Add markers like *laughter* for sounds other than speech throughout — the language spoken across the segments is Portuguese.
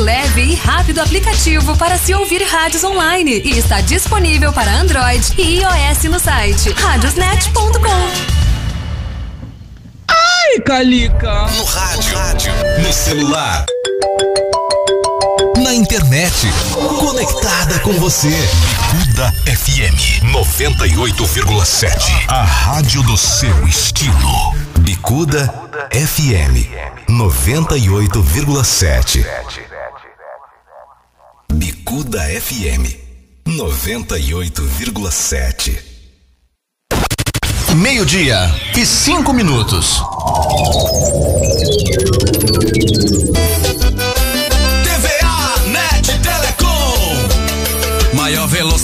leve e rápido aplicativo para se ouvir rádios online e está disponível para Android e iOS no site radiosnet.com. Ai, Calica! No rádio, rádio, no celular, na internet, conectada com você. Bicuda FM 98,7. A rádio do seu estilo. Bicuda FM 98,7. Bicuda FM 98,7. Meio-dia e cinco minutos.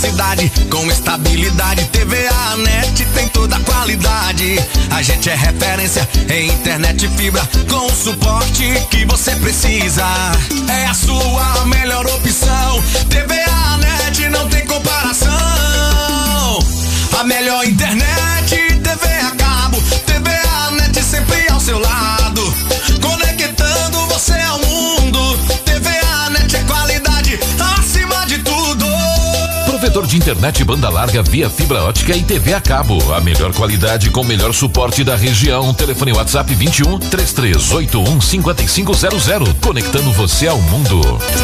Velocidade com estabilidade. TVA Net tem toda a qualidade. A gente é referência em internet fibra com o suporte que você precisa. É a sua melhor opção. TVA Net não tem comparação. A melhor internet, TV a cabo, TVA Net sempre ao seu lado. Provedor de internet banda larga via fibra ótica e TV a cabo. A melhor qualidade com o melhor suporte da região. Telefone WhatsApp 21 3381 5500. Conectando você ao mundo.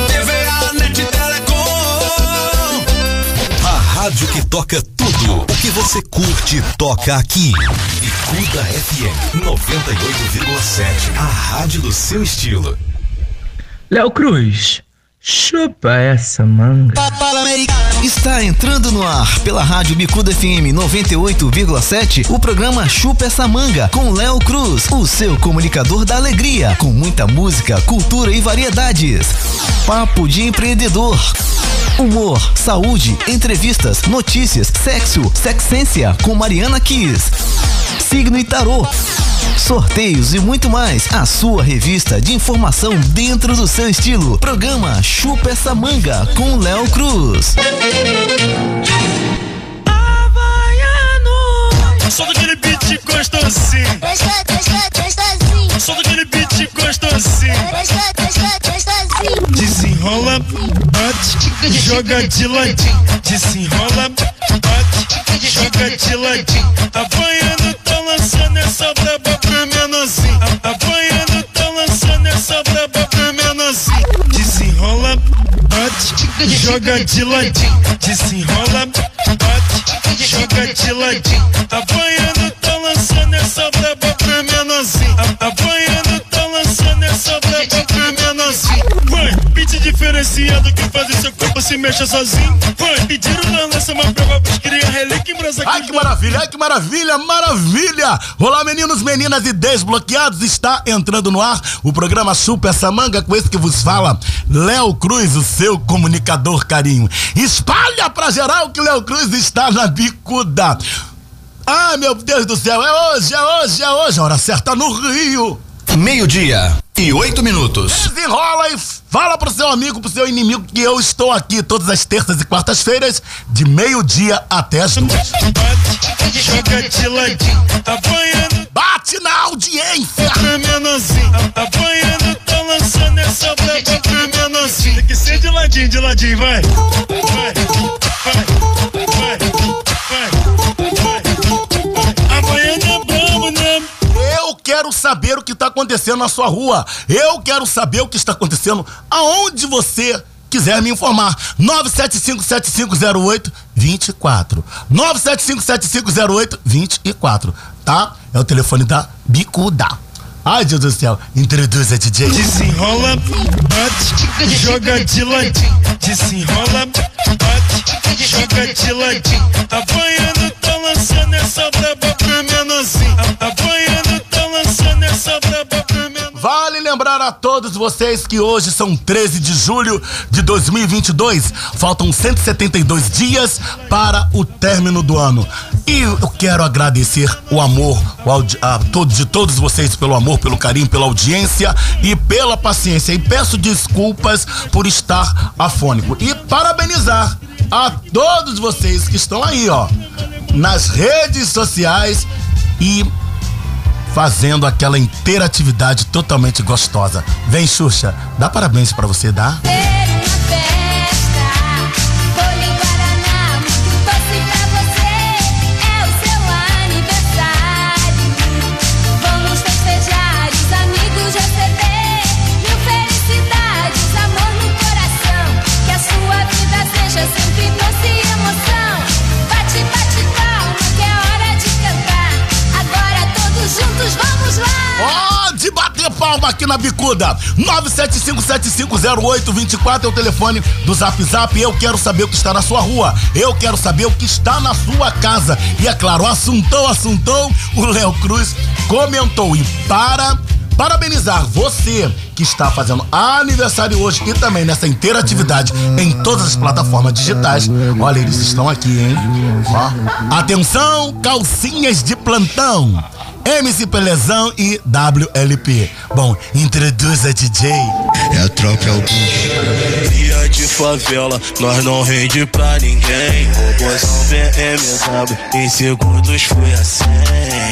TVA Net Telecom. A rádio que toca tudo. O que você curte, toca aqui. Bicuda FM 98,7. A rádio do seu estilo. Léo Cruz, chupa essa manga. Está entrando no ar pela Rádio Bicuda FM 98,7 o programa Chupa essa manga com Léo Cruz, o seu comunicador da alegria, com muita música, cultura e variedades. Papo de empreendedor. Humor, saúde, entrevistas, notícias, sexo, sexência com Mariana Kiss. Signo e tarô. Sorteios e muito mais. A sua revista de informação dentro do seu estilo. Programa Chupa essa manga com Léo Cruz. Só daquele beat gostosinho. Só daquele beat gostosinho. Desenrola, bate, joga de ladinho. Desenrola, bate, joga de ladinho. Apanhando, tá lançando essa braba pra menorzinho. Apanhando, tá lançando essa braba pra menorzinho. Desenrola, bate, joga de ladinho. Desenrola, bate, joga de ladinho. Apanhando, tá lançando essa braba pra menorzinho. Apanhando, tá lançando essa braba pra. Diferenciado que faz o seu corpo se mexa sozinho. Vai, pediram na lança uma prova pros cria relíquia em brasa Ai que maravilha, ai que maravilha, maravilha! Olá meninos, meninas e desbloqueados, está entrando no ar o programa Chupa essa manga com esse que vos fala, Léo Cruz, o seu comunicador carinho. Espalha pra geral que Léo Cruz está na bicuda. Ai meu Deus do céu, é hoje, é hoje, é hoje, a hora certa no Rio. Meio-dia e oito minutos. Desenrola e fala pro seu amigo, pro seu inimigo que eu estou aqui todas as terças e quartas-feiras, de meio-dia até as duas. Bate, joga de ladinho. Apanhando, Bate na audiência! Apanhando, tá lançando essa braba pra menorzinho. Tem que ser de ladinho, de ladinho, vai. Vai, vai, vai, vai, vai. Apanhando quero saber o que está acontecendo na sua rua. Eu quero saber o que está acontecendo aonde você quiser me informar. 975750824. 975750824, tá? É o telefone da Bicuda. Ai, Deus do céu. Introduza, DJ. Desenrola, bate, joga de ladinho. Desenrola, bate, joga de ladinho. Apanhando, tá lançando essa braba pra menorzinho. A- Apanhando, Vale lembrar a todos vocês que hoje são 13 de julho de 2022. Faltam 172 dias para o término do ano. E eu quero agradecer o amor a todos, de todos vocês pelo amor, pelo carinho, pela audiência e pela paciência. E peço desculpas por estar afônico. E parabenizar a todos vocês que estão aí, ó, nas redes sociais e fazendo aquela interatividade totalmente gostosa. Vem, Xuxa, dá parabéns pra você, dá? Aqui na bicuda. 975750824 é o telefone do Zap Zap. Eu quero saber o que está na sua rua. Eu quero saber o que está na sua casa. E é claro, assuntou, assuntou. O Léo Cruz comentou. E para parabenizar você que está fazendo aniversário hoje e também nessa interatividade em todas as plataformas digitais. Olha, eles estão aqui, hein? Ó. Atenção, calcinhas de plantão. MC Pelezão e WLP. Bom, introduz a DJ. É a tropa, é o bicho. Cria de favela, nós não rende pra ninguém. Robôzão BMW, em segundos fui assim.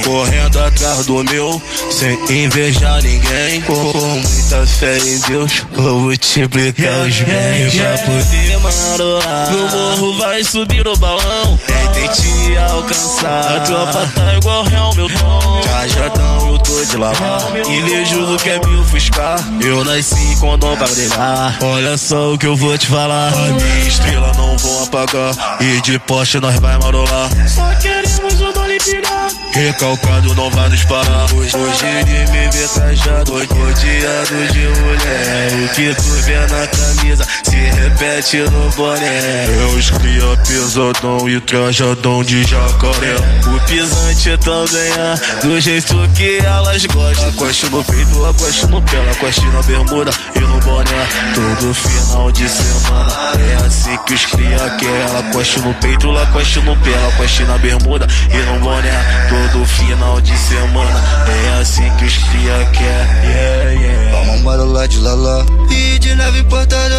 Correndo atrás do meu, sem invejar ninguém. Com muita fé em Deus, vou multiplicar os bens. Pra poder marolar, no morro vai subir o balão. Tentei te alcançar, a tropa tá igual real, meu tom. Cajadão, eu tô de lavar. Invejoso quer me ofuscar. Eu nasci com pra. Olha só o que eu vou te falar. A minha estrela não vão apagar. E de poste nós vai marolar. Só queremos o dom limpidar. Recalcado não vai nos parar. Hoje, hoje ele me vê trajado. Rodeado de mulher. O que tu vê na camisa se repete no boné. Eu escria pesadão e trajadão de jacaré. O pisante também é do jeito que elas gostam. Coste no peito, a coste no pé, a coste na bermuda e no boné. Todo final de semana é assim que os cria quer. Ela coste no peito, ela coste no pé, ela coste na bermuda e no boné. Todo final de semana é assim que os cria quer. Yeah, yeah. Vamos marolar de lala e de nave importada.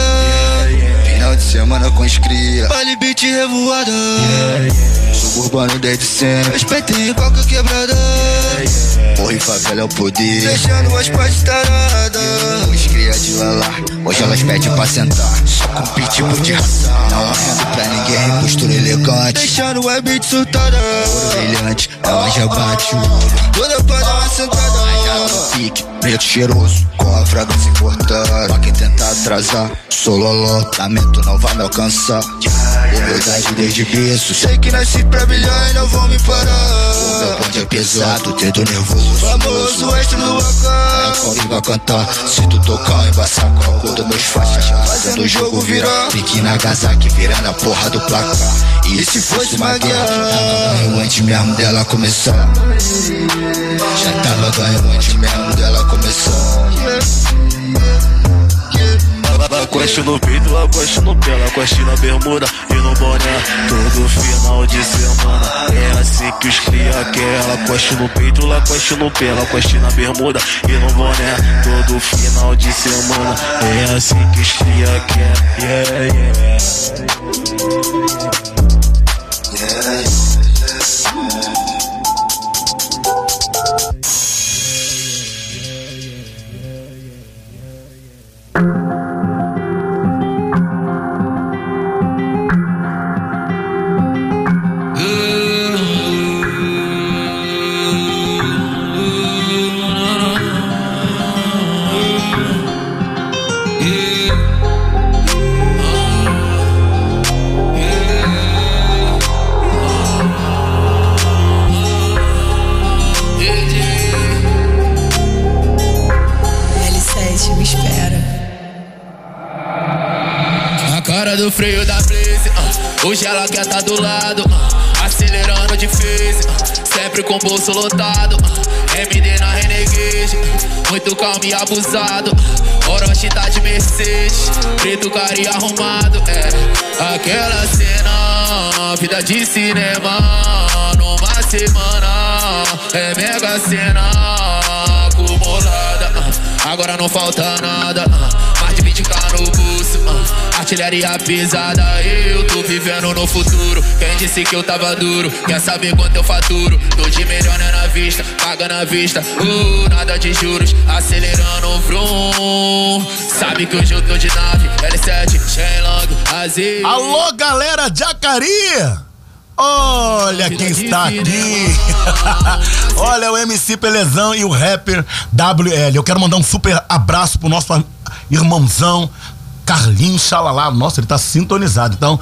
Final de semana com os cria. Vale beat revoada. Suburbano desde sempre. Respeitem em qualquer quebrada. Morre favela é o poder. Deixando as partes taradas. Os cria de lala. Hoje elas pedem pra sentar. Só com pitbull de ração. Não rendo pra ninguém. Postura elegante. Deixando a beat surtada. Ouro brilhante. Ela já bate o olho. Toda pra dar uma sentada. Pique, preto cheiroso, com a fragrância importante. Pra quem tentar atrasar, sou loló, lamento não vai me alcançar. Humildade desde berço, sei que nasci pra brilhar e não vão me parar. O meu bonde é pesado, dedo nervoso. Famoso extra no AK. Qual vai cantar? Se tu tocar, embaçar com a cor dos meus faixas. Fazendo o jogo virar. Pique na Nagasaki, virando a porra do placar. E se fosse uma guerra, eu antes mesmo dela começar. Já tava ganhando antes mesmo dela começar. Ela coste no peito, ela coste no pé, ela coste na bermuda e no boné. Todo final de semana é assim que os cria quer. Ela coste no peito, ela coste no pé, ela coste na bermuda e no boné. Todo final de semana é assim que os cria quer. Yeah, yeah. L7, Freio da Blaze, ah, hoje ela quer tá do lado, ah, acelerando de phase, ah, sempre com bolso lotado, ah, MD na Renegade, muito calmo e abusado, Orochi tá de Mercedes, preto cara e arrumado, é, aquela cena, vida de cinema, numa semana, é mega cena, acumulada, agora não falta nada, mais de 20k no ah, artilharia pisada. Eu tô vivendo no futuro. Quem disse que eu tava duro? Quer saber quanto eu faturo? Tô de milhões na vista, paga na vista. Uh, nada de juros, acelerando o vrum. Sabe que hoje eu tô de nave, L7, Shenlong, Azir. Alô, galera de Acari! Olha quem está aqui! *laughs* Olha o MC Pelezão e o rapper WL. Eu quero mandar um super abraço pro nosso irmãozão Carlinhos Xalalá. Nossa, ele tá sintonizado. Então,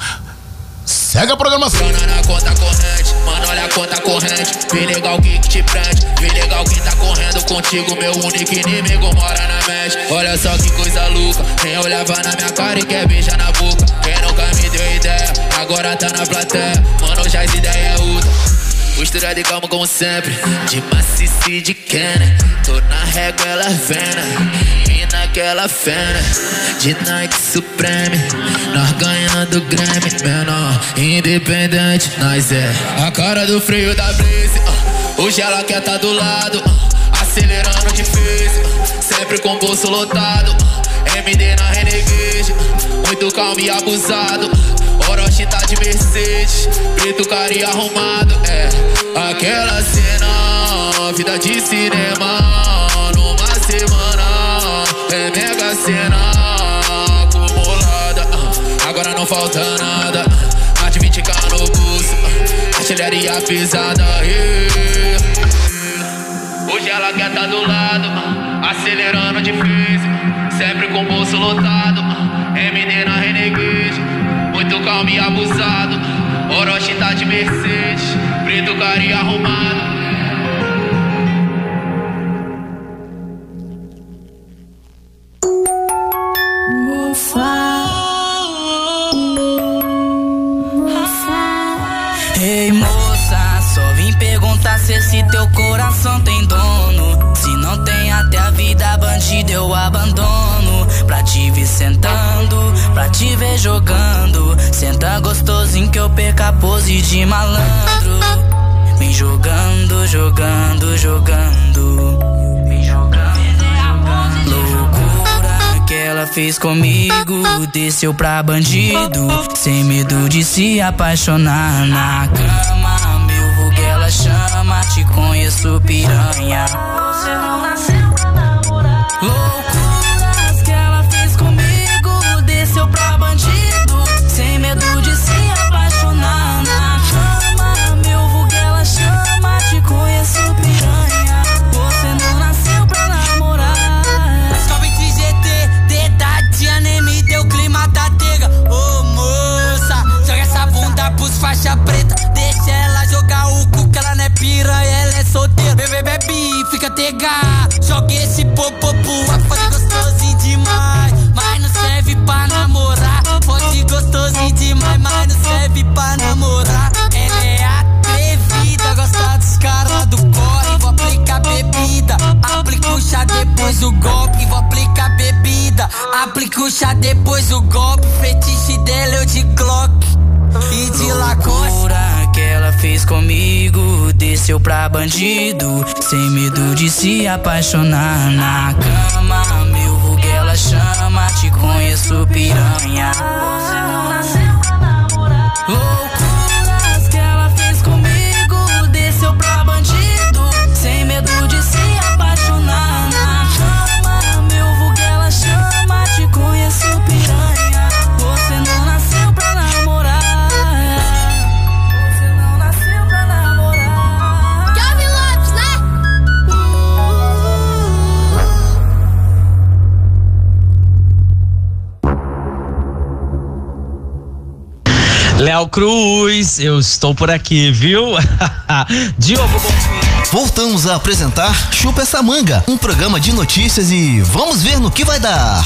segue a programação. Grana na conta corrente, mano, olha a conta corrente. Vem legal que te prende, vem legal quem tá correndo contigo. Meu único inimigo mora na mente. Olha só que coisa louca. Quem olhava na minha cara e quer beijar na boca. Quem nunca me deu ideia, agora tá na plateia. Mano, já as ideias é outra. Postura de calma como sempre De maciça e de cana Tô na régua, ela vena naquela fena De Nike Supreme Nós ganhando Grammy Menor, independente Nós é a cara do freio da Blaze ah. Hoje ela quer tá do lado ah. Acelerando face ah. Sempre com bolso lotado. MD na Renegade. Muito calmo e abusado Orochi tá de Mercedes, preto cara e arrumado, é Aquela cena, vida de cinema cena Acumulada, ah, agora não falta nada Mais de 20k no bolso, ah, artilharia pisada. Hoje ela quer tá do lado, ah, acelerando phase Sempre com bolso lotado, ah, MD na Renegade muito calmo e abusado. Orochi tá de Mercedes, preto cara e arrumado. Perguntar se teu coração tem dono. Se não tem até a vida bandida eu abandono. Pra te ver sentando, pra te ver jogando. Senta gostosinho que eu perca a pose de malandro. Vem jogando, jogando, jogando. Vem jogando, Loucura que ela fez comigo. Desceu pra bandido. Sem medo de se apaixonar na cama. Chama. Te conheço, piranha. É solteira. Bebê, bebe, fica tega. Joga esse popô pro foda gostosinho demais. Mas não serve pra namorar. Pode gostosinho demais, mas não serve pra namorar. Ela é atrevida, gosta dos caras do corre. Vou aplicar bebida, aplica o chá depois o golpe. Vou aplicar bebida, aplica o chá depois o golpe. Fetiche dela eu de Glock e de Lacoste. Que ela fez comigo. Desceu pra bandido. Sem medo de se apaixonar na cama. Meu vulgo ela chama. Te conheço, piranha. Léo Cruz, eu estou por aqui, viu? *laughs* Diogo Voltamos a apresentar Chupa essa manga, um programa de notícias e vamos ver no que vai dar.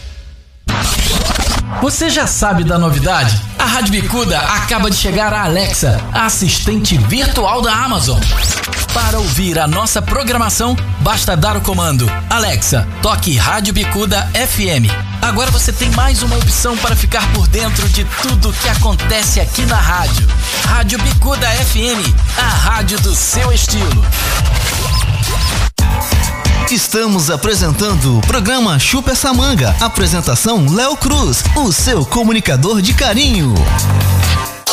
Você já sabe da novidade? A Rádio Bicuda acaba de chegar a Alexa, a assistente virtual da Amazon. Para ouvir a nossa programação, basta dar o comando Alexa, toque Rádio Bicuda FM. Agora você tem mais uma opção para ficar por dentro de tudo que acontece aqui na rádio. Rádio Bicuda FM, a rádio do seu estilo. Estamos apresentando o programa Chupa essa manga. Apresentação Léo Cruz, o seu comunicador de carinho.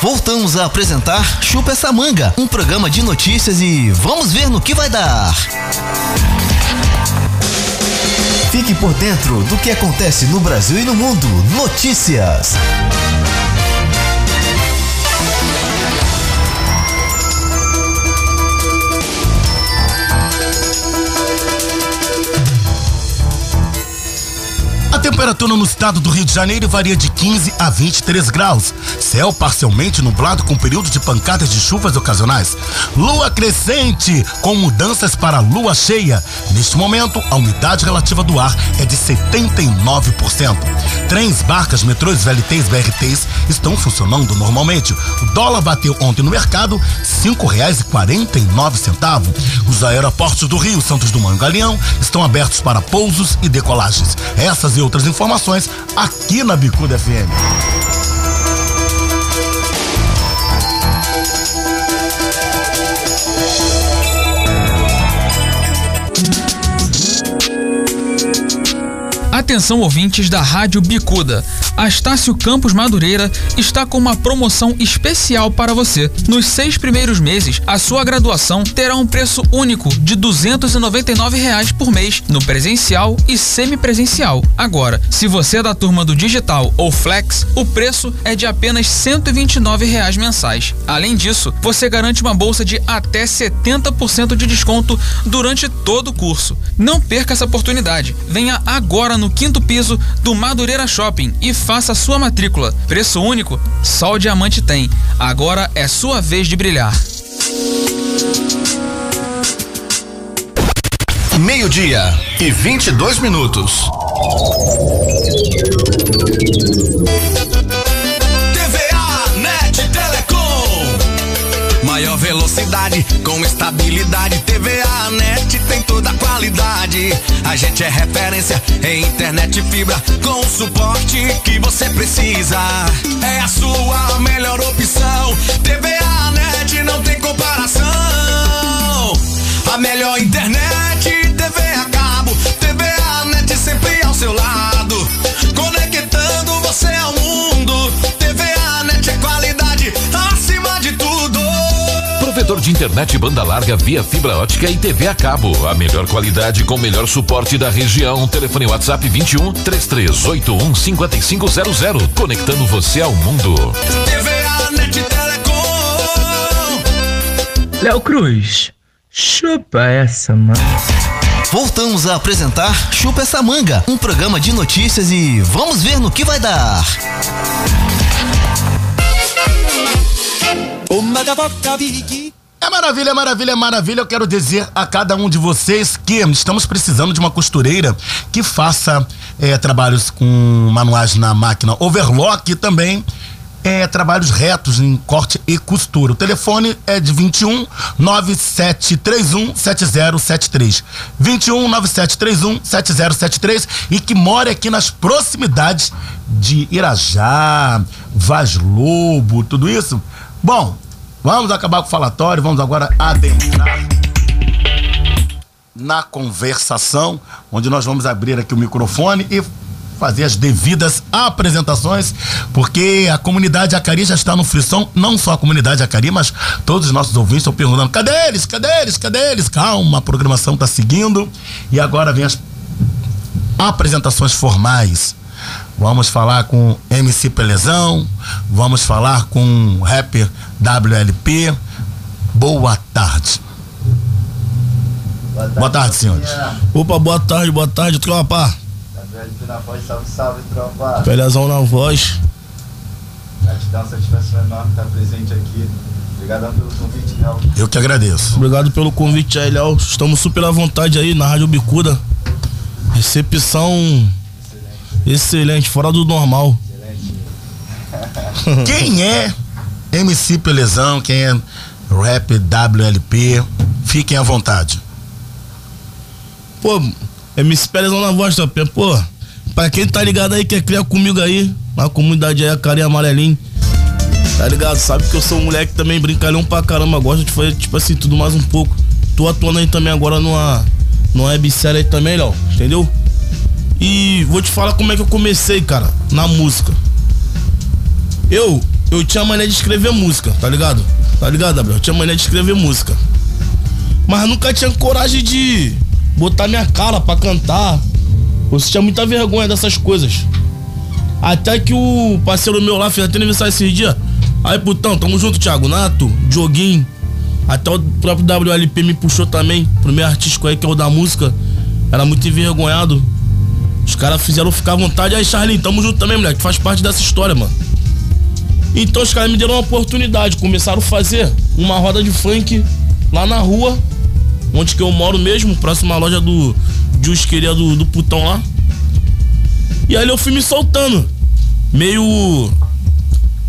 Voltamos a apresentar Chupa essa manga, um programa de notícias e vamos ver no que vai dar. Fique por dentro do que acontece no Brasil e no mundo. Notícias. Temperatura no estado do Rio de Janeiro varia de 15 a 23 graus. Céu parcialmente nublado com período de pancadas de chuvas ocasionais. Lua crescente com mudanças para lua cheia. Neste momento, a umidade relativa do ar é de 79%. Trens, barcas, metrôs, VLTs, BRTs estão funcionando normalmente. O dólar bateu ontem no mercado cinco reais e quarenta e nove centavos. Os aeroportos do Rio, Santos Dumont e Galeão estão abertos para pousos e decolagens. Essas e outras informações aqui na Bicuda FM. Atenção ouvintes da Rádio Bicuda. A Estácio Campos Madureira está com uma promoção especial para você. Nos seis primeiros meses, a sua graduação terá um preço único de 299 reais por mês no presencial e semipresencial. Agora, se você é da turma do digital ou flex, o preço é de apenas 129 reais mensais. Além disso, você garante uma bolsa de até 70% de desconto durante todo o curso. Não perca essa oportunidade. Venha agora no quinto piso do Madureira Shopping e faça sua matrícula. Preço único? Só o Diamante tem. Agora é sua vez de brilhar. Meio-dia e 22 minutos. Velocidade com estabilidade. TVA Net tem toda a qualidade. A gente é referência em internet fibra com o suporte que você precisa. É a sua melhor opção. TVA Net não tem comparação. A melhor internet, Provedor de internet banda larga via fibra ótica e TV a cabo. A melhor qualidade com o melhor suporte da região. Telefone WhatsApp 21 3381 5500. Conectando você ao mundo. TVA Net Telecom. Léo Cruz, chupa essa, mano. Voltamos a apresentar Chupa essa manga, um programa de notícias e vamos ver no que vai dar. É maravilha, é maravilha, é maravilha. Eu quero dizer a cada um de vocês que estamos precisando de uma costureira que faça eh, trabalhos com manuais na máquina overlock e também eh, trabalhos retos em corte e costura. O telefone é de 21 9731 7073. 21 9731 7073 e que mora aqui nas proximidades de Irajá, Vaz Lobo, tudo isso. Bom, vamos acabar com o falatório, vamos agora adentrar na conversação, onde nós vamos abrir aqui o microfone e fazer as devidas apresentações, porque a comunidade Acari já está no frisson, não só a comunidade Acari, mas todos os nossos ouvintes estão perguntando: cadê eles? Cadê eles? Cadê eles? Calma, a programação está seguindo e agora vem as apresentações formais. Vamos falar com MC Pelezão, vamos falar com o rapper WLP, boa tarde. Boa tarde, senhores. Opa, boa tarde, boa tarde, tropa. na voz, salve, salve, tropa. Pelezão na voz. Gratidão, satisfação enorme estar presente aqui. Obrigadão pelo convite, Léo. Eu que agradeço. Obrigado pelo convite aí, Léo. Estamos super à vontade aí na Rádio Bicuda. Recepção excelente, fora do normal. Quem é MC Pelezão? Quem é Rap WLP? Fiquem à vontade. Pô, MC Pelezão na voz, tropa. Pô, pra quem tá ligado aí, quer criar comigo aí, na comunidade aí, a carinha amarelinha. Tá ligado? Sabe que eu sou um moleque também brincalhão pra caramba. Gosto de fazer, tipo assim, tudo mais um pouco. Tô atuando aí também agora numa, numa websérie aí também, Léo. Entendeu? E vou te falar como é que eu comecei, cara, na música. Eu, eu tinha mania de escrever música, tá ligado? Tá ligado, Gabriel? Eu tinha mania de escrever música. Mas nunca tinha coragem de botar minha cara pra cantar. Eu tinha muita vergonha dessas coisas. Até que o parceiro meu lá fez até aniversário esses dias. Aí, putão, tamo junto, Thiago Nato, Joguinho. Até o próprio WLP me puxou também pro meu artístico aí, que é o da música. Era muito envergonhado. Os caras fizeram ficar à vontade. Aí, Charlinho, tamo junto também, moleque. Faz parte dessa história, mano. Então os caras me deram uma oportunidade. Começaram a fazer uma roda de funk lá na rua, onde que eu moro mesmo, próximo à loja do Jusqueria do, do Putão lá. E aí eu fui me soltando. Meio.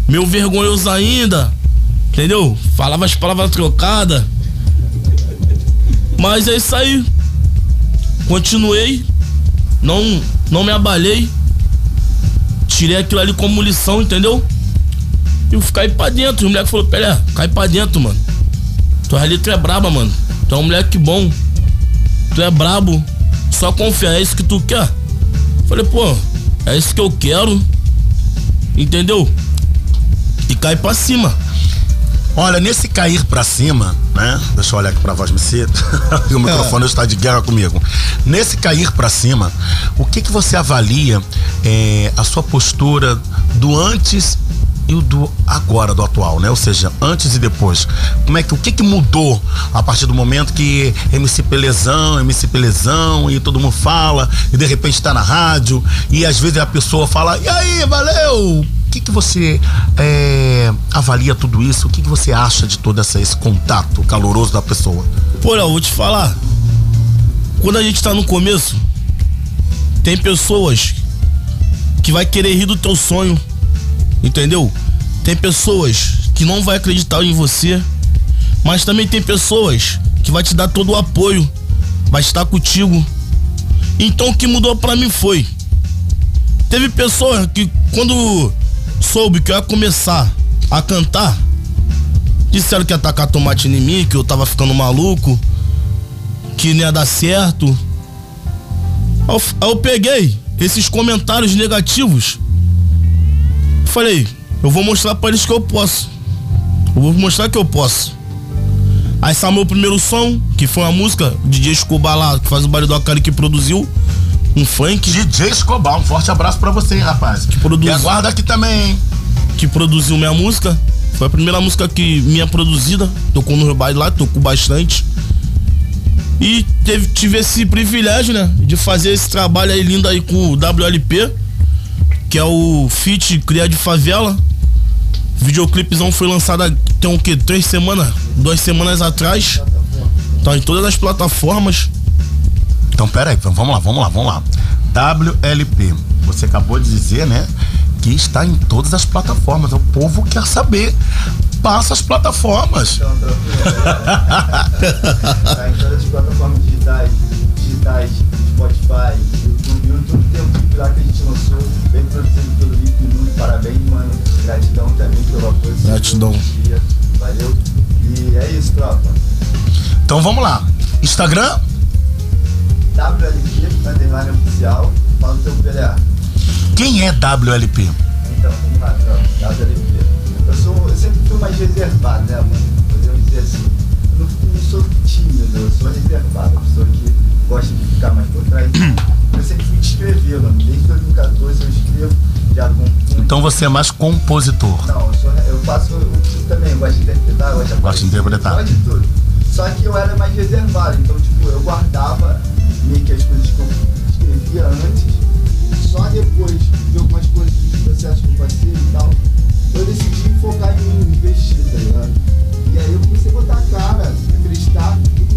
Meio vergonhoso ainda. Entendeu? Falava as palavras trocadas. Mas é isso aí. Continuei. Não, não me abalei. Tirei aquilo ali como lição, entendeu? E eu fiquei pra dentro. O moleque falou, Pelé, cai pra dentro, mano. Tua letra é braba, mano. Tu é um moleque bom. Tu é brabo. Só confia, é isso que tu quer. Falei, pô, é isso que eu quero. Entendeu? E cai pra cima. Olha, nesse cair pra cima, né? Deixa eu olhar aqui pra voz me cedo. *laughs* o microfone está de guerra comigo. Nesse cair pra cima, o que que você avalia é, a sua postura do antes e o do agora, do atual, né? Ou seja, antes e depois. Como é que o que que mudou a partir do momento que MC Pelezão, MC Pelezão e todo mundo fala e de repente tá na rádio e às vezes a pessoa fala: "E aí, valeu?" Que que você é, avalia tudo isso? O que que você acha de todo essa, esse contato caloroso da pessoa? Pô, Léo, vou te falar. Quando a gente tá no começo, tem pessoas que vai querer rir do teu sonho, entendeu? Tem pessoas que não vai acreditar em você, mas também tem pessoas que vai te dar todo o apoio, vai estar contigo. Então o que mudou pra mim foi teve pessoas que quando soube que eu ia começar a cantar, disseram que ia tacar tomate em mim, que eu tava ficando maluco, que não ia dar certo. Aí eu, eu peguei esses comentários negativos. Falei, eu vou mostrar pra eles que eu posso. Eu vou mostrar que eu posso. Aí saiu meu primeiro som, que foi uma música, DJ Escobar lá, que faz o baile do Acari que produziu. Um funk. DJ Escobar, um forte abraço pra você, hein, rapaz. Que produziu. E aguarda aqui também, hein? Que produziu minha música. Foi a primeira música que minha produzida. Tocou no baile lá, tocou bastante. E teve, tive esse privilégio, né? De fazer esse trabalho aí lindo aí com o WLP, que é o Fit Cria de Favela. O videoclipezão foi lançado tem o quê? Três semanas? Duas semanas atrás. Tá em todas as plataformas. Então, pera aí, vamos lá, vamos lá, vamos lá. WLP, você acabou de dizer, né? Que está em todas as plataformas. O povo quer saber. Passa as plataformas. Tá em todas as plataformas digitais, digitais, Spotify, YouTube, YouTube tem um clipe lá que a gente lançou, bem produzido pelo Lipe Minuto. Parabéns, mano. Gratidão também pelo apoio. Gratidão. Valeu. E é isso, tropa. Então vamos lá. Instagram? WLP, underline oficial. Fala o teu PLA. Quem é WLP? Então, vamos lá, tropa. WLP. Eu, sou, eu sempre fui mais reservado, né, mano? Podemos dizer assim. Eu não, sou tímido, eu sou reservado. Pessoa que gosta de ficar mais por trás. *clears throat* Eu sempre fui de escrever, mano. Desde 2014 eu escrevo, já componho. Então você é mais compositor. Não, eu, sou, eu faço eu também, gosto de interpretar, gosto de Gosto de interpretar. Gosto de tudo. Só que eu era mais reservado, então, tipo, eu guardava meio que as coisas que eu escrevia antes. Só depois de algumas coisas dos processos que eu passei e tal, eu decidi focar em investir, tá ligado? E aí eu comecei a botar a cara, acreditar. Inclusive,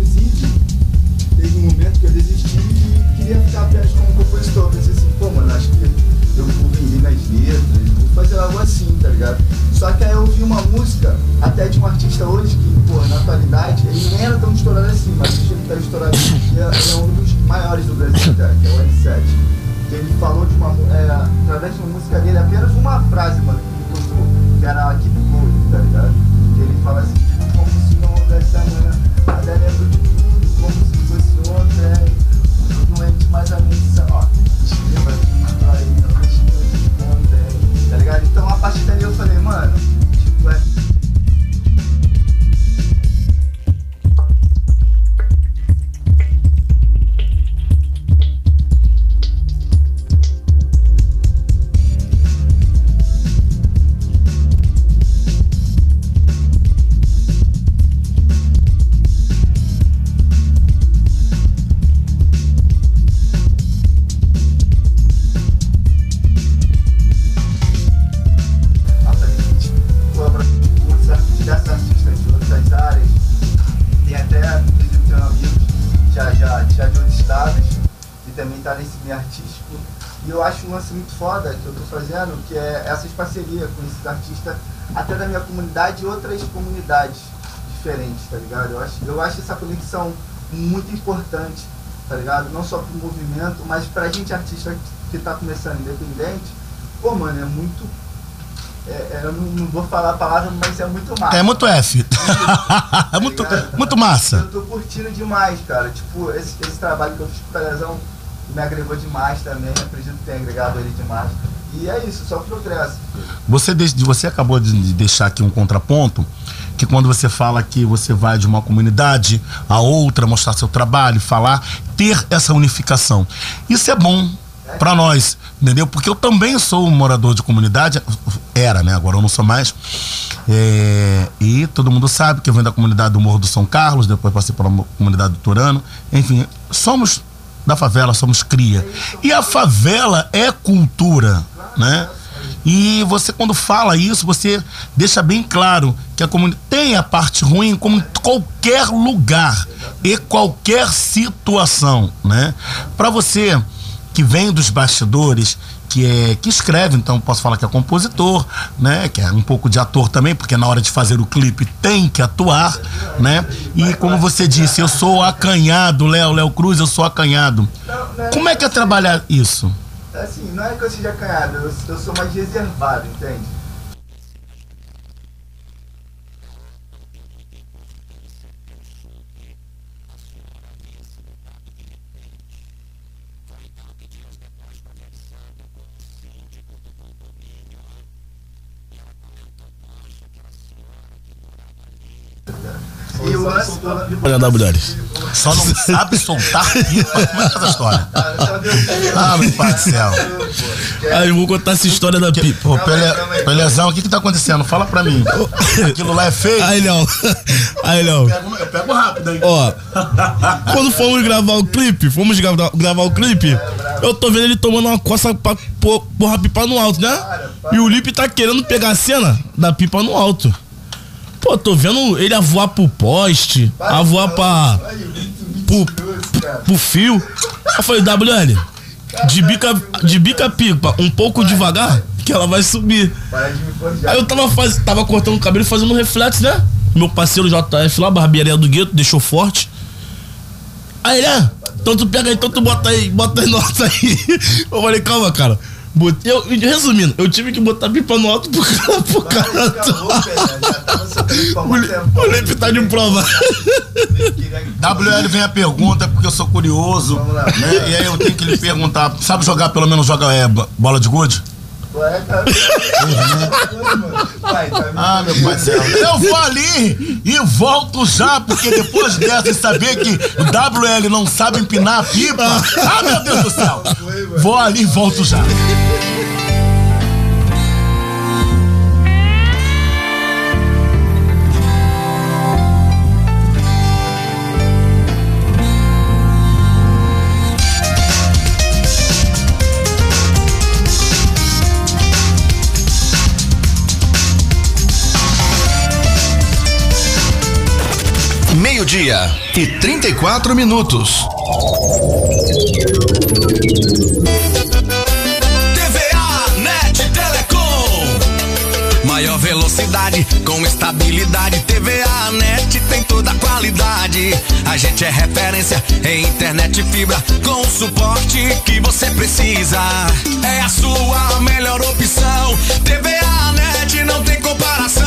teve um momento que eu desisti e queria ficar apenas como compositor. Pensei assim, pô, mano, acho que eu vou vender nas letras, vou fazer algo assim, tá ligado? Só que aí eu ouvi uma música, até de um artista hoje, que, pô, na atualidade, ele nem era tão estourado assim, mas hoje ele tá estourado hoje em dia, ele é um dos maiores do Brasil até, que é o N7. Que ele falou de uma, é, através de uma música dele, apenas uma frase, mano, que me gostou, que era Keep Going, tá ligado? Que ele fala assim, como se não houvesse amanhã, até lembro de mas a fazendo, que é essas parcerias com esses artistas, até da minha comunidade e outras comunidades diferentes, tá ligado? Eu acho, eu acho essa conexão muito importante, tá ligado? Não só pro movimento, mas pra gente artista que tá começando independente, pô, mano, é muito é, é, eu não, não vou falar a palavra, mas é muito massa. É muito F. é muito, *laughs* muito massa. Eu tô curtindo demais, cara. Tipo, esse, esse trabalho que eu fiz com o me agregou demais também. Acredito que tenha agregado ele demais. E é isso, só progresso. Você, você acabou de de deixar aqui um contraponto, que quando você fala que você vai de uma comunidade a outra, mostrar seu trabalho, falar, ter essa unificação. Isso é bom pra nós, entendeu? Porque eu também sou um morador de comunidade, era, né? Agora eu não sou mais. É, e todo mundo sabe que eu venho da comunidade do Morro do São Carlos, depois passei pela comunidade do Turano. Enfim, somos da favela, somos cria. E a favela é cultura, né? E você, quando fala isso, você deixa bem claro que a comunidade tem a parte ruim como em qualquer lugar e qualquer situação, né? Para você que vem dos bastidores, que é que escreve, então posso falar que é compositor, né? Que é um pouco de ator também, porque na hora de fazer o clipe tem que atuar, né? E como você disse, eu sou acanhado, Léo, Léo Cruz, eu sou acanhado. Como é que é trabalhar isso? Assim, não é que eu seja acanhado, eu, eu sou mais reservado, entende? E o lance. Olha, WL. Só não sabe soltar pipa. Como é que é essa história? Ah, meu pai do céu. Aí eu vou contar essa história da pipa. Ô, Pele, Pelezão, o que que tá acontecendo? Fala pra mim. Aquilo lá é feio? Aí, Léo. Aí, Léo. Eu pego rápido aí. Ó, quando fomos gravar o clipe, fomos gravar, gravar o clipe, eu tô vendo ele tomando uma coça pra pôr pôr a pipa no alto, né? E o Lipe tá querendo pegar a cena da pipa no alto. Pô, tô vendo ele a voar pro poste, a voar pra. pro, pro fio. Eu falei, WL, de bica, de bica pipa, um pouco devagar, que ela vai subir. Aí eu tava, faz, tava cortando o cabelo fazendo um reflexo, né? Meu parceiro JF lá, barbearia do gueto, deixou forte. Aí, né? Então tu pega aí, então tu bota aí, bota aí nota aí. *laughs* Eu falei, calma, cara. Botei, eu, resumindo, eu tive que botar pipa no alto pro cara. Pro cara o, o Lipe tá de prova. WL vem a pergunta, porque eu sou curioso. Né? E aí eu tenho que lhe perguntar: sabe jogar pelo menos joga é, bo- bola de gude? Ué, tá Ah, meu pai. Eu vou ali e volto já, porque depois dessa, e saber que o WL não sabe empinar a pipa. Ah, meu Deus do céu. Vou ali e volto já. Meio-dia e 34 minutos. TVA Net Telecom. Maior velocidade com estabilidade. TVA Net tem toda a qualidade. A gente é referência em internet fibra com o suporte que você precisa. É a sua melhor opção. TVA Net não tem comparação.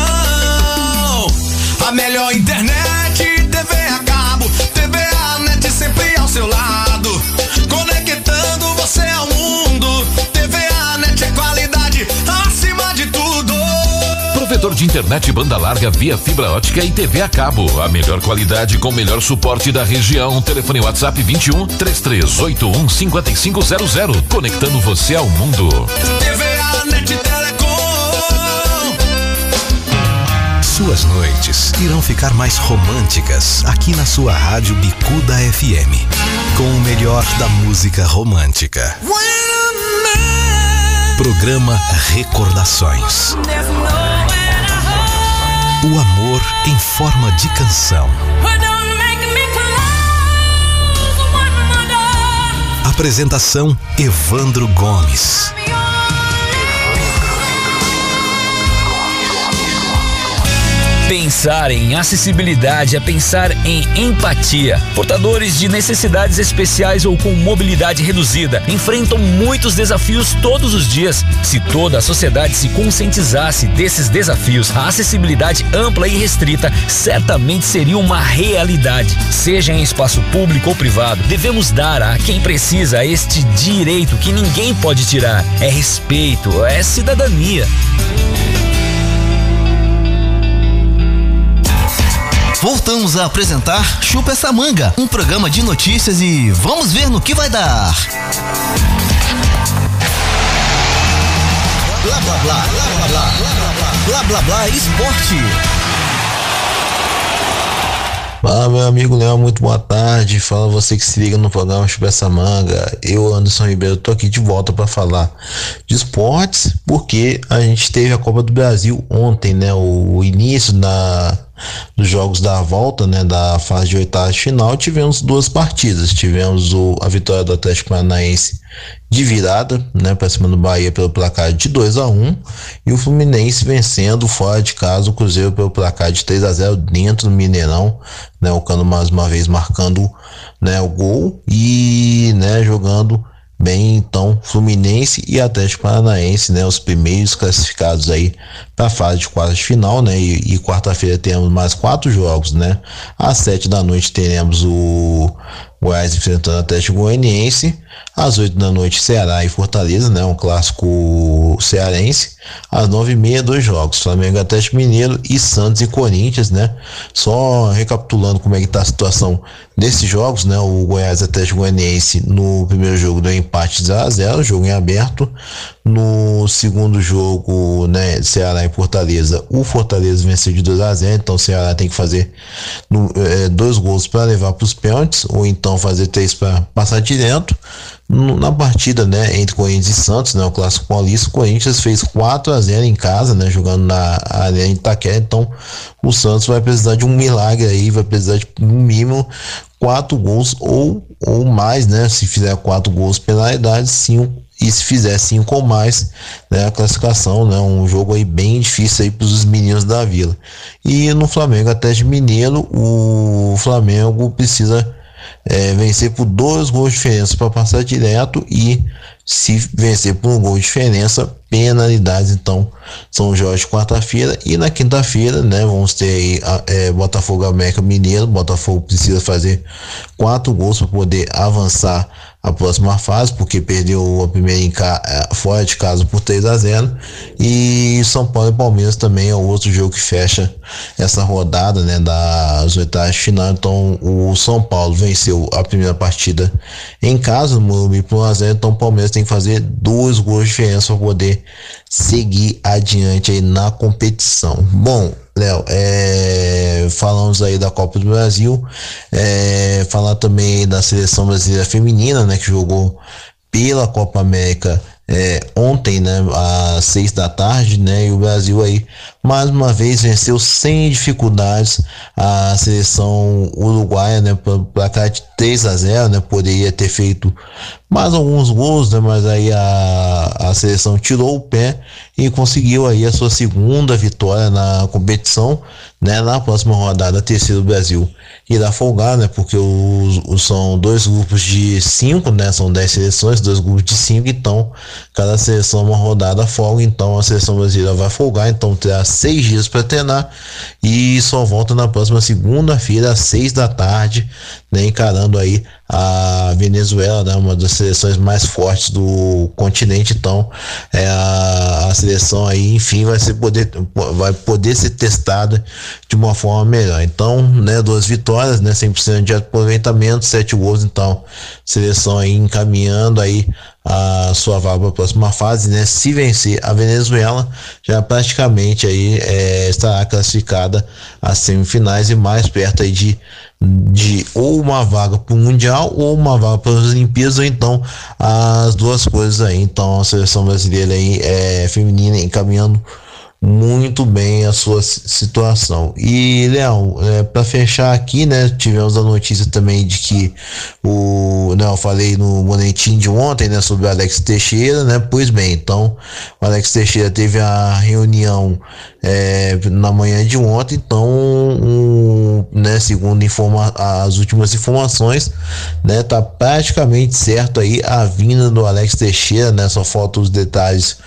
A melhor internet, Você ao mundo. TVA Net é qualidade acima de tudo. Provedor de internet banda larga via fibra ótica e TV a cabo. A melhor qualidade com o melhor suporte da região. Telefone WhatsApp 21 3381 5500. Conectando você ao mundo. TVA Net Suas noites irão ficar mais românticas aqui na sua rádio Bicuda FM. Com o melhor da música romântica. Programa Recordações. O amor em forma de canção. Apresentação Evandro Gomes. Pensar em acessibilidade é pensar em empatia. Portadores de necessidades especiais ou com mobilidade reduzida enfrentam muitos desafios todos os dias. Se toda a sociedade se conscientizasse desses desafios, a acessibilidade ampla e restrita certamente seria uma realidade. Seja em espaço público ou privado, devemos dar a quem precisa este direito que ninguém pode tirar. É respeito, é cidadania. Voltamos a apresentar Chupa essa manga, um programa de notícias e vamos ver no que vai dar. Blá blá blá, blá blá blá, blá blá blá esporte. Fala meu amigo Léo, muito boa tarde. Fala você que se liga no programa Chupa essa manga. Eu, Anderson Ribeiro, tô aqui de volta para falar de esportes, porque a gente teve a Copa do Brasil ontem, né? O início da dos jogos da volta, né, da fase de oitavas de final, tivemos duas partidas. Tivemos o, a vitória do Atlético Paranaense de virada, né, para cima do Bahia pelo placar de 2 a 1 e o Fluminense vencendo fora de casa o Cruzeiro pelo placar de 3 a 0 dentro do Mineirão, né, o Cano mais uma vez marcando, né, o gol e, né, jogando bem então Fluminense e Atlético Paranaense, né, os primeiros classificados aí a fase de quartas de final, né, e, e quarta-feira temos mais quatro jogos, né, às sete da noite teremos o Goiás enfrentando o Atlético Goianiense, às oito da noite Ceará e Fortaleza, né, um clássico cearense, às nove e meia dois jogos, Flamengo Atlético Mineiro e Santos e Corinthians, né, só recapitulando como é que tá a situação desses jogos, né, o Goiás Atlético Goianiense no primeiro jogo deu empate 0 a 0 jogo em aberto, no segundo jogo, né, Ceará e Fortaleza, o Fortaleza venceu de 2 a 0 então o Ceará tem que fazer no, é, dois gols para levar para os pênaltis, ou então fazer três para passar direto. Na partida, né, entre Corinthians e Santos, né, o clássico paulista, o Corinthians fez 4 a 0 em casa, né, jogando na de Itaquera, então o Santos vai precisar de um milagre aí, vai precisar de no mínimo quatro gols ou, ou mais, né, se fizer quatro gols penalidade, cinco e se fizer cinco ou mais, né, a classificação, né, um jogo aí bem difícil aí para os meninos da Vila. E no Flamengo até de Mineiro, o Flamengo precisa é, vencer por dois gols de diferença para passar direto e se vencer por um gol de diferença, penalidades. Então, São Jorge quarta-feira e na quinta-feira, né? Vamos ter aí é, Botafogo América Mineiro. Botafogo precisa fazer quatro gols para poder avançar a próxima fase, porque perdeu a primeira em ca... fora de casa por 3 a 0 e São Paulo e Palmeiras também é outro jogo que fecha essa rodada, né, das oitavas de final. Então, o São Paulo venceu a primeira partida em casa, no Morumbi por 1 a 0 então o Palmeiras tem que fazer dois gols de diferença para poder seguir adiante aí na competição. Bom, Léo, é, falamos aí da Copa do Brasil, é, falar também da seleção brasileira feminina, né, que jogou pela Copa América é, ontem, né, às seis da tarde, né, e o Brasil aí mais uma vez venceu sem dificuldades a seleção uruguaia, né, placar de 3 a 0, né, poderia ter feito mais alguns gols, né, mas aí a, a seleção tirou o pé e conseguiu aí a sua segunda vitória na competição, né, na próxima rodada, terceiro Brasil irá folgar, né, porque os, os, são dois grupos de cinco, né, são dez seleções, dois grupos de cinco, então cada seleção uma rodada folga, então a seleção brasileira vai folgar, então terá seis dias para treinar e só volta na próxima segunda-feira às seis da tarde, né, encarando aí a Venezuela, né, uma das seleções mais fortes do continente, então é a, a seleção aí, enfim, vai ser poder vai poder ser testada de uma forma melhor. Então, né, duas vitórias, né, 100% de aproveitamento, sete gols, então seleção aí encaminhando aí a sua vaga para a próxima fase, né? Se vencer a Venezuela, já praticamente aí é, estará classificada às semifinais e mais perto aí de, de ou uma vaga para o Mundial ou uma vaga para as Olimpíadas, ou então as duas coisas aí. Então a seleção brasileira aí é feminina encaminhando muito bem a sua situação. E, Leão, é, para fechar aqui, né, tivemos a notícia também de que o, né, eu falei no boletim de ontem, né, sobre o Alex Teixeira, né, pois bem, então, o Alex Teixeira teve a reunião é, na manhã de ontem, então, um, né, segundo informa as últimas informações, né, tá praticamente certo aí a vinda do Alex Teixeira, né, só faltam os detalhes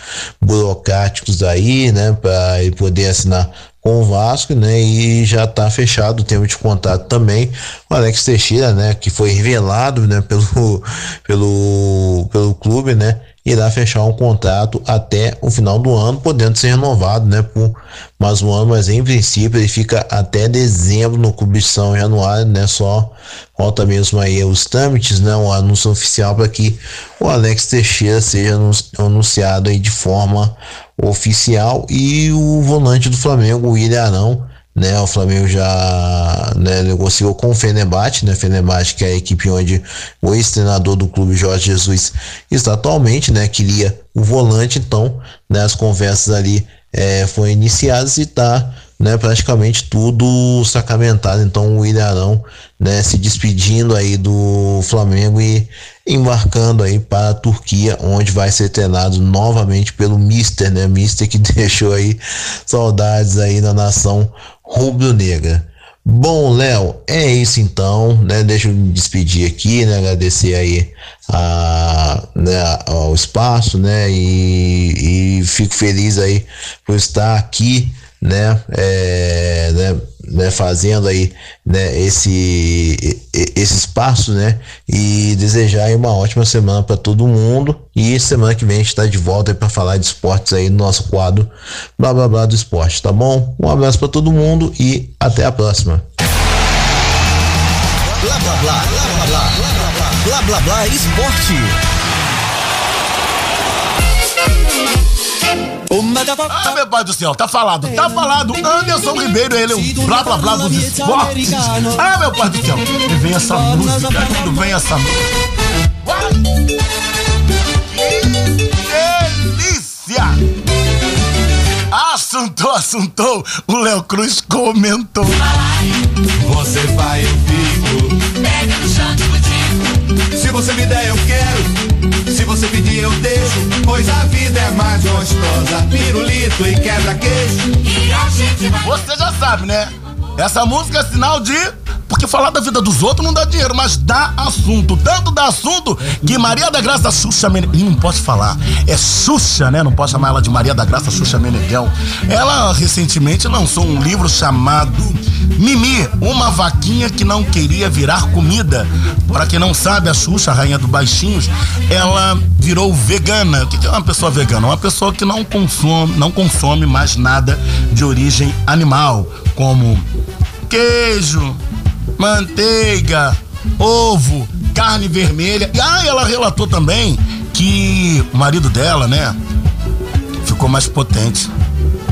burocráticos aí, né, para ele poder assinar com o Vasco, né? E já está fechado o tempo de contato também. O Alex Teixeira, né? Que foi revelado, né? Pelo, pelo, pelo clube, né? Irá fechar um contrato até o final do ano, podendo ser renovado, né? Por mais um ano, mas em princípio ele fica até dezembro no clube de São Januário, né? Só falta mesmo aí os trâmites, né? Um anúncio oficial para que o Alex Teixeira seja anunciado aí de forma oficial e o volante do Flamengo, o William Arão, né? O Flamengo já né, negociou com o Fenerbahçe, né? Fenerbahçe que é a equipe onde o ex-treinador do clube Jorge Jesus está atualmente, né? Queria o volante, então, né? As conversas ali é, foram iniciadas e tá né, praticamente tudo sacramentado. Então o William Arão, né, se despedindo aí do Flamengo e embarcando aí para a Turquia, onde vai ser treinado novamente pelo Mister, né, Mister que *laughs* deixou aí saudades aí na nação rubro-negra. Bom, Léo, é isso então, né? Deixa eu me despedir aqui, né? Agradecer aí a, né, ao espaço, né? E, e fico feliz aí por estar aqui né, é, né, né, fazendo aí né, esse, esse espaço, né, e desejar aí uma ótima semana para todo mundo. E semana que vem a gente está de volta para falar de esportes aí no nosso quadro Blá Blá Blá do Esporte, tá bom? Um abraço para todo mundo e até a próxima. Blá blá blá, blá blá blá, blá blá blá, blá esporte. Ah, meu pai do céu, tá falado, tá falado. Anderson Ribeiro, ele é o blá blá blá dos esportes. Ah, meu pai do céu, e vem essa música, quando vem essa música. Delícia! Assuntou, assuntou, o Léo Cruz comentou. Você vai, eu fico. Pega no chão. Se você me der, eu quero. Se você pedir, eu deixo. Pois a vida é mais gostosa. Pirulito e quebra-queixo. E a gente vai. Você já sabe, né? Essa música é sinal de. Porque falar da vida dos outros não dá dinheiro, mas dá assunto. Tanto dá assunto que Maria da Graça Xuxa Meneghel. Não posso falar. É Xuxa, né? Não posso chamar ela de Maria da Graça Xuxa Meneghel. Ela recentemente lançou um livro chamado Mimi, uma vaquinha que não queria virar comida. Para quem não sabe, a Xuxa, a rainha do baixinhos, ela virou vegana. O que é uma pessoa vegana? Uma pessoa que não consome, não consome mais nada de origem animal, como queijo, manteiga, ovo, carne vermelha. E ah, ela relatou também que o marido dela, né, ficou mais potente.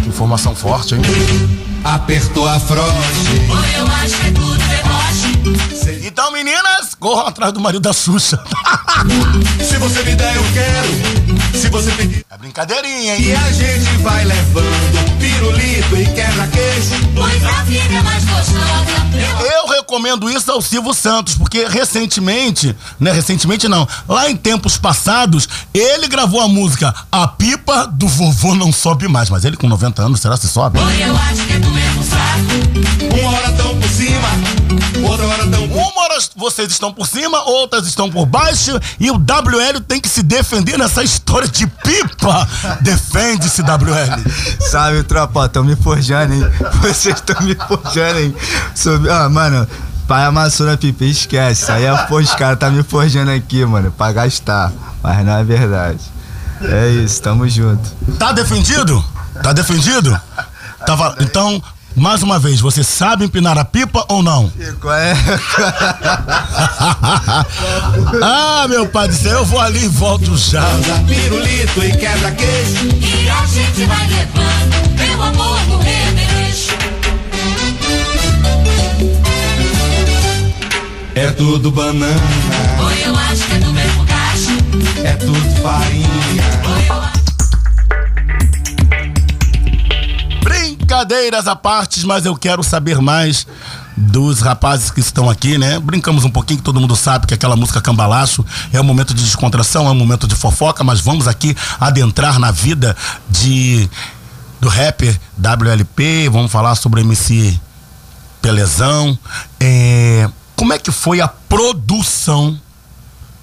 Que informação forte, hein? Apertou a froche. Eu acho que é tudo. Então, meninas, corram atrás do marido da Xuxa. *laughs* Se você me der, eu quero. Se você. É brincadeirinha, hein? E a gente vai levando pirulito e quebra-queixo. Pois a vida é mais gostosa. Eu recomendo isso ao Silvio Santos, porque recentemente, né? Recentemente não, lá em tempos passados, ele gravou a música A Pipa do Vovô Não Sobe Mais. Mas ele com 90 anos, será que sobe? Oi, eu acho que é do mesmo saco. Uma hora tão por cima, outra hora tão Uma hora vocês estão por cima, outras estão por baixo, e o WL tem que se defender nessa história de pipa. Defende-se, WL. Sabe, tropa, tão me forjando, hein? Vocês estão me forjando, hein? Sobre... Ah, mano, pai amassou na pipa, esquece. Isso aí é pô, os caras tá me forjando aqui, mano, pra gastar. Mas não é verdade. É isso, tamo junto. Tá defendido? Tá defendido? Tava... Então, mais uma vez, você sabe empinar a pipa ou não? Qual é? *laughs* ah, meu pai do céu, eu vou ali e volto já. pirulito e quebra-queixo. E a gente vai levando, meu amor, no remeleixo. É tudo banana, Oi, eu acho que é do mesmo cacho. é tudo farinha. Oi, eu acho Brincadeiras à parte, mas eu quero saber mais dos rapazes que estão aqui, né? Brincamos um pouquinho, que todo mundo sabe que aquela música Cambalacho é um momento de descontração, é um momento de fofoca, mas vamos aqui adentrar na vida de do rapper WLP, vamos falar sobre MC Pelezão. É, como é que foi a produção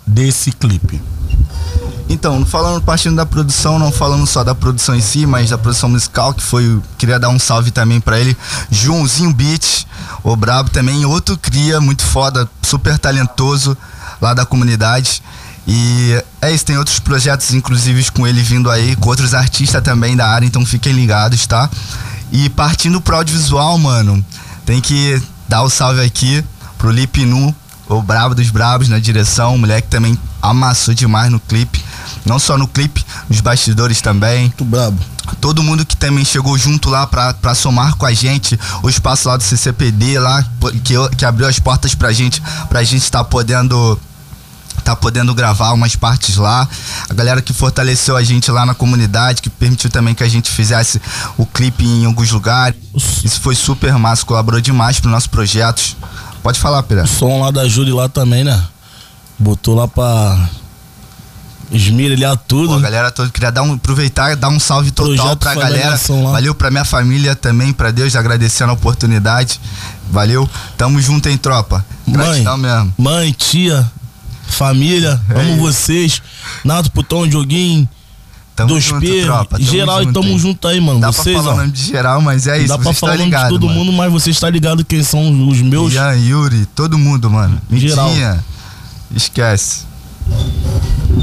desse clipe? Então, falando partindo da produção, não falando só da produção em si, mas da produção musical, que foi. Queria dar um salve também pra ele. Joãozinho Beat, o Brabo também, outro cria muito foda, super talentoso lá da comunidade. E é isso, tem outros projetos, inclusive, com ele vindo aí, com outros artistas também da área, então fiquem ligados, tá? E partindo pro audiovisual, mano, tem que dar o salve aqui pro Lipinu, o brabo dos brabos na direção, o moleque também amassou demais no clipe. Não só no clipe, nos bastidores também. Muito brabo. Todo mundo que também chegou junto lá pra, pra somar com a gente, o espaço lá do CCPD lá, que, que abriu as portas pra gente, pra gente estar podendo tá podendo gravar umas partes lá. A galera que fortaleceu a gente lá na comunidade, que permitiu também que a gente fizesse o clipe em alguns lugares. Isso foi super massa, colaborou demais pro nossos projetos. Pode falar, Pera. O som lá da Júlia lá também, né? Botou lá pra esmerilhar tudo. Pô, a galera toda, queria dar um, aproveitar e dar um salve total Projeto pra galera. Lá. Valeu pra minha família também, pra Deus, agradecendo a oportunidade. Valeu. Tamo junto, hein, tropa. Mãe, Gratidão mesmo. mãe, tia, família, É amo isso. vocês. Nato, Putão, Dioguinho, Tamo Dois junto, P, tropa, tamo geral, e junto, tamo hein. junto aí, mano. Dá vocês, pra falar ó. o nome de geral, mas é isso. Dá pra falar tá nome de ligado, todo mano. mundo, mas você está ligado quem são os meus. Ian, Yuri, todo mundo, mano. Geral. Midinha, Esquece.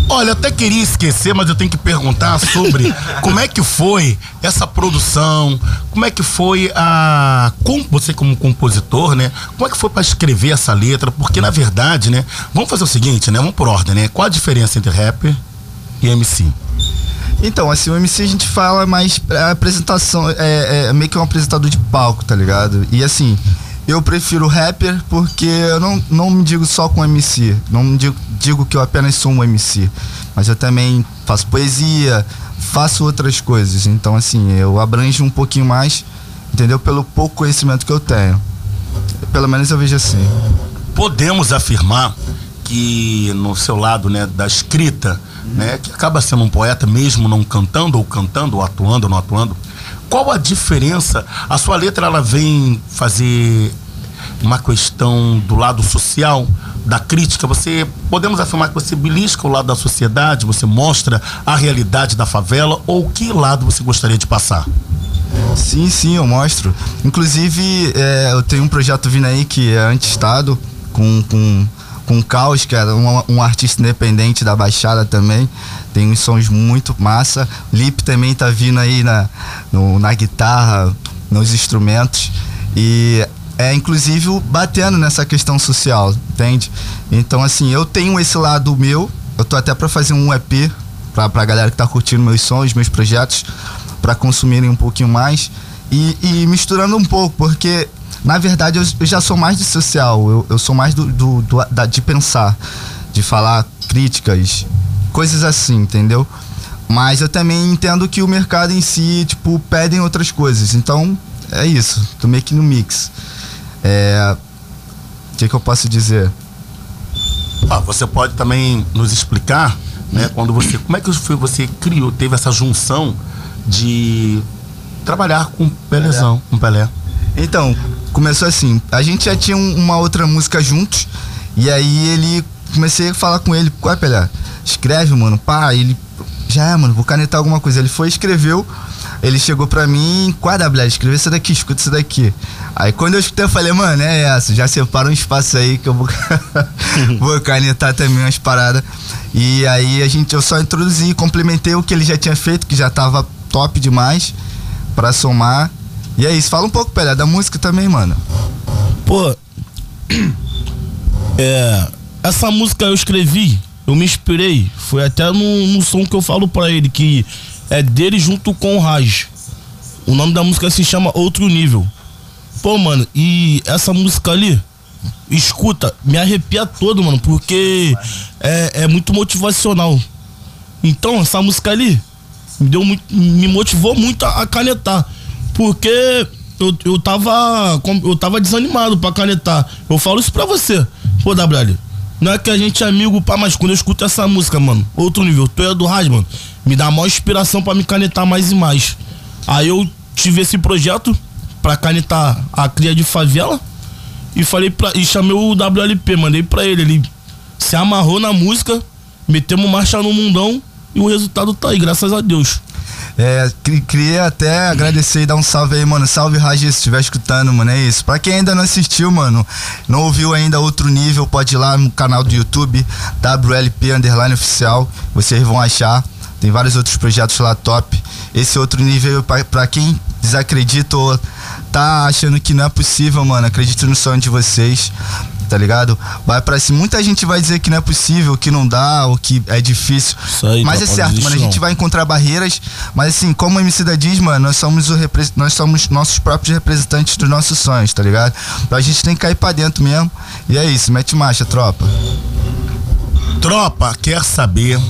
Olha, até queria esquecer, mas eu tenho que perguntar sobre *laughs* como é que foi essa produção, como é que foi a. Com, você como compositor, né? Como é que foi pra escrever essa letra? Porque, na verdade, né? Vamos fazer o seguinte, né? Vamos por ordem, né? Qual a diferença entre rapper e MC? Então, assim, o MC a gente fala mais é, apresentação, é, é meio que um apresentador de palco, tá ligado? E assim, eu prefiro rapper porque eu não, não me digo só com MC, não me digo, digo que eu apenas sou um MC, mas eu também faço poesia, faço outras coisas, então assim, eu abranjo um pouquinho mais, entendeu? Pelo pouco conhecimento que eu tenho. Pelo menos eu vejo assim. Podemos afirmar que no seu lado, né, da escrita, né, que acaba sendo um poeta mesmo não cantando ou cantando, ou atuando ou não atuando, qual a diferença? A sua letra ela vem fazer uma questão do lado social, da crítica. Você podemos afirmar que você belisca o lado da sociedade, você mostra a realidade da favela ou que lado você gostaria de passar? Sim, sim, eu mostro. Inclusive, é, eu tenho um projeto vindo aí que é anti-estado, com, com, com o Caos, que é um, um artista independente da Baixada também. Tem uns sons muito massa. Lip também tá vindo aí na, no- na guitarra, nos instrumentos. E é inclusive batendo nessa questão social, entende? Então, assim, eu tenho esse lado meu. Eu tô até pra fazer um EP pra, pra galera que tá curtindo meus sons, meus projetos, pra consumirem um pouquinho mais. E, e misturando um pouco, porque na verdade eu, eu já sou mais de social, eu, eu sou mais do, do- do- da- de pensar, de falar críticas, coisas assim, entendeu? Mas eu também entendo que o mercado em si, tipo, pedem outras coisas. Então, é isso. Tô meio que no mix. É. O que, que eu posso dizer? Ah, você pode também nos explicar, né, quando você. Como é que foi, você criou, teve essa junção de trabalhar com Pelezão, com Pelé? Então, começou assim. A gente já tinha um- uma outra música juntos. E aí ele. Comecei a falar com ele, qual é, Pelé? Escreve, mano. Pá, ele. Já é, mano, vou canetar alguma coisa. Ele foi, escreveu. Ele chegou pra mim, qual é, WL? Escreveu isso daqui, escuta isso daqui. Aí quando eu escutei, eu falei, mano, é essa. Já separa um espaço aí que eu vou, *laughs* vou canetar também umas paradas. E aí a gente, eu só introduzi, complementei o que ele já tinha feito, que já tava top demais, pra somar. E é isso. Fala um pouco, Pelé, da música também, mano. Pô, é, essa música eu escrevi, eu me inspirei, foi até no, no som que eu falo pra ele, que é dele junto com o Raj. O nome da música se chama Outro Nível. Pô, mano, e essa música ali, escuta, me arrepia todo, mano, porque é, é muito motivacional. Então, essa música ali me, deu me motivou muito a, a canetar. Porque eu, eu tava. Eu tava desanimado pra canetar. Eu falo isso pra você. Pô, WL. Não é que a gente é amigo, pá, mas quando eu escuto essa música, mano, outro nível, tu é do Raj, mano, me dá maior inspiração pra me canetar mais e mais. Aí eu tive esse projeto pra canetar a cria de favela e falei pra, e chamei o WLP, mandei pra ele, ele se amarrou na música, metemos marcha no mundão e o resultado tá aí, graças a Deus. É, queria- até agradecer e dar um salve aí, mano. Salve, Raji, se estiver escutando, mano. É isso. Pra quem ainda não assistiu, mano, não ouviu ainda outro nível, pode ir lá no canal do YouTube, WLP Underline Oficial. Vocês vão achar. Tem vários outros projetos lá top. Esse outro nível, pra, pra quem desacredita ou tá achando que não é possível, mano, acredito no sonho de vocês. Tá ligado? Vai pra cima. Muita gente vai dizer que não é possível, que não dá, ou que é difícil. aí, Mas é tropa, certo, não mano. A gente não. vai encontrar barreiras, mas assim, como a MC da diz, mano, nós somos, o repre- nós somos nossos próprios representantes dos nossos sonhos, tá ligado? Então a gente tem que cair pra dentro mesmo. E é isso, mete marcha, tropa. Tropa, quer saber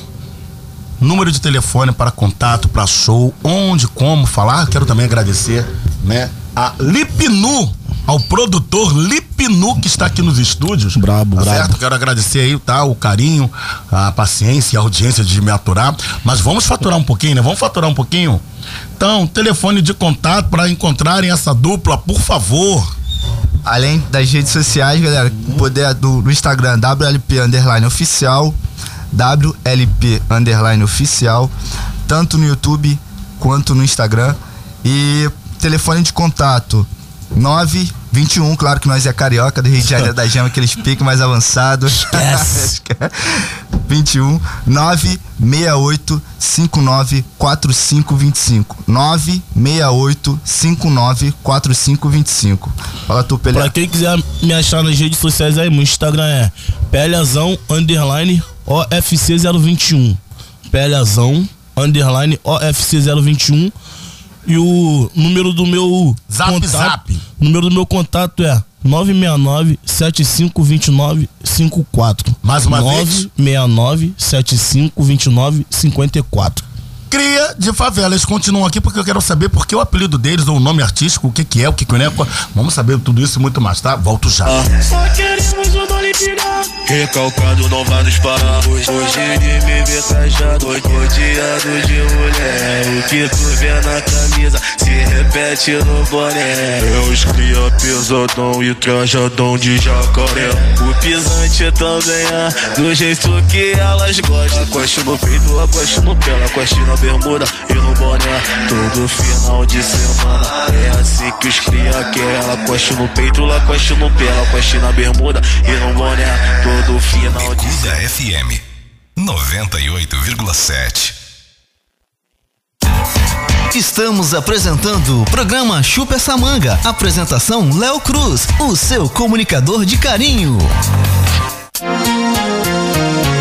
número de telefone para contato, para show, onde, como falar? Quero também agradecer, né, a Lipnu, ao produtor Lipnu que está aqui nos estúdios. Brabo, tá brabo. certo? Quero agradecer aí, tá, o carinho, a paciência e a audiência de me aturar, mas vamos faturar um pouquinho, né? Vamos faturar um pouquinho? Então, telefone de contato para encontrarem essa dupla, por favor. Além das redes sociais, galera, o poder do, do Instagram, WLP Underline Oficial, WLP Underline Oficial, tanto no YouTube quanto no Instagram. E telefone de contato 921, claro que nós é carioca do Rio de Janeiro da Gema, aqueles piques mais avançados. Yes. 21 968 59 4525 968 59 4525 Fala tu, Pelé. Pra quem quiser me achar nas redes sociais aí, meu Instagram é Pelhazão underline OFC 021. Pelhazão underline OFC 021. E o número do meu Zap, contato, zap. Número do meu contato é 969 7529 54. Mais uma vez? 969 7529 54. Cria de favela. Eles continuam aqui porque eu quero saber por que o apelido deles, ou o nome artístico, o que que é, o que que não é. Vamos saber tudo isso e muito mais, tá? Volto já. Só Recalcado não vai nos parar. Hoje, ele me vê trajado, rodeado de mulher. O que tu vê na camisa se repete no boné. Eu os cria pesadão e trajadão de jacaré. O pisante também é do jeito que elas gostam. Coste no peito, a no pé, a na bermuda e no boné. Todo final de semana é assim que os cria quer. Ela coste no peito, ela coste no pé, ela coste na bermuda e no boné. Todo final de Bicuda FM 98,7. Estamos apresentando o programa Chupa essa manga. Apresentação Léo Cruz, o seu comunicador de carinho.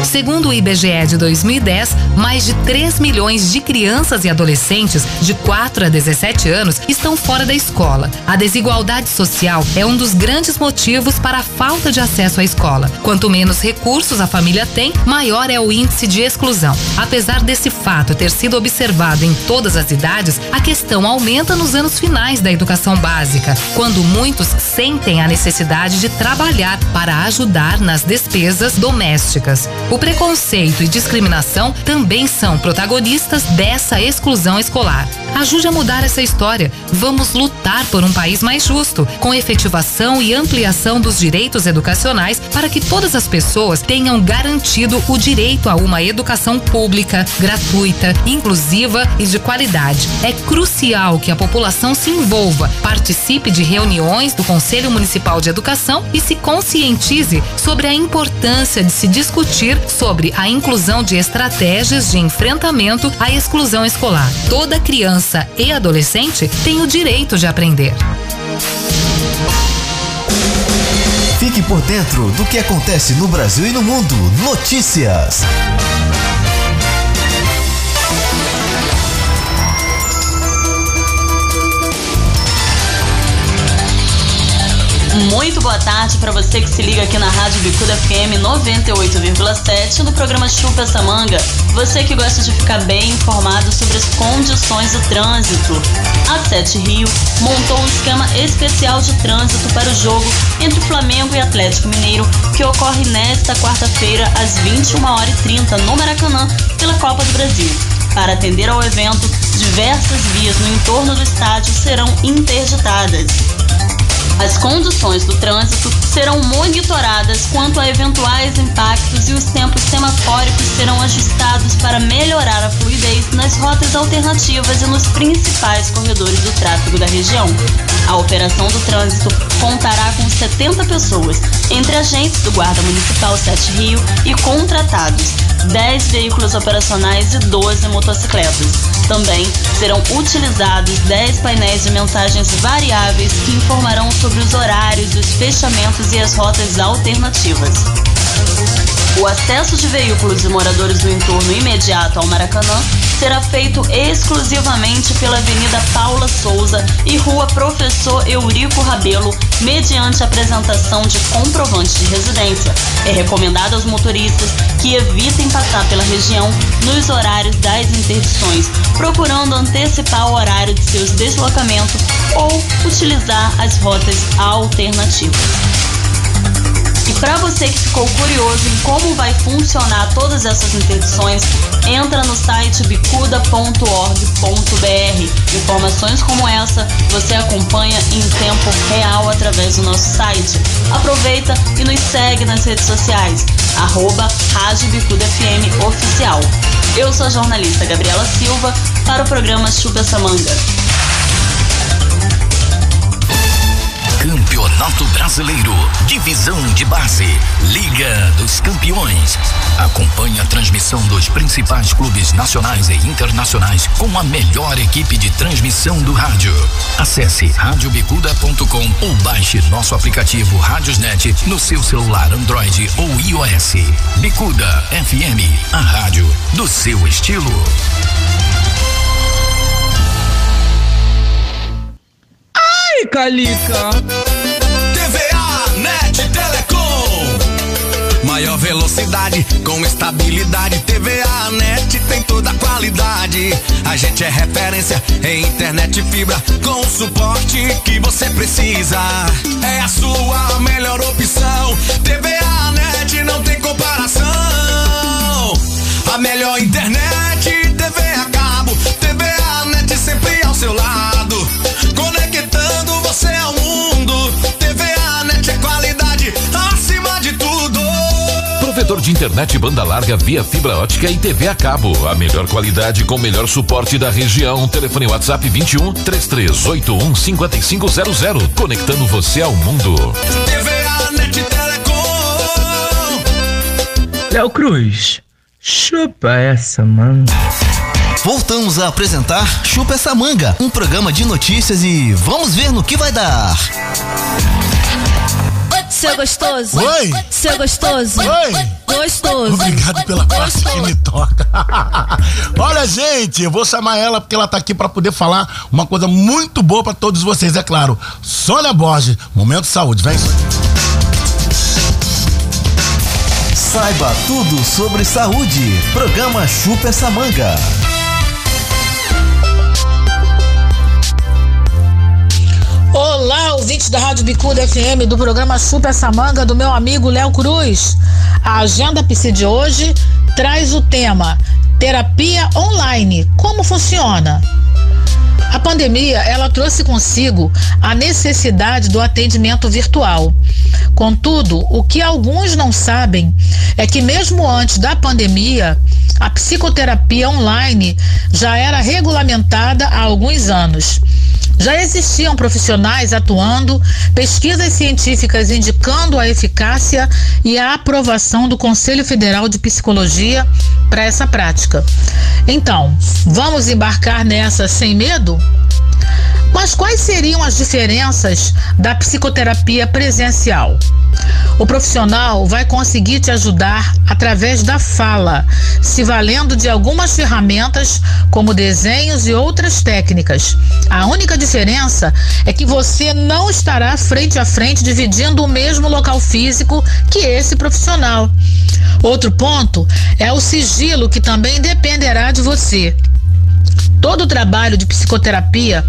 Segundo o IBGE de 2010, mais de 3 milhões de crianças e adolescentes de 4 a 17 anos estão fora da escola. A desigualdade social é um dos grandes motivos para a falta de acesso à escola. Quanto menos recursos a família tem, maior é o índice de exclusão. Apesar desse fato ter sido observado em todas as idades, a questão aumenta nos anos finais da educação básica, quando muitos sentem a necessidade de trabalhar para ajudar nas despesas domésticas. O preconceito e discriminação também são protagonistas dessa exclusão escolar. Ajude a mudar essa história. Vamos lutar por um país mais justo, com efetivação e ampliação dos direitos educacionais para que todas as pessoas tenham garantido o direito a uma educação pública, gratuita, inclusiva e de qualidade. É crucial que a população se envolva, participe de reuniões do Conselho Municipal de Educação e se conscientize sobre a importância de se discutir sobre a inclusão de estratégias de enfrentamento à exclusão escolar. Toda criança e adolescente tem o direito de aprender. Fique por dentro do que acontece no Brasil e no mundo. Notícias. Muito boa tarde para você que se liga aqui na Rádio Bicuda FM 98,7 no programa Chupa essa manga. Você que gosta de ficar bem informado sobre as condições do trânsito. A Sete Rio montou um esquema especial de trânsito para o jogo entre Flamengo e Atlético Mineiro, que ocorre nesta quarta-feira às 21 horas e 30 no Maracanã pela Copa do Brasil. Para atender ao evento, diversas vias no entorno do estádio serão interditadas. As condições do trânsito serão monitoradas quanto a eventuais impactos e os tempos semafóricos serão ajustados para melhorar a fluidez nas rotas alternativas e nos principais corredores do tráfego da região. A operação do trânsito contará com 70 pessoas, entre agentes do Guarda Municipal 7 Rio e contratados, 10 veículos operacionais e 12 motocicletas. Também serão utilizados 10 painéis de mensagens variáveis que informarão sobre os horários, os fechamentos e as rotas alternativas. O acesso de veículos e moradores do entorno imediato ao Maracanã será feito exclusivamente pela Avenida Paula Souza e Rua Professor Eurico Rabelo, mediante apresentação de comprovante de residência. É recomendado aos motoristas que evitem passar pela região nos horários das interdições, procurando antecipar o horário de seus deslocamentos ou utilizar as rotas alternativas. Para você que ficou curioso em como vai funcionar todas essas interdições, entra no site bicuda.org.br. Informações como essa você acompanha em tempo real através do nosso site. Aproveita e nos segue nas redes sociais, arroba Rádio Bicuda FM Oficial. Eu sou a jornalista Gabriela Silva para o programa Chupa essa manga. Campeonato Brasileiro, Divisão de Base, Liga dos Campeões. Acompanhe a transmissão dos principais clubes nacionais e internacionais com a melhor equipe de transmissão do rádio. Acesse radiobicuda.com ou baixe nosso aplicativo Rádiosnet no seu celular Android ou iOS. Bicuda FM, a rádio do seu estilo. Calica. TVA Net Telecom. Maior velocidade com estabilidade. TVA Net tem toda a qualidade. A gente é referência em internet fibra com o suporte que você precisa. É a sua melhor opção. TVA Net não tem comparação. A melhor internet, Provedor de internet banda larga via fibra ótica e TV a cabo. A melhor qualidade com o melhor suporte da região. Telefone WhatsApp 21 3381 5500. Conectando você ao mundo. TVA Net Telecom. Léo Cruz, chupa essa manga. Voltamos a apresentar Chupa essa manga, um programa de notícias e vamos ver no que vai dar. Seu gostoso. Oi. Seu gostoso. Oi. Gostoso. Obrigado pela parte que me toca. *laughs* Olha, gente, eu vou chamar ela porque ela tá aqui pra poder falar uma coisa muito boa pra todos vocês, é claro. Sônia Borges, Momento Saúde. Vem. Saiba tudo sobre saúde. Programa Chupa essa manga. Olá, ouvintes da Rádio Bicuda FM do programa Chupa essa manga do meu amigo Léo Cruz. A agenda PC de hoje traz o tema Terapia online. Como funciona? A pandemia, ela trouxe consigo a necessidade do atendimento virtual. Contudo, o que alguns não sabem é que mesmo antes da pandemia, a psicoterapia online já era regulamentada há alguns anos. Já existiam profissionais atuando, pesquisas científicas indicando a eficácia e a aprovação do Conselho Federal de Psicologia para essa prática. Então, vamos embarcar nessa sem medo? Mas quais seriam as diferenças da psicoterapia presencial? O profissional vai conseguir te ajudar através da fala, se valendo de algumas ferramentas, como desenhos e outras técnicas. A única diferença é que você não estará frente a frente dividindo o mesmo local físico que esse profissional. Outro ponto é o sigilo, que também dependerá de você. Todo o trabalho de psicoterapia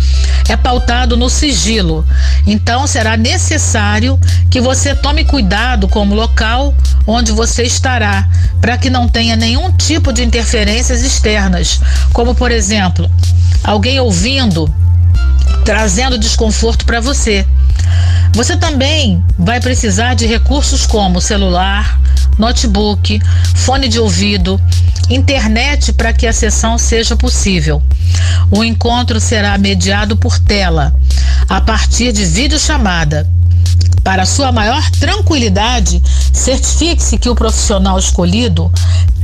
é pautado no sigilo, então será necessário que você tome cuidado com o local onde você estará, para que não tenha nenhum tipo de interferências externas, como por exemplo, alguém ouvindo, trazendo desconforto para você. Você também vai precisar de recursos como celular, notebook, fone de ouvido, internet para que a sessão seja possível. O encontro será mediado por tela, a partir de videochamada. Para sua maior tranquilidade, certifique-se que o profissional escolhido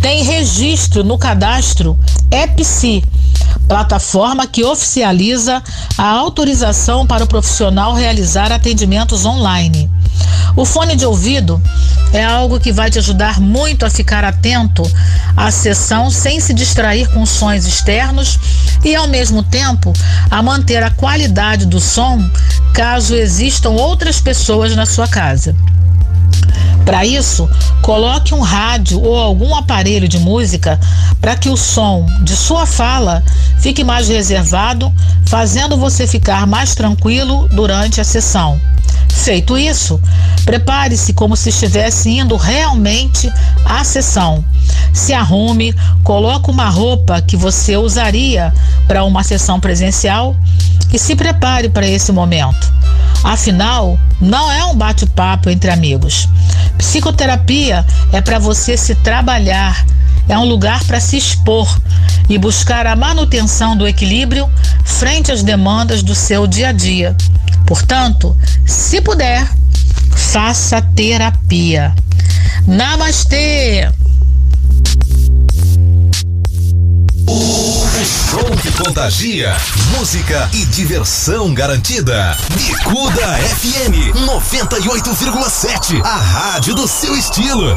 tem registro no cadastro EPSI, plataforma que oficializa a autorização para o profissional realizar atendimentos online. O fone de ouvido é algo que vai te ajudar muito a ficar atento à sessão sem se distrair com sons externos e, ao mesmo tempo, a manter a qualidade do som caso existam outras pessoas na sua casa. Para isso, coloque um rádio ou algum aparelho de música para que o som de sua fala fique mais reservado, fazendo você ficar mais tranquilo durante a sessão. Feito isso, prepare-se como se estivesse indo realmente à sessão. Se arrume, coloque uma roupa que você usaria para uma sessão presencial e se prepare para esse momento. Afinal, não é um bate-papo entre amigos. Psicoterapia é para você se trabalhar, é um lugar para se expor e buscar a manutenção do equilíbrio frente às demandas do seu dia a dia. Portanto, se puder, faça terapia. Namastê! O show que contagia, música e diversão garantida. Bicuda FM 98,7, a rádio do seu estilo.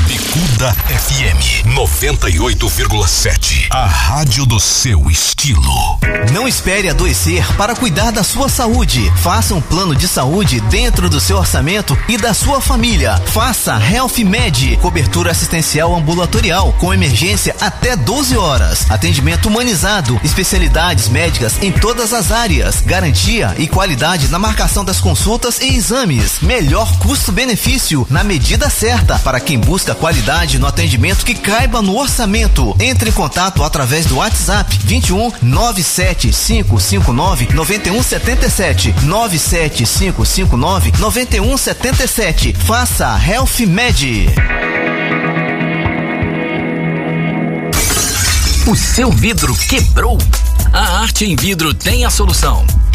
Bicuda FM 98,7. A rádio do seu estilo. Não espere adoecer para cuidar da sua saúde. Faça um plano de saúde dentro do seu orçamento e da sua família. Faça Health Med, cobertura assistencial ambulatorial com emergência até 12 horas. Atendimento humanizado, especialidades médicas em todas as áreas, garantia e qualidade na marcação das consultas e exames. Melhor custo-benefício na medida certa para quem busca qualidade no atendimento que caiba no orçamento. Entre em contato através do WhatsApp 21 97559 9177 97559 9177. Faça Health Med. O seu vidro quebrou? A Arte em Vidro tem a solução.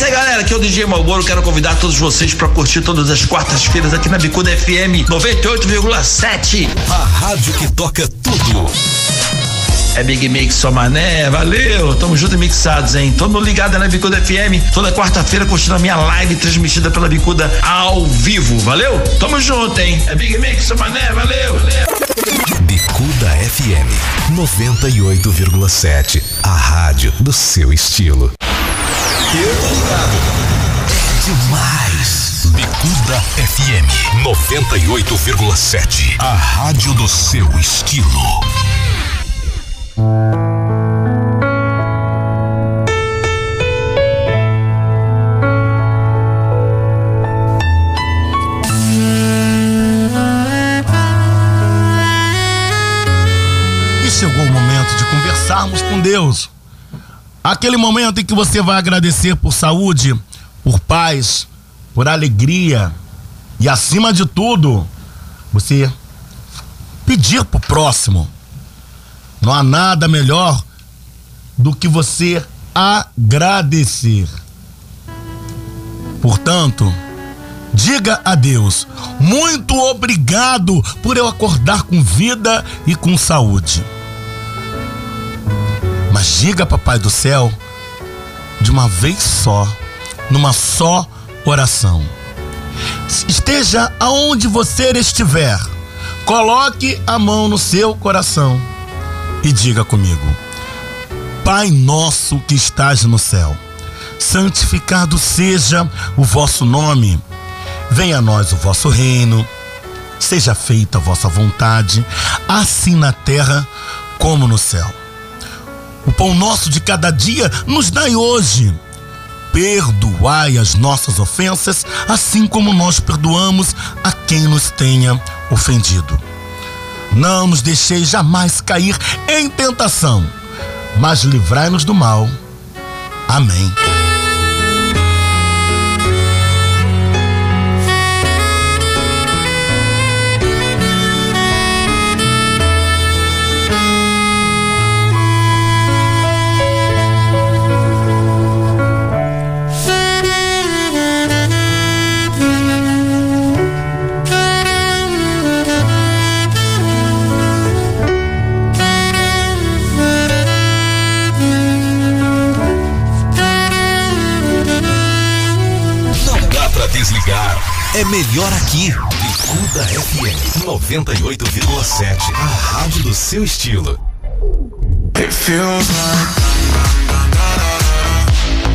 E aí galera, aqui é o DJ Malboro, quero convidar todos vocês para curtir todas as quartas-feiras aqui na Bicuda FM 98,7. A rádio que toca tudo. É Big Mix só mané, valeu, tamo junto e mixados, hein? Todo mundo ligado na Bicuda FM, toda quarta-feira curtindo a minha live transmitida pela Bicuda ao vivo, valeu? Tamo junto, hein? É Big Mix só mané, valeu, valeu. Bicuda FM 98,7. A rádio do seu estilo. Ligado. É demais. Bicuda FM 98,7. A rádio do seu estilo. E chegou o momento de conversarmos com Deus. Aquele momento em que você vai agradecer por saúde, por paz, por alegria e, acima de tudo, você pedir pro próximo. Não há nada melhor do que você agradecer. Portanto, diga a Deus: muito obrigado por eu acordar com vida e com saúde. Mas diga, Papai do céu, de uma vez só, numa só oração. Esteja aonde você estiver, coloque a mão no seu coração e diga comigo: Pai nosso que estás no céu, santificado seja o vosso nome. Venha a nós o vosso reino. Seja feita a vossa vontade, assim na terra como no céu. O pão nosso de cada dia nos dai hoje. Perdoai as nossas ofensas, assim como nós perdoamos a quem nos tenha ofendido. Não nos deixeis jamais cair em tentação, mas livrai-nos do mal. Amém. É melhor aqui. Bicuda FM 98,7. A rádio do seu estilo.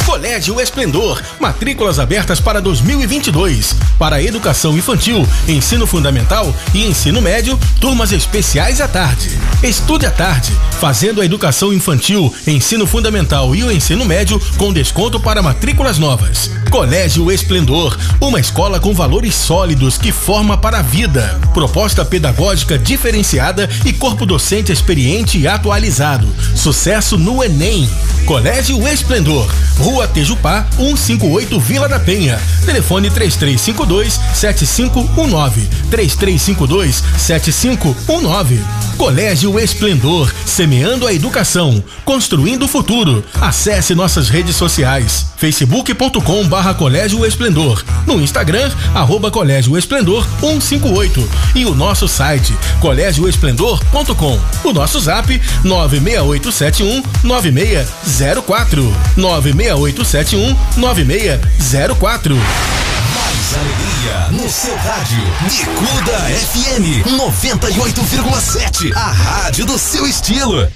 Colégio Esplendor, matrículas abertas para 2022. Para educação infantil, ensino fundamental e ensino médio, turmas especiais à tarde. Estude à tarde, fazendo a educação infantil, ensino fundamental e o ensino médio com desconto para matrículas novas. Colégio Esplendor, uma escola com valores sólidos que forma para a vida. Proposta pedagógica diferenciada e corpo docente experiente e atualizado. Sucesso no Enem. Colégio Esplendor, Rua Tejupá, 158 Vila da Penha. Telefone 3352 7519. 3352 7519. Colégio Esplendor, semeando a educação, construindo o futuro. Acesse nossas redes sociais: facebook.com barra Colégio Esplendor, no Instagram, arroba Colégio Esplendor 158 e o nosso site colégioesplendor.com. O nosso zap 96871 9604 96871 9604. Mais alegria no seu rádio. Bicuda FM 98,7. A rádio do seu estilo.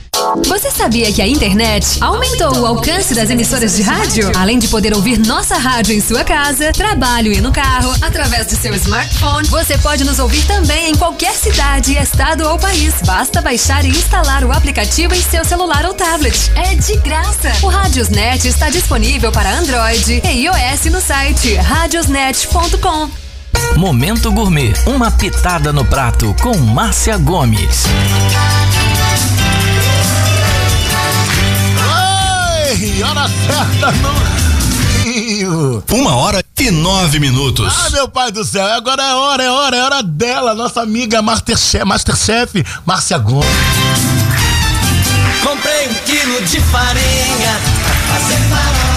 Você sabia que a internet aumentou o alcance das emissoras de rádio? Além de poder ouvir nossa rádio em sua casa, trabalho e no carro, através de seu smartphone, você pode nos ouvir também em qualquer cidade, estado ou país. Basta baixar e instalar o aplicativo em seu celular ou tablet. É de graça. O Radiosnet está disponível para Android e iOS no site radiosnet.com. Momento Gourmet, uma pitada no prato com Márcia Gomes. Oi, hora certa no Rio. Uma hora e nove minutos. Ah, meu pai do céu, agora é hora, é hora, é hora dela, nossa amiga Masterchef, Masterchef Márcia Gomes. Comprei um quilo de farinha pra fazer farofa,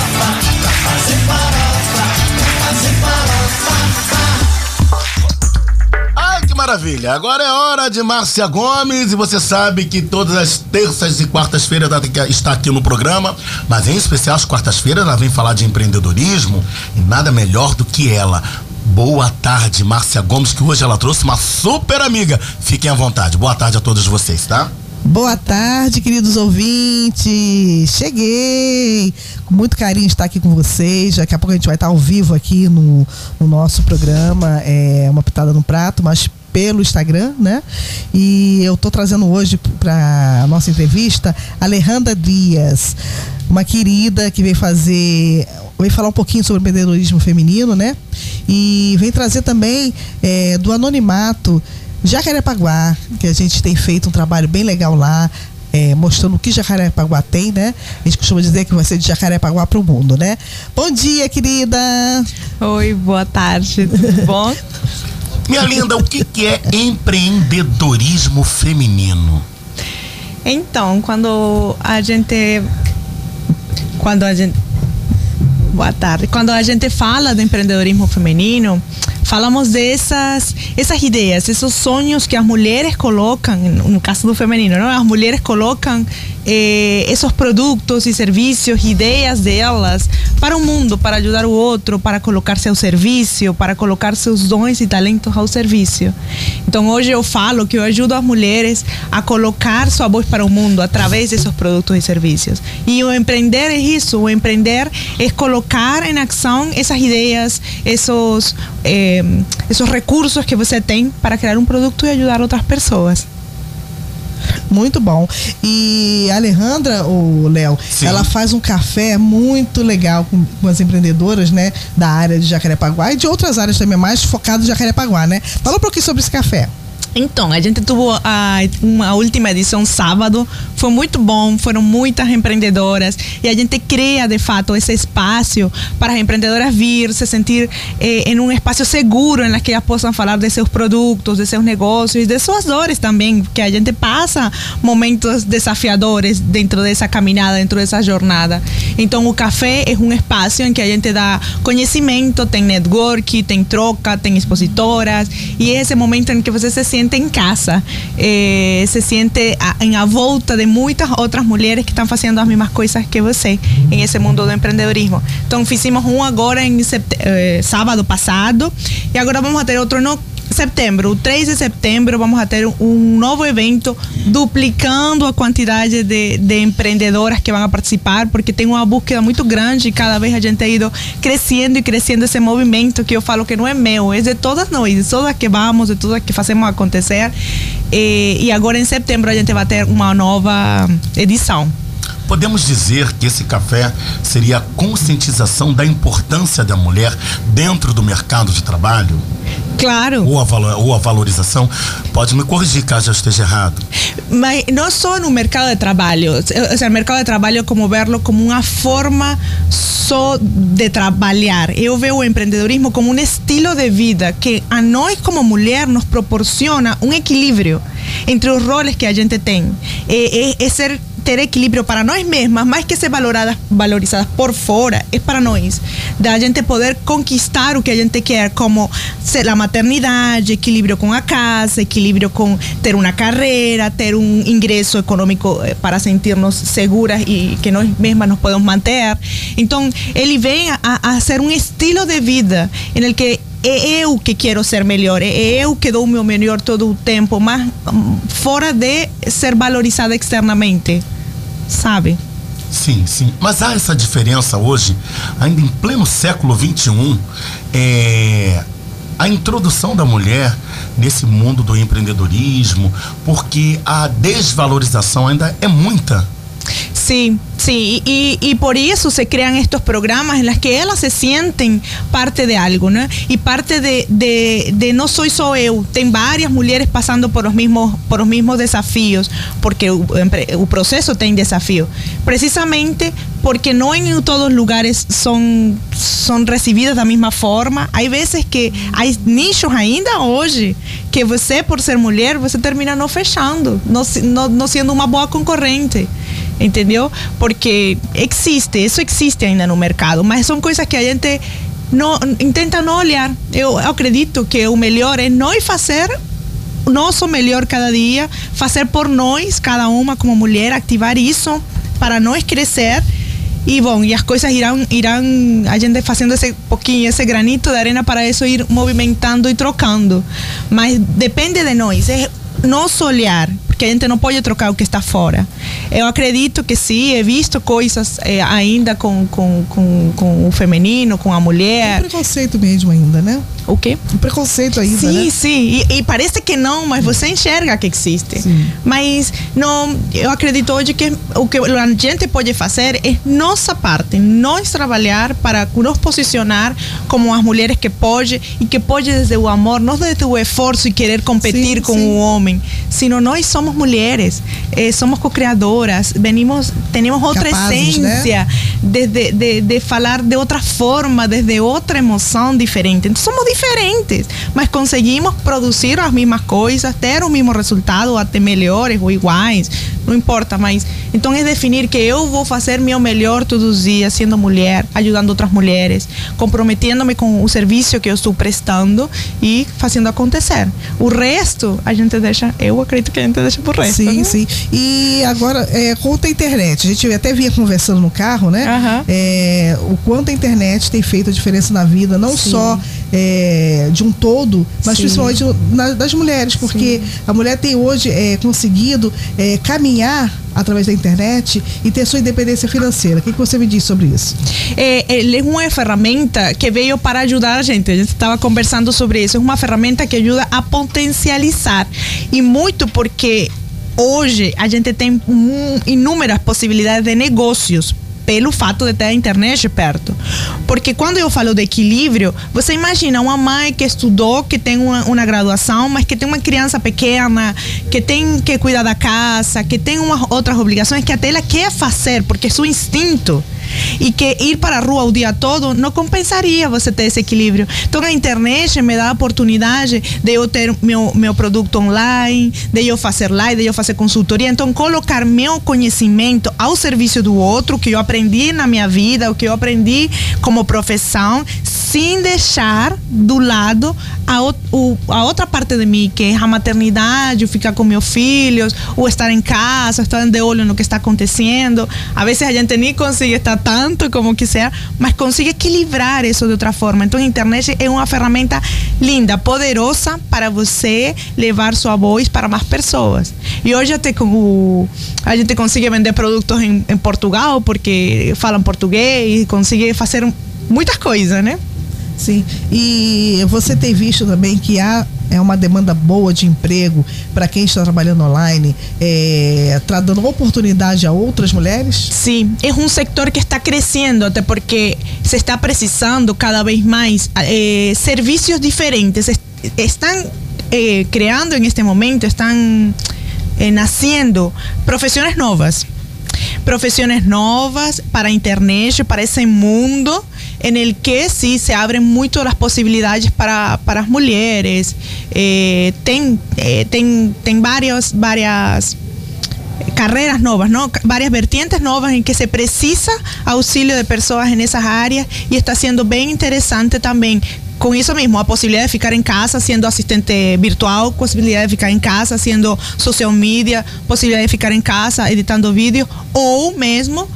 maravilha! Agora é hora de Márcia Gomes e você sabe que todas as terças e quartas-feiras ela estar aqui no programa, mas em especial as quartas-feiras ela vem falar de empreendedorismo e nada melhor do que ela. Boa tarde, Márcia Gomes, que hoje ela trouxe uma super amiga. Fiquem à vontade. Boa tarde a todos vocês, tá? Boa tarde, queridos ouvintes. Cheguei. Com muito carinho estar aqui com vocês. Daqui a pouco a gente vai estar ao vivo aqui no, no nosso programa. É uma pitada no prato, mas pelo Instagram, né? E eu tô trazendo hoje para a nossa entrevista Alejandra Dias, uma querida que veio fazer veio falar um pouquinho sobre empreendedorismo feminino, né? E vem trazer também é, do anonimato Jacarepaguá, que a gente tem feito um trabalho bem legal lá, é, mostrando o que Jacarepaguá tem, né? A gente costuma dizer que vai ser de Jacarepaguá para o mundo, né? Bom dia, querida! Oi, boa tarde, tudo bom? *laughs* Minha linda, o que, que é empreendedorismo feminino? Então, quando a gente. Quando a gente. Boa tarde. Quando a gente fala do empreendedorismo feminino, falamos dessas essas ideias, esses sonhos que as mulheres colocam, no caso do feminino, não? as mulheres colocam eh, esses produtos e serviços, ideias delas para o mundo, para ajudar o outro, para colocar-se ao serviço, para colocar seus dons e talentos ao serviço. Então hoje eu falo que eu ajudo as mulheres a colocar sua voz para o mundo através desses produtos e serviços. E o empreender é isso, o empreender é colocar em ação essas ideias, esses, eh, recursos que você tem para criar um produto e ajudar outras pessoas. Muito bom. E a Alejandra, o Léo, ela faz um café muito legal com, com as empreendedoras, né? Da área de Jacarepaguá e de outras áreas também, mais focado em Jacarepaguá, né? Fala um pouquinho sobre esse café. Então, a gente teve uma última edição sábado, foi muito bom, foram muitas empreendedoras. E a gente cria de fato esse espaço para as empreendedoras vir, se sentir eh, em um espaço seguro em que elas possam falar de seus produtos, de seus negócios, de suas dores também, que a gente passa momentos desafiadores dentro dessa caminhada, dentro dessa jornada. Então, o café é um espaço em que a gente dá conhecimento, tem network, tem troca, tem expositoras. E é esse momento em que você se sente em casa, eh, se sente a, a volta de muitas outras mulheres que estão fazendo as mesmas coisas que você em esse mundo do empreendedorismo. Então fizemos um agora em eh, sábado passado e agora vamos a outro no setembro, o 3 de setembro, vamos a ter um novo evento duplicando a quantidade de, de empreendedoras que vão participar, porque tem uma búsqueda muito grande e cada vez a gente tem ido crescendo e crescendo esse movimento que eu falo que não é meu, é de todas nós, de todas que vamos, de todas que fazemos acontecer. E, e agora em setembro a gente vai ter uma nova edição. Podemos dizer que esse café seria a conscientização da importância da mulher dentro do mercado de trabalho? Claro. Ou a, ou a valorização? Pode me corrigir caso eu esteja errado. Mas não só no mercado de trabalho, o sea, el mercado de trabalho como verlo como uma forma só de trabalhar. Eu vejo o empreendedorismo como um estilo de vida que a nós como mulher nos proporciona um equilíbrio entre os roles que a gente tem. É, é- é ser ter equilíbrio para nós mesmas, mais que ser valoradas, valorizadas por fora, é para nós. Da gente poder conquistar o que a gente quer, como ser a maternidade, equilíbrio com a casa, equilíbrio com ter uma carreira, ter um ingresso econômico eh, para sentir-nos seguras e que nós mesmas nos podemos manter. Então, ele vem a, a ser um estilo de vida em que é eu que quero ser melhor, é eu que dou o meu melhor todo o tempo, mas hum, fora de ser valorizada externamente. sabe? Sim, sim. Mas há essa diferença hoje, ainda em pleno século XXI, é, a introdução da mulher nesse mundo do empreendedorismo, porque a desvalorização ainda é muita. Sí, sí, y, por eso se crean estos programas en los que ellas se sienten parte de algo, ¿no? Y parte de, de, de no soy só eu, tem varias mulheres passando por os mesmos, por os mesmos desafios, porque o, empre- o processo tem desafio. Precisamente porque no en todos los lugares son, son recibidas da mesma forma. Hay veces que hay nichos ainda hoje que você, por ser mulher, você termina não fechando, não, se- não, não sendo uma boa concorrente. Entendeu? Porque existe, isso existe ainda no mercado, mas são coisas que a gente não, tenta não olhar. Eu acredito que o melhor é nós fazer nosso melhor cada dia, fazer por nós, cada uma como mulher, ativar isso para nós crescer. E bom, e as coisas irão, irão a gente fazendo esse pouquinho, esse granito de arena para isso ir movimentando e trocando. Mas depende de nós, é nosso olhar, porque a gente não pode trocar o que está fora. Eu acredito que sim, he visto coisas eh, ainda com, com, com, com o feminino, com a mulher. Tem preconceito mesmo ainda, né? O quê? Um preconceito ainda, Sim, né? sim. E, e parece que não, mas você enxerga que existe. Mas não, eu acredito hoje que o que a gente pode fazer é nossa parte, nós trabalhar para nos posicionar como as mulheres que pode e que pode desde o amor, não desde o esforço e querer competir com o homem, sino nós somos mulheres, eh, somos co-criadoras, venimos, temos outra Capazes, né? essência desde de, de falar de outra forma, desde outra emoção diferente. Então somos diferentes, mas conseguimos produzir as mesmas coisas, ter o mesmo resultado, até melhores ou iguais, não importa, mas então é definir que eu vou fazer meu melhor todos os dias, sendo mulher, ajudando outras mulheres, comprometendo-me com o serviço que eu estou prestando e fazendo acontecer. O resto a gente deixa, eu acredito que a gente deixa por resto. Sim, né? sim. E agora, é, quanto à internet, a gente até vinha conversando no carro, né? É, o quanto a internet tem feito a diferença na vida, não Sim. só é, de um todo, mas Sim. principalmente na- das mulheres, porque a mulher tem hoje é, conseguido é, caminhar através da internet e ter sua independência financeira. O que, que você me diz sobre isso? É, ele é uma ferramenta que veio para ajudar a gente. A gente estava conversando sobre isso. É uma ferramenta que ajuda a potencializar. E muito porque hoje a gente tem inúmeras possibilidades de negócios pelo fato de ter a internet perto. Porque quando eu falo de equilíbrio, você imagina uma mãe que estudou, que tem uma, uma graduação, mas que tem uma criança pequena, que tem que cuidar da casa, que tem umas outras obrigações que até ela quer fazer, porque é seu instinto. E que ir para a rua o dia todo não compensaria você ter esse equilíbrio. Então a internet me dá a oportunidade de eu ter meu, meu produto online, de eu fazer live, de eu fazer consultoria. Então colocar meu conhecimento ao serviço do outro, que eu aprendi na minha vida, o que eu aprendi como profissão, sem deixar do lado a, o- a outra parte de mim, que é a maternidade, o ficar com meus filhos, o estar em casa, estar de olho no que está acontecendo. A vezes a gente nem consegue estar tanto como quiser, mas consegue equilibrar isso de outra forma. Então a internet é uma ferramenta linda, poderosa para você levar sua voz para mais pessoas. E hoje até com o, a gente consegue vender produtos em, em Portugal porque falam português consegue fazer muitas coisas, né? Sim. E você tem visto também que há é uma demanda boa de emprego para quem está trabalhando online, está dando oportunidade a outras mulheres? Sim, é um setor que está crescendo, até porque se está precisando cada vez mais eh, serviços diferentes. Est- Estão eh, criando en este momento, están eh, naciendo profesiones novas. Profesiones novas para internet, para ese mundo en el que sí se abren mucho las posibilidades para, para las mujeres. Eh, ten, eh, ten, ten varios, varias carreras novas, ¿no? Ca- Varias vertientes novas en que se precisa auxilio de personas en esas áreas y está siendo bien interesante también. Com isso mesmo, a possibilidade de ficar em casa sendo assistente virtual, possibilidade de ficar em casa sendo social media, possibilidade de ficar em casa editando vídeo ou mesmo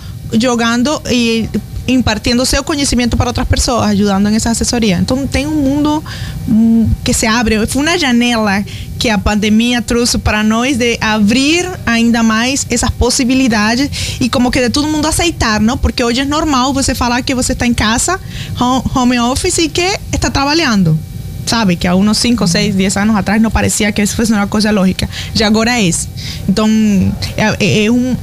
jogando e impartindo o seu conhecimento para outras pessoas, ajudando nessa assessoria. Então tem um mundo hum, que se abre, foi uma janela que a pandemia trouxe para nós de abrir ainda mais essas possibilidades e como que de todo mundo aceitar, não? Porque hoje é normal você falar que você está em casa, home- home office e que está trabalhando. Sabe, que há uns 5, 6, 10 anos atrás não parecia que isso fosse uma coisa lógica. Já agora é. Então, é, é- é um.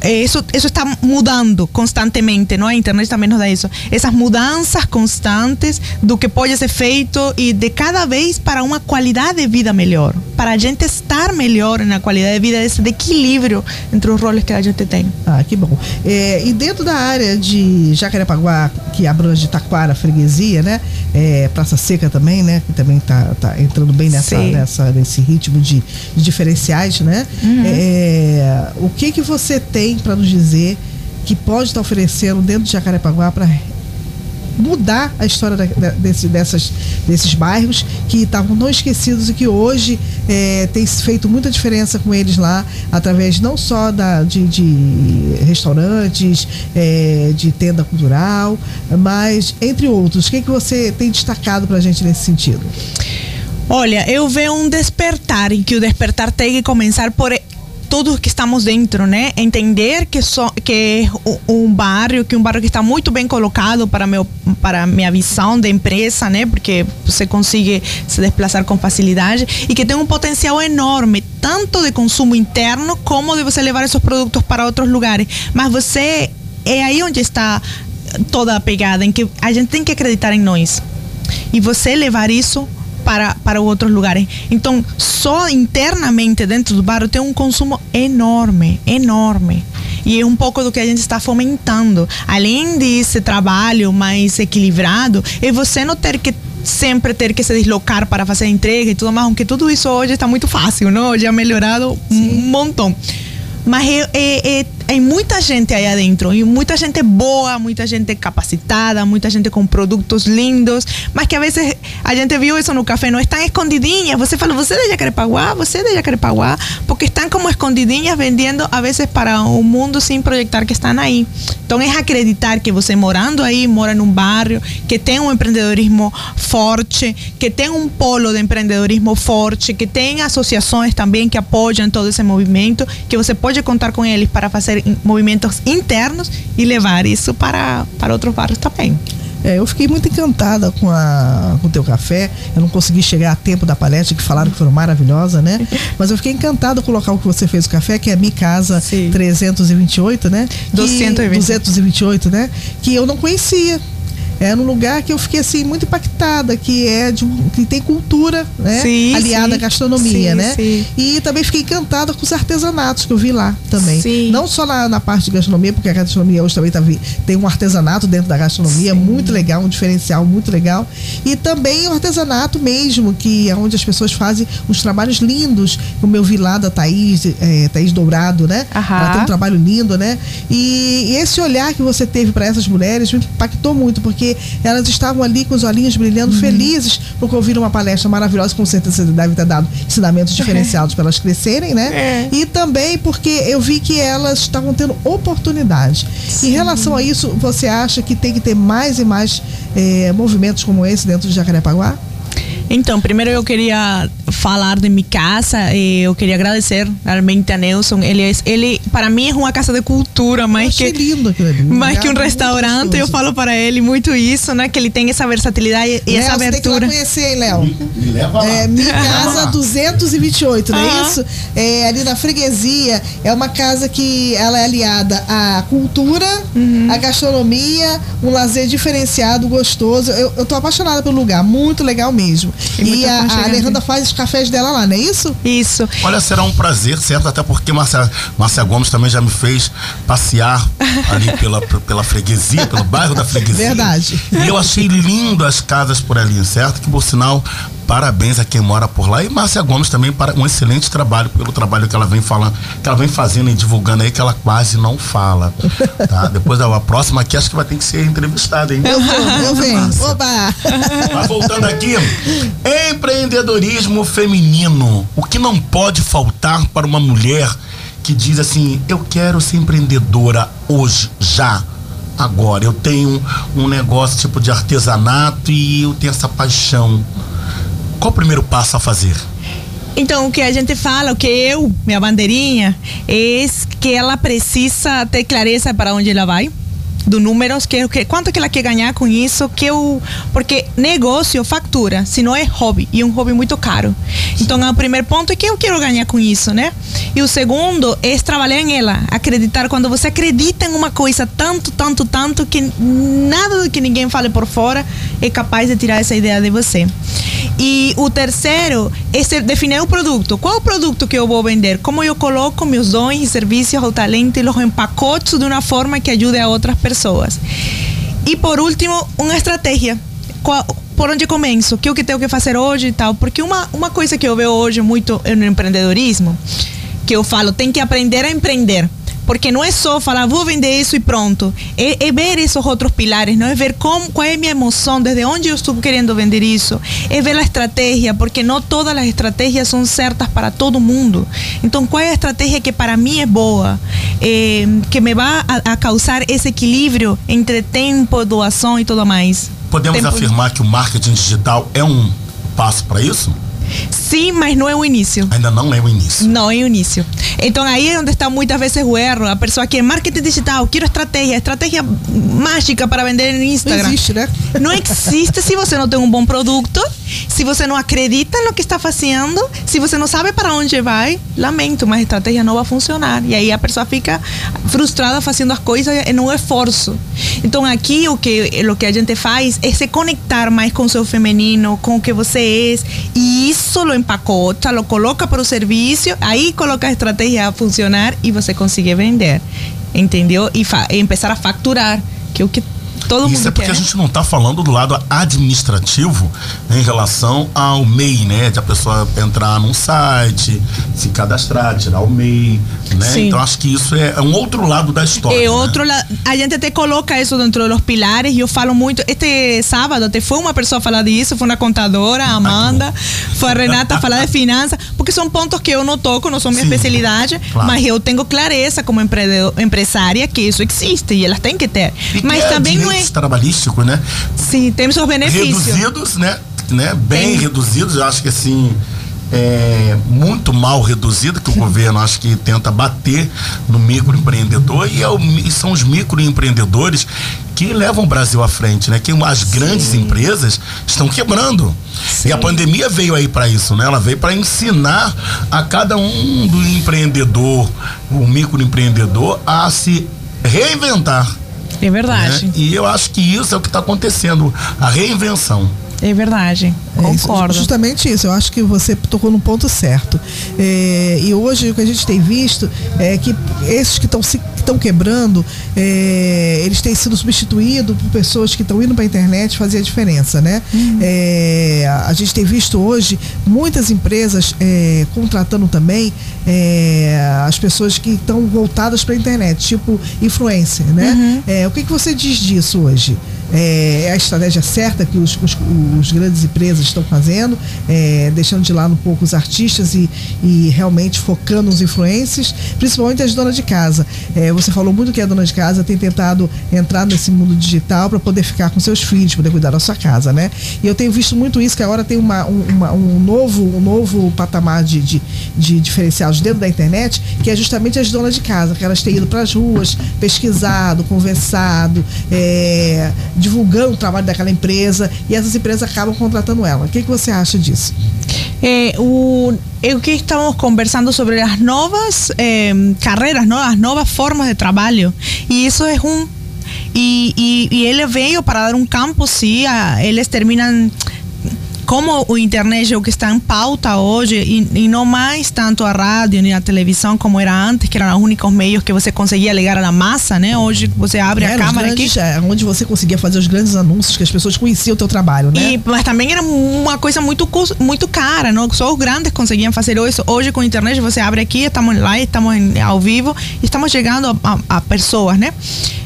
É Isso, isso está mudando constantemente, não? A internet também nos dá isso. Essas mudanças constantes do que pode ser feito e de cada vez para uma qualidade de vida melhor. Para a gente estar melhor na qualidade de vida, esse de equilíbrio entre os roles que a gente tem. Ah, que bom. É, e dentro da área de Jacarepaguá, que abrange Taquara, Freguesia, né? É, Praça Seca também, né? Que também tá, tá entrando bem nessa, nessa, nesse ritmo de, de diferenciais, né? Uhum. É, o que que você tem para nos dizer que pode estar oferecendo dentro de Jacarepaguá para mudar a história da- da- desse- dessas, desses bairros que estavam tão esquecidos e que hoje é, tem feito muita diferença com eles lá, através não só da, de, de restaurantes, é, de tenda cultural, mas entre outros. O que, que você tem destacado para a gente nesse sentido? Olha, eu vejo um despertar e que o despertar tem que começar por todos que estamos dentro, né? Entender que so, que um barrio, que um barrio que está muito bem colocado para meu para minha visão de empresa, né? Porque você consegue se desplaçar com facilidade e que tem um potencial enorme, tanto de consumo interno como de você levar esses produtos para outros lugares. Mas você é aí onde está toda a pegada em que a gente tem que acreditar em nós e você levar isso para, para outros lugares. Então, só internamente dentro do bairro tem um consumo enorme, enorme. E é um pouco do que a gente está fomentando. Além desse trabalho mais equilibrado, é você não ter que sempre ter que se deslocar para fazer entrega e tudo mais, aunque tudo isso hoje está muito fácil, não? Hoje é melhorado um montão. Mas é, é, é, é muita gente aí adentro, e muita gente boa, muita gente capacitada, muita gente com produtos lindos, mas que a vezes a gente viu isso no café, não estão escondidinhas. Você fala, você é de Jacarepaguá, você é de Jacarepaguá, porque estão como escondidinhas vendendo a vezes para o mundo sem projetar que estão aí. Então é acreditar que você morando aí, mora num bairro que tem um empreendedorismo forte, que tem um polo de empreendedorismo forte, que tem associações também que apoiam todo esse movimento, que você pode contar com eles para fazer in- movimentos internos e levar isso para, para outros bairros também. É, eu fiquei muito encantada com, a, com o teu café. Eu não consegui chegar a tempo da palestra, que falaram que foram maravilhosa, né? *laughs* Mas eu fiquei encantada com o local que você fez o café, que é a Mi Casa 328, né? Que- 228. 228, né? Que eu não conhecia. É num lugar que eu fiquei assim muito impactada, que é de que tem cultura, né? Sim, Aliada sim. à gastronomia, Sim, né? sim. E também fiquei encantada com os artesanatos que eu vi lá também. Sim. Não só na, na parte de gastronomia, porque a gastronomia hoje também tá, tem um artesanato dentro da gastronomia muito legal, um diferencial muito legal. E também o artesanato mesmo, que é onde as pessoas fazem uns trabalhos lindos, como eu vi lá da Thaís, é, Thaís Dourado, né? Aham. Ela tem um trabalho lindo, né? E, e esse olhar que você teve para essas mulheres me impactou muito, porque elas estavam ali com os olhinhos brilhando, Uhum. felizes, porque ouviram uma palestra maravilhosa, com certeza você deve ter dado ensinamentos diferenciados para elas crescerem, né? É. E também porque eu vi que elas estavam tendo oportunidade. Em relação a isso, você acha que tem que ter mais e mais eh, movimentos como esse dentro de Jacarepaguá? Então, primeiro eu queria falar de minha casa e eu queria agradecer realmente a Nelson. Ele, é- ele para mim é uma casa de cultura, mais que lindo mais que um restaurante. Eu falo para ele muito isso, né? Que ele tem essa versatilidade e Léo, essa você tem que lá abertura. conhecer, hein, Léo? Me leva lá. É, minha casa 228, não é isso? É, ali na freguesia. É uma casa que ela é aliada à cultura, Uhum. à gastronomia, um lazer diferenciado, gostoso. Eu, eu tô apaixonada pelo lugar, muito legal mesmo. É E muito a, a. Alejandra faz os cafés dela lá, não é isso? Isso. Olha, será um prazer, certo? Até porque Márcia, Márcia Gomes também já me fez passear ali *laughs* pela, pela freguesia, pelo bairro da freguesia. Verdade. E eu achei lindo as casas por ali, certo? Que por sinal, parabéns a quem mora por lá. E Márcia Gomes também para um excelente trabalho, pelo trabalho que ela vem falando, que ela vem fazendo e divulgando aí, que ela quase não fala. Tá? *laughs* Depois a, a próxima aqui acho que vai ter que ser entrevistada, hein? Eu vou, eu venho. Oba! Mas voltando aqui, empreendedorismo feminino. O que não pode faltar para uma mulher que diz assim: eu quero ser empreendedora hoje, já. agora? Eu tenho um negócio tipo de artesanato e eu tenho essa paixão. Qual o primeiro passo a fazer? Então, o que a gente fala, o que eu, minha bandeirinha, é que ela precisa ter clareza para onde ela vai, do números, que, que, quanto que ela quer ganhar com isso, que eu, porque negócio factura, se não é hobby, e um hobby muito caro. Então, o primeiro ponto é que eu quero ganhar com isso, né? E o segundo é trabalhar em ela, acreditar. Quando você acredita em uma coisa tanto, tanto, tanto, que nada do que ninguém fale por fora é capaz de tirar essa ideia de você. E o terceiro é ser- definir o produto. Qual o produto que eu vou vender? Como eu coloco meus dons e serviços ao talento e los empacoto de uma forma que ajude a outras pessoas. E por último, uma estratégia. Qual- por onde começo? O que eu que tenho que fazer hoje e tal? Porque uma, uma coisa que eu vejo hoje muito no empreendedorismo, que eu falo, tem que aprender a empreender. Porque não é só falar, vou vender isso e pronto. É, é ver esses outros pilares, não é ver como, qual é a minha emoção, desde onde eu estou querendo vender isso. É ver a estratégia, porque não todas as estratégias são certas para todo mundo. Então, qual é a estratégia que para mim é boa, eh, que me vai a, a causar esse equilíbrio entre tempo, doação e tudo mais. Podemos Tempo- afirmar que o marketing digital é um passo para isso? Sim, mas não é o início. Ainda não é o início. Não é o início. Então aí é onde está muitas vezes o erro. A pessoa quer marketing digital, quero estratégia, estratégia mágica para vender no Instagram. Não existe, né? Não existe se você não tem um bom produto, se você não acredita no que está fazendo, se você não sabe para onde vai, lamento, mas a estratégia não vai funcionar. E aí a pessoa fica frustrada fazendo as coisas em um esforço. Então aqui o que, o que a gente faz é se conectar mais com o seu feminino, com o que você é, e isso lo empacota, lo coloca para o serviço, aí coloca a estratégia a funcionar e você consegue vender. Entendeu? E, e empezar a facturar, que é o que todo Isso é porque quer. a gente não está falando do lado administrativo né, em relação ao MEI, né? De a pessoa entrar num site, se cadastrar, tirar o MEI, né? Sim. Então acho que isso é, um outro lado da história. É né? outro la- a gente até coloca isso dentro dos pilares e eu falo muito. Este sábado até foi uma pessoa falar disso, foi uma contadora, a Amanda, foi a Renata falar de *laughs* finanças, porque são pontos que eu não toco, não são minha Sim, especialidade, claro. mas eu tenho clareza como empresária que isso existe e elas têm que ter. E mas é também não é. Direitos trabalhísticos, né? Sim, temos os benefícios. Reduzidos, né? né? Bem Tem. reduzidos, eu acho que assim. É muito mal reduzido que o governo acho que tenta bater no microempreendedor e, é o- e são os microempreendedores que levam o Brasil à frente, né? Que as grandes empresas estão quebrando. E a pandemia veio aí para isso, né? Ela veio para ensinar a cada um do empreendedor, o microempreendedor, a se reinventar. É verdade. né? E eu acho que isso é o que está acontecendo, a reinvenção. É verdade. É isso, Concordo. justamente isso, eu acho que você tocou no ponto certo. É, e hoje o que a gente tem visto é que esses que estão se estão quebrando, é, eles têm sido substituídos por pessoas que estão indo para a internet fazer a diferença, né? É, a gente tem visto hoje muitas empresas é, contratando também é, as pessoas que estão voltadas para a internet, tipo influencer, né? É, o que, que você diz disso hoje? É, é a estratégia certa que os, os, os grandes empresas estão fazendo, é, deixando de lado um pouco os artistas e, e realmente focando nos influencers, principalmente as donas de casa. É, você falou muito que a dona de casa tem tentado entrar nesse mundo digital para poder ficar com seus filhos, poder cuidar da sua casa, né? E eu tenho visto muito isso, que agora tem uma, um, uma- um novo, um novo patamar de, de, de diferenciais dentro da internet, que é justamente as donas de casa, que elas têm ido para as ruas, pesquisado, conversado, é, divulgando o trabalho daquela empresa e essas empresas acabam contratando ela. O que, que você acha disso? É, o, que estamos conversando sobre as novas carreiras, não? as novas formas de trabalho. E isso é um. E, e, ele veio para dar um campo, sim. a- eles terminam. Como o internet é o que está em pauta hoje, e, e não mais tanto a rádio nem a televisão como era antes, que eram os únicos meios que você conseguia ligar à massa, né? Hoje você abre a Eram os câmera aqui. é, onde você conseguia fazer os grandes anúncios, que as pessoas conheciam o teu trabalho, né? E, mas também era uma coisa muito, muito cara, não? Só os grandes conseguiam fazer isso. Hoje com a internet você abre aqui, estamos lá, estamos ao vivo, e estamos chegando a, a- a pessoas, né?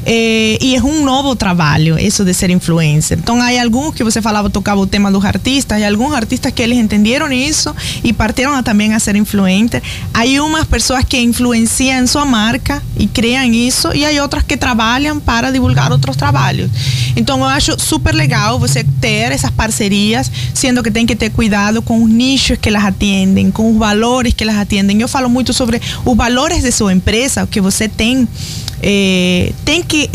Eh, e é um novo trabalho, isso de ser influencer. Então, há alguns que você falava, tocava o tema dos artistas, Hay algunos artistas que les entendieron eso y partieron a, también a ser influentes. Hay unas personas que influencian su marca y crean isso e hay outras que trabalham para divulgar outros trabalhos. Então eu acho super legal você ter essas parcerias, sendo que tem que ter cuidado com os nichos que elas atendem, com os valores que elas atendem. Eu falo muito sobre os valores de sua empresa, que você tem, eh, tem que,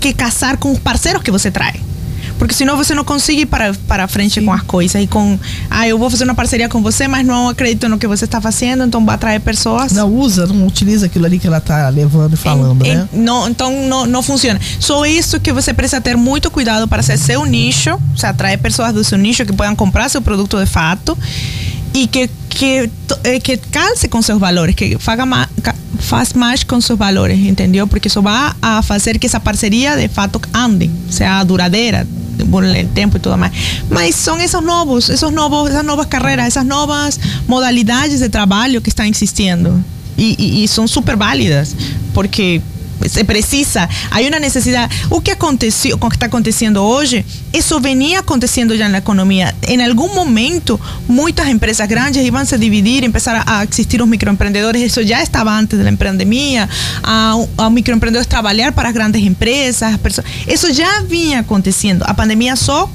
que casar com os parceiros que você traz. Porque senão você não consegue ir para, para frente com as coisas. E com, ah, eu vou fazer uma parceria com você, mas não acredito no que você está fazendo, então vai atrair pessoas. Não usa, não utiliza aquilo ali que ela tá levando e falando, Em- né? não, então não, não funciona. Só isso que você precisa ter muito cuidado para ser seu nicho, se atrair pessoas do seu nicho que possam comprar seu produto de fato e que que eh, que calce com seus valores, que faga ma, ca- faz mais com seus valores, entendeu? Porque isso vai a fazer que essa parceria de fato ande, seja duradeira el tempo e tudo mais. Mas são esses novos, esses novos, essas novas carreiras, essas novas modalidades de trabalho que estão existindo e, e, e são super válidas, porque se precisa, há uma necessidade. O que aconteceu, o que está acontecendo hoje, isso venia acontecendo já na economia. Em algum momento, muitas empresas grandes iam se dividir, começar a existir os microempreendedores. Isso já estava antes da pandemia. A, a microempreendedores trabalhar para grandes empresas. as pessoas- Isso já vinha acontecendo. A pandemia só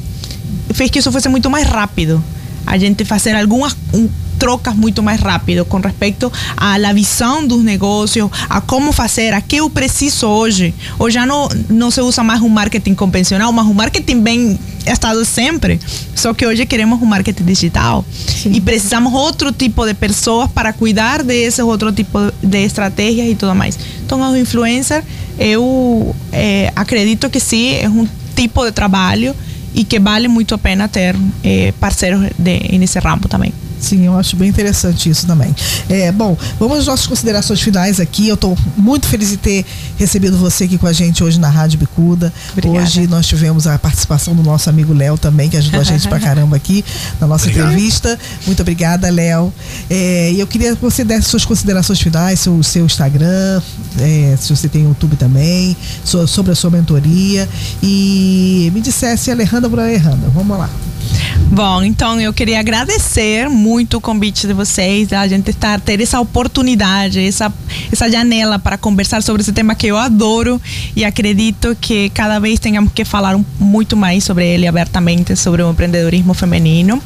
fez que isso fosse muito mais rápido. A gente fazer algumas um, trocas muito mais rápido com respeito à la visão dos negócios, a como fazer, a que eu preciso hoje. Hoje já não, não se usa mais um marketing convencional, mas um marketing bem estado sempre. Só que hoje queremos um marketing digital. E precisamos outro tipo de pessoas para cuidar desses outro tipo de estratégias e tudo mais. Então, os influencers, eu eh, acredito que sim, é um tipo de trabalho e que vale muito a pena ter eh, parceiros de, nesse ramo também. Sim, eu acho bem interessante isso também. É, bom, vamos às nossas considerações finais aqui. Eu estou muito feliz de ter recebido você aqui com a gente hoje na Rádio Bicuda. Obrigada. Hoje nós tivemos a participação do nosso amigo Léo também, que ajudou a gente pra *laughs* caramba aqui na nossa Obrigado. entrevista. Muito obrigada, Léo. É, E eu queria que você desse suas considerações finais, seu, seu Instagram, é, se você tem YouTube também, so- sobre a sua mentoria. E me dissesse Alejandra por Alejandra. Vamos lá. Bom, então eu queria agradecer muito o convite de vocês, a gente estar, ter essa oportunidade, essa, essa janela para conversar sobre esse tema que eu adoro e acredito que cada vez tenhamos que falar muito mais sobre ele abertamente, sobre o empreendedorismo feminino.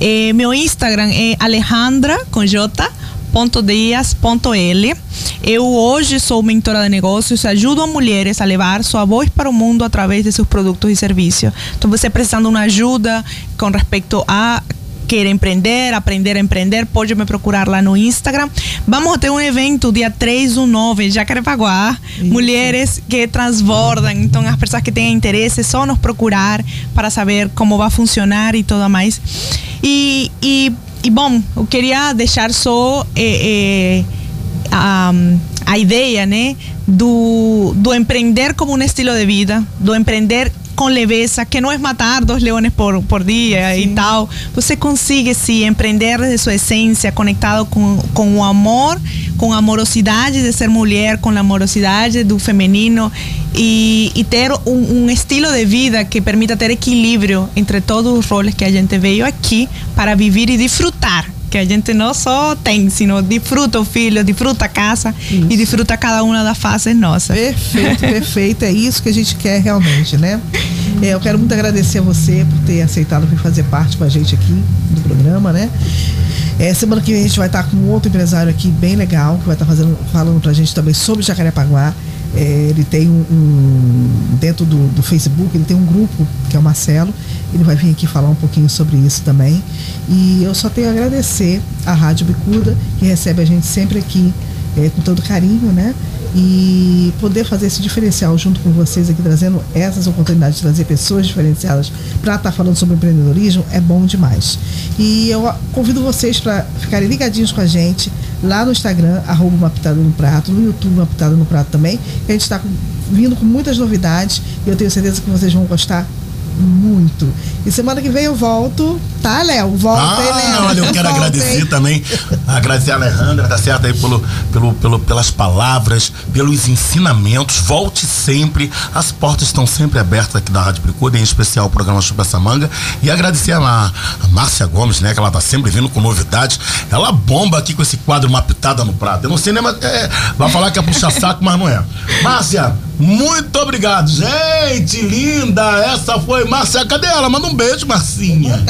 Eh, meu Instagram é alejandra com J, ponto dias ponto L. Eu hoje sou mentora de negócios, ajudo a mulheres a levar sua voz para o mundo através de seus produtos e serviços. Então, você precisando de uma ajuda com respeito a querer empreender, aprender a empreender, pode me procurar lá no Instagram. Vamos ter um evento dia 3 do 9, Jacarepaguá. Mulheres que transbordam. Então, as pessoas que tenham interesse, só nos procurar para saber como vai funcionar e tudo mais. E, e, e bom, eu queria deixar só. eh, eh, a, a ideia, né, do, do empreender como um estilo de vida, do empreender com leveza, que não é matar dois leões por, por dia e tal. Você consegue sim empreender desde sua essência, conectado com, com o amor, com a amorosidade de ser mulher, com a amorosidade do feminino e, e ter um, um estilo de vida que permita ter equilíbrio entre todos os roles que a gente veio aqui para viver e desfrutar que a gente não só tem, sino desfruta o filho, desfruta a casa e desfruta cada uma das fases nossas. Perfeito, *laughs* perfeito. É isso que a gente quer realmente, né? É, eu quero muito agradecer a você por ter aceitado vir fazer parte com a gente aqui do programa, né? É, semana que vem a gente vai estar com um outro empresário aqui bem legal, que vai estar fazendo, falando pra gente também sobre Jacarepaguá. É, ele tem um, um- dentro do, do Facebook, ele tem um grupo que é o Marcelo. Ele vai vir aqui falar um pouquinho sobre isso também. E eu só tenho a agradecer à Rádio Bicuda, que recebe a gente sempre aqui é, com todo carinho, né? E poder fazer esse diferencial junto com vocês aqui, trazendo essas oportunidades de trazer pessoas diferenciadas para estar falando sobre empreendedorismo é bom demais. E eu convido vocês para ficarem ligadinhos com a gente lá no Instagram, arroba uma pitada no prato, no YouTube uma pitada no prato também. A gente está vindo com muitas novidades e eu tenho certeza que vocês vão gostar muito. E semana que vem eu volto, tá, Léo? Volta, hein, Léo? Ah, olha, eu quero agradecer também, agradecer a Alejandra, tá certo aí pelo, pelo, pelo, pelas palavras, pelos ensinamentos. Volte sempre, as portas estão sempre abertas aqui da Rádio Bricuda, em especial o programa Chupa essa manga. E agradecer a, a Márcia Gomes, né, que ela tá sempre vindo com novidades. Ela bomba aqui com esse quadro Uma Pitada no Prato. Eu não sei nem, mas é, vai falar que é puxa saco, mas não é. Márcia, muito obrigado. Gente, linda, essa foi Márcia. Cadê ela? Manda um beijo, Marcinha.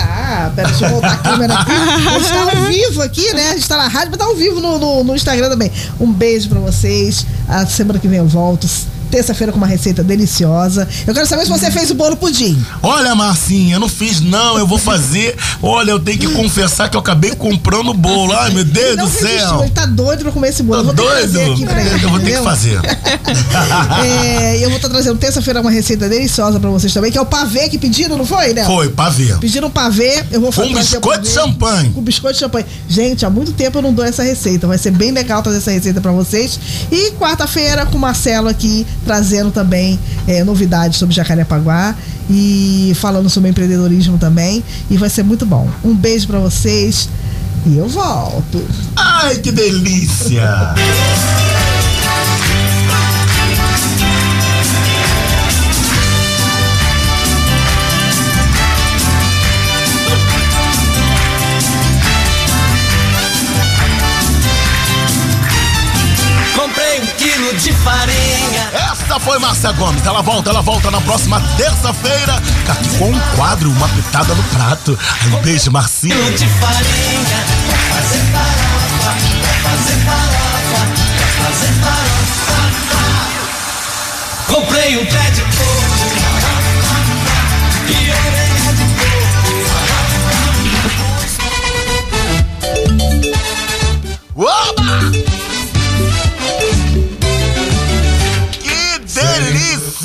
Tá, pera, deixa eu voltar a câmera aqui. A gente *laughs* tá ao vivo aqui, né? A gente tá na rádio, mas tá ao vivo no, no, no Instagram também. Um beijo pra vocês. A semana que vem eu volto. Terça-feira com uma receita deliciosa. Eu quero saber se você fez o bolo pudim. Olha, Marcinha, eu não fiz não, eu vou fazer. Olha, eu tenho que confessar que eu acabei comprando o bolo. Ai, meu Deus do resistiu, céu. Ele tá doido pra comer esse bolo. Tá eu vou ter que doido? fazer aqui pra ele. Eu vou ter que fazer. *laughs* É, eu vou estar trazendo terça-feira uma receita deliciosa pra vocês também, que é o pavê que pediram, não foi, né? Foi, pavê. Pediram pavê, eu vou Com fazer biscoito o pavê. de champanhe. Com biscoito de champanhe. Gente, há muito tempo eu não dou essa receita. Vai ser bem legal trazer essa receita pra vocês. E quarta-feira com o Marcelo aqui, trazendo também é, novidades sobre Jacarepaguá e falando sobre empreendedorismo também. E vai ser muito bom. Um beijo pra vocês e eu volto. Ai, que delícia! Comprei um quilo de farinha. Essa foi Márcia Gomes. Ela volta, ela volta na próxima terça-feira aqui com um quadro, uma pitada no prato. Um beijo, Marcinha. Quilo de. Comprei um pé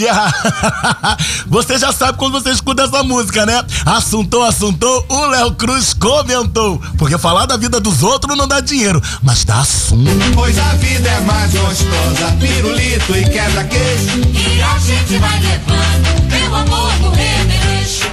delícia! *laughs* Você já sabe quando você escuta essa música, né? Assuntou, assuntou, o Léo Cruz comentou. Porque falar da vida dos outros não dá dinheiro, mas dá assunto. Pois a vida é mais gostosa, pirulito e quebra-queixo. E a gente vai levando, meu amor, no remeleixo.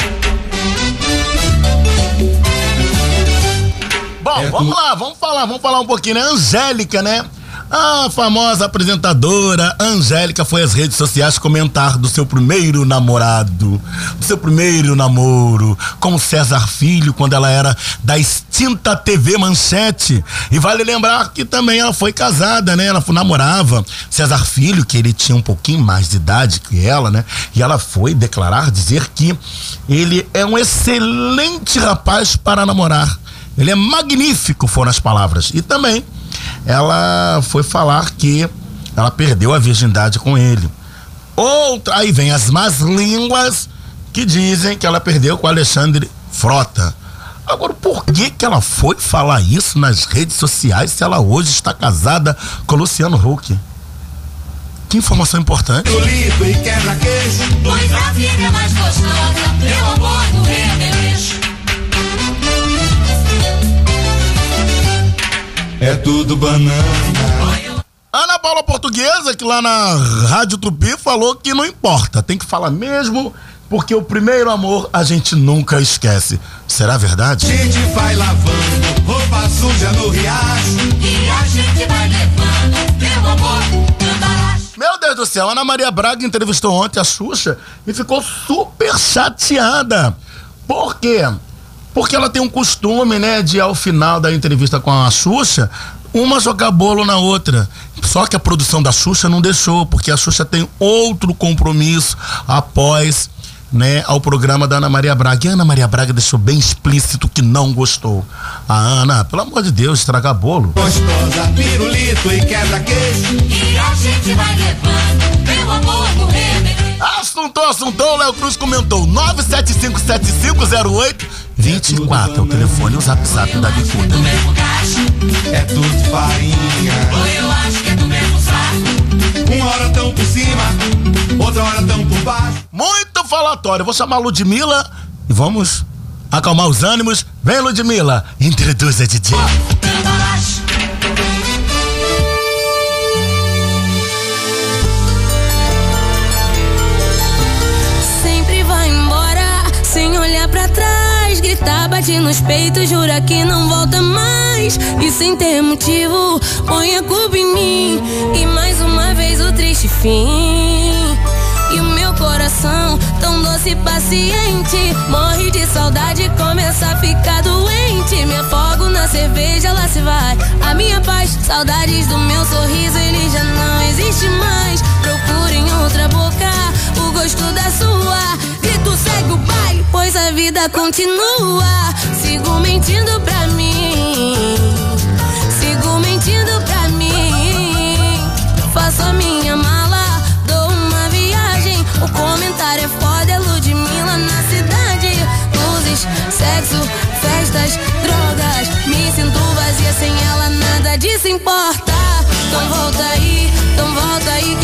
Bom, vamos lá, vamos falar, vamos falar um pouquinho, né? Angélica, né? A famosa apresentadora Angélica foi às redes sociais comentar do seu primeiro namorado, do seu primeiro namoro com César Filho, quando ela era da extinta TV Manchete. E vale lembrar que também ela foi casada, né? Ela namorava César Filho, que ele tinha um pouquinho mais de idade que ela, né? E ela foi declarar, dizer que ele é um excelente rapaz para namorar. Ele é magnífico, foram as palavras. E também ela foi falar que ela perdeu a virgindade com ele. Outra, aí vem as más línguas que dizem que ela perdeu com Alexandre Frota. Agora, por que que ela foi falar isso nas redes sociais se ela hoje está casada com Luciano Huck? Que informação importante. Pirulito e. Pois a vida é mais gostosa, meu amor, no remeleixo. É tudo banana. Ana Paula Portuguesa, que lá na Rádio Tupi falou que não importa, tem que falar mesmo, porque o primeiro amor a gente nunca esquece. Será verdade? A gente vai lavando roupa suja no riacho. E a gente vai levando, meu amor. Meu Deus do céu, Ana Maria Braga entrevistou ontem a Xuxa e ficou super chateada. Por quê? Porque ela tem um costume, né, de ao final da entrevista com a Xuxa, uma jogar bolo na outra. Só que a produção da Xuxa não deixou, porque a Xuxa tem outro compromisso após, né, ao programa da Ana Maria Braga. E a Ana Maria Braga deixou bem explícito que não gostou. A Ana, pelo amor de Deus, estragar bolo. Gostosa, pirulito e quebra-queixo. E a gente vai levando, meu amor, no. Assuntou, assuntou, Léo Cruz comentou 975750824 é o telefone e o zap zap da Bicuda. É tudo farinha. Eu acho que é do mesmo saco. Uma hora tão por cima, outra hora tão por baixo. Muito falatório, vou chamar a Ludmilla e vamos acalmar os ânimos. Vem Ludmilla, introduz a DJ. Sempre trás, gritar, bate nos peitos, jura que não volta mais. E sem ter motivo, põe a culpa em mim. E mais uma vez o triste fim. E o meu coração, tão doce e paciente, morre de saudade, começa a ficar doente. Me afogo na cerveja, lá se vai a minha paz. Saudades do meu sorriso, ele já não existe mais. Procura em outra boca o gosto da sua. Segue o baile, pois a vida continua. Sigo mentindo pra mim. Sigo mentindo pra mim. Faço a minha mala, dou uma viagem. O comentário é foda, é Ludmilla na cidade. Luzes, sexo, festas, drogas. Me sinto vazia sem ela, nada disso importa. Então volta aí, então volta aí,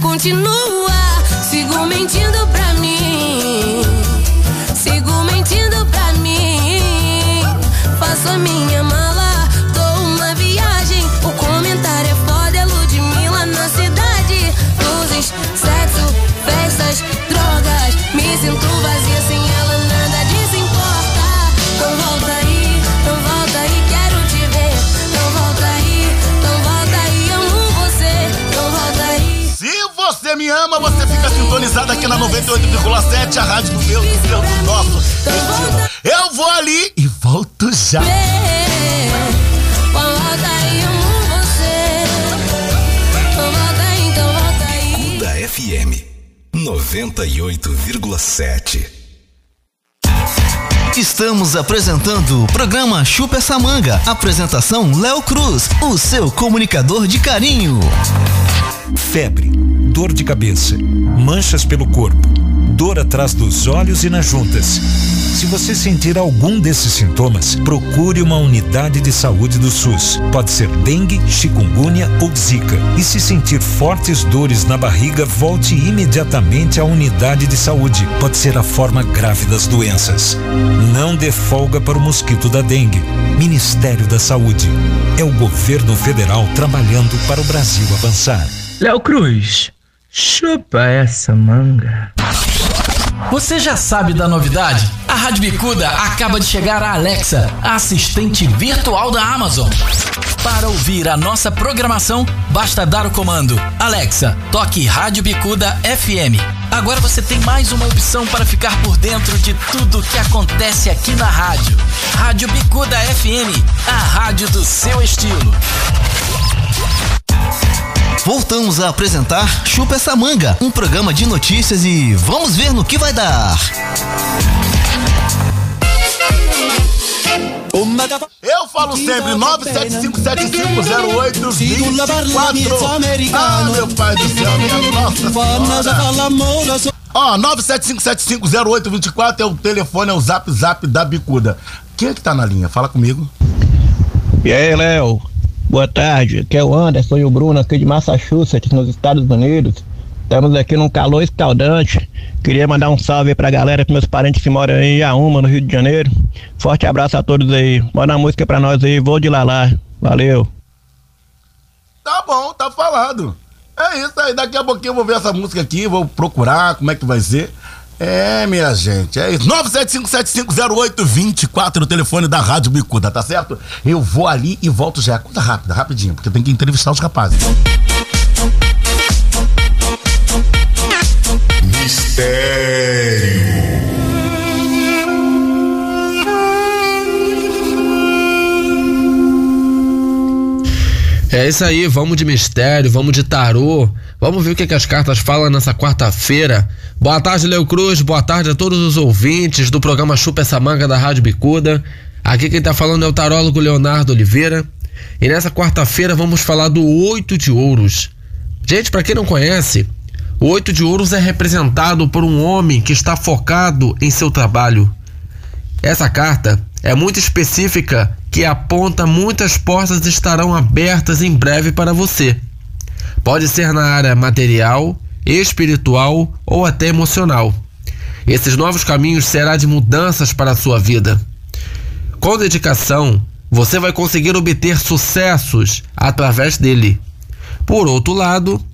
continua. Sigo mentindo pra mim. Sigo mentindo pra mim. Faço a minha mala, dou uma viagem. O comentário é foda, é Ludmilla na cidade. Luzes, sexo, festas, drogas. Me sinto vazia sem me ama, você fica sintonizado aqui na 98,7, a rádio do meu, do seu, do nosso. Eu vou ali e volto já. Da FM 98,7. Estamos apresentando o programa Chupa essa manga. Apresentação Léo Cruz, o seu comunicador de carinho. Febre, dor de cabeça, manchas pelo corpo, dor atrás dos olhos e nas juntas. Se você sentir algum desses sintomas, procure uma unidade de saúde do SUS. Pode ser dengue, chikungunya ou zika. E se sentir fortes dores na barriga, volte imediatamente à unidade de saúde. Pode ser a forma grave das doenças. Não dê folga para o mosquito da dengue. Ministério da Saúde. É o governo federal trabalhando para o Brasil avançar. Léo Cruz, chupa essa manga. Você já sabe da novidade? A Rádio Bicuda acaba de chegar a Alexa, assistente virtual da Amazon. Para ouvir a nossa programação, basta dar o comando Alexa, toque Rádio Bicuda FM. Agora você tem mais uma opção para ficar por dentro de tudo que acontece aqui na rádio. Rádio Bicuda FM, a rádio do seu estilo. Voltamos a apresentar Chupa essa manga, um programa de notícias e vamos ver no que vai dar. Eu falo sempre 975750824. Ah, meu pai do céu, minha nossa senhora. Ó, 975750824 é o telefone, é o zap zap da bicuda. Quem é que tá na linha? Fala comigo. E aí, Léo? Boa tarde. Aqui é o Anderson e o Bruno aqui de Massachusetts, nos Estados Unidos. Estamos aqui num calor escaldante. Queria mandar um salve aí pra galera, pros meus parentes que moram em Jaúma, no Rio de Janeiro. Forte abraço a todos aí. Manda uma música pra nós aí, vou de Lalá. Valeu. Tá bom, tá falado. É isso aí, daqui a pouquinho eu vou ver essa música aqui, vou procurar como é que vai ser. É, minha gente, é isso. 975750824, o telefone da Rádio Bicuda, tá certo? Eu vou ali e volto já. Conta rápida, rapidinho, porque eu tenho que entrevistar os rapazes. Mistério. É isso aí, vamos de mistério, vamos de tarô. Vamos ver o que, que as cartas falam nessa quarta-feira. Boa tarde, Leo Cruz. Boa tarde a todos os ouvintes do programa Chupa essa manga da Rádio Bicuda. Aqui quem tá falando é o tarólogo Leonardo Oliveira. E nessa quarta-feira vamos falar do oito de ouros. Gente, para quem não conhece, o oito de ouros é representado por um homem que está focado em seu trabalho. Essa carta é muito específica que aponta muitas portas estarão abertas em breve para você. Pode ser na área material, espiritual ou até emocional. Esses novos caminhos será de mudanças para a sua vida. Com dedicação, você vai conseguir obter sucessos através dele. Por outro lado,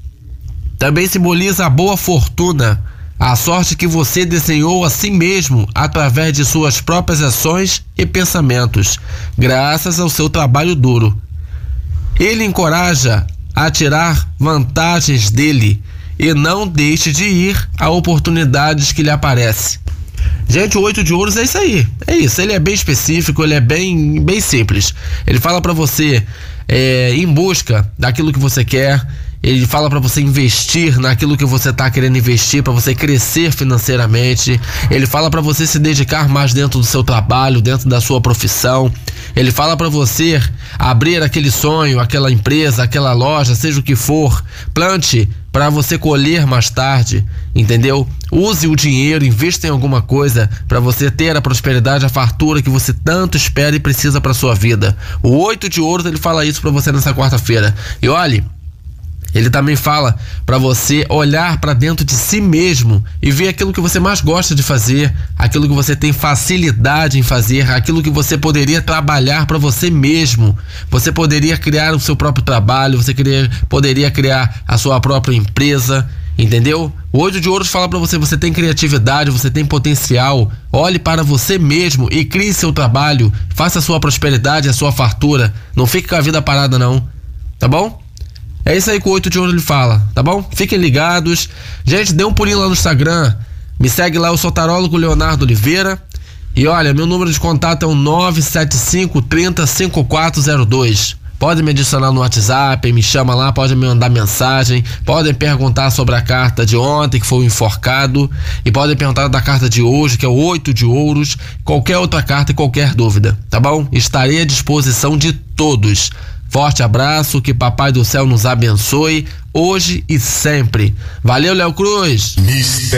também simboliza a boa fortuna, a sorte que você desenhou a si mesmo através de suas próprias ações e pensamentos, graças ao seu trabalho duro. Ele encoraja a tirar vantagens dele e não deixe de ir a oportunidades que lhe aparecem. Gente, o oito de ouros é isso aí. É isso. Ele é bem específico, ele é bem, bem simples. Ele fala para você é, em busca daquilo que você quer. Ele fala para você investir naquilo que você tá querendo investir, para você crescer financeiramente. Ele fala para você se dedicar mais dentro do seu trabalho, dentro da sua profissão. Ele fala para você abrir aquele sonho, aquela empresa, aquela loja, seja o que for. Plante para você colher mais tarde, entendeu? Use o dinheiro, invista em alguma coisa para você ter a prosperidade, a fartura que você tanto espera e precisa para sua vida. O oito de ouros ele fala isso para você nessa quarta-feira. E olhe, ele também fala para você olhar para dentro de si mesmo e ver aquilo que você mais gosta de fazer, aquilo que você tem facilidade em fazer, aquilo que você poderia trabalhar para você mesmo. Você poderia criar o seu próprio trabalho, você queria, poderia criar a sua própria empresa, entendeu? O Oito de Ouros fala para você, você tem criatividade, você tem potencial. Olhe para você mesmo e crie seu trabalho, faça a sua prosperidade, a sua fartura. Não fique com a vida parada não. Tá bom? É isso aí que o 8 de ouro ele fala, tá bom? Fiquem ligados. Gente, dê um pulinho lá no Instagram. Me segue lá, eu sou tarólogo Leonardo Oliveira. E olha, meu número de contato é o 975 30 5402. Pode me adicionar no WhatsApp, me chama lá, pode me mandar mensagem, podem perguntar sobre a carta de ontem, que foi o enforcado, e podem perguntar da carta de hoje, que é o oito de ouros, qualquer outra carta e qualquer dúvida, tá bom? Estarei à disposição de todos. Forte abraço, que Papai do Céu nos abençoe hoje e sempre. Valeu, Léo Cruz. Mistério.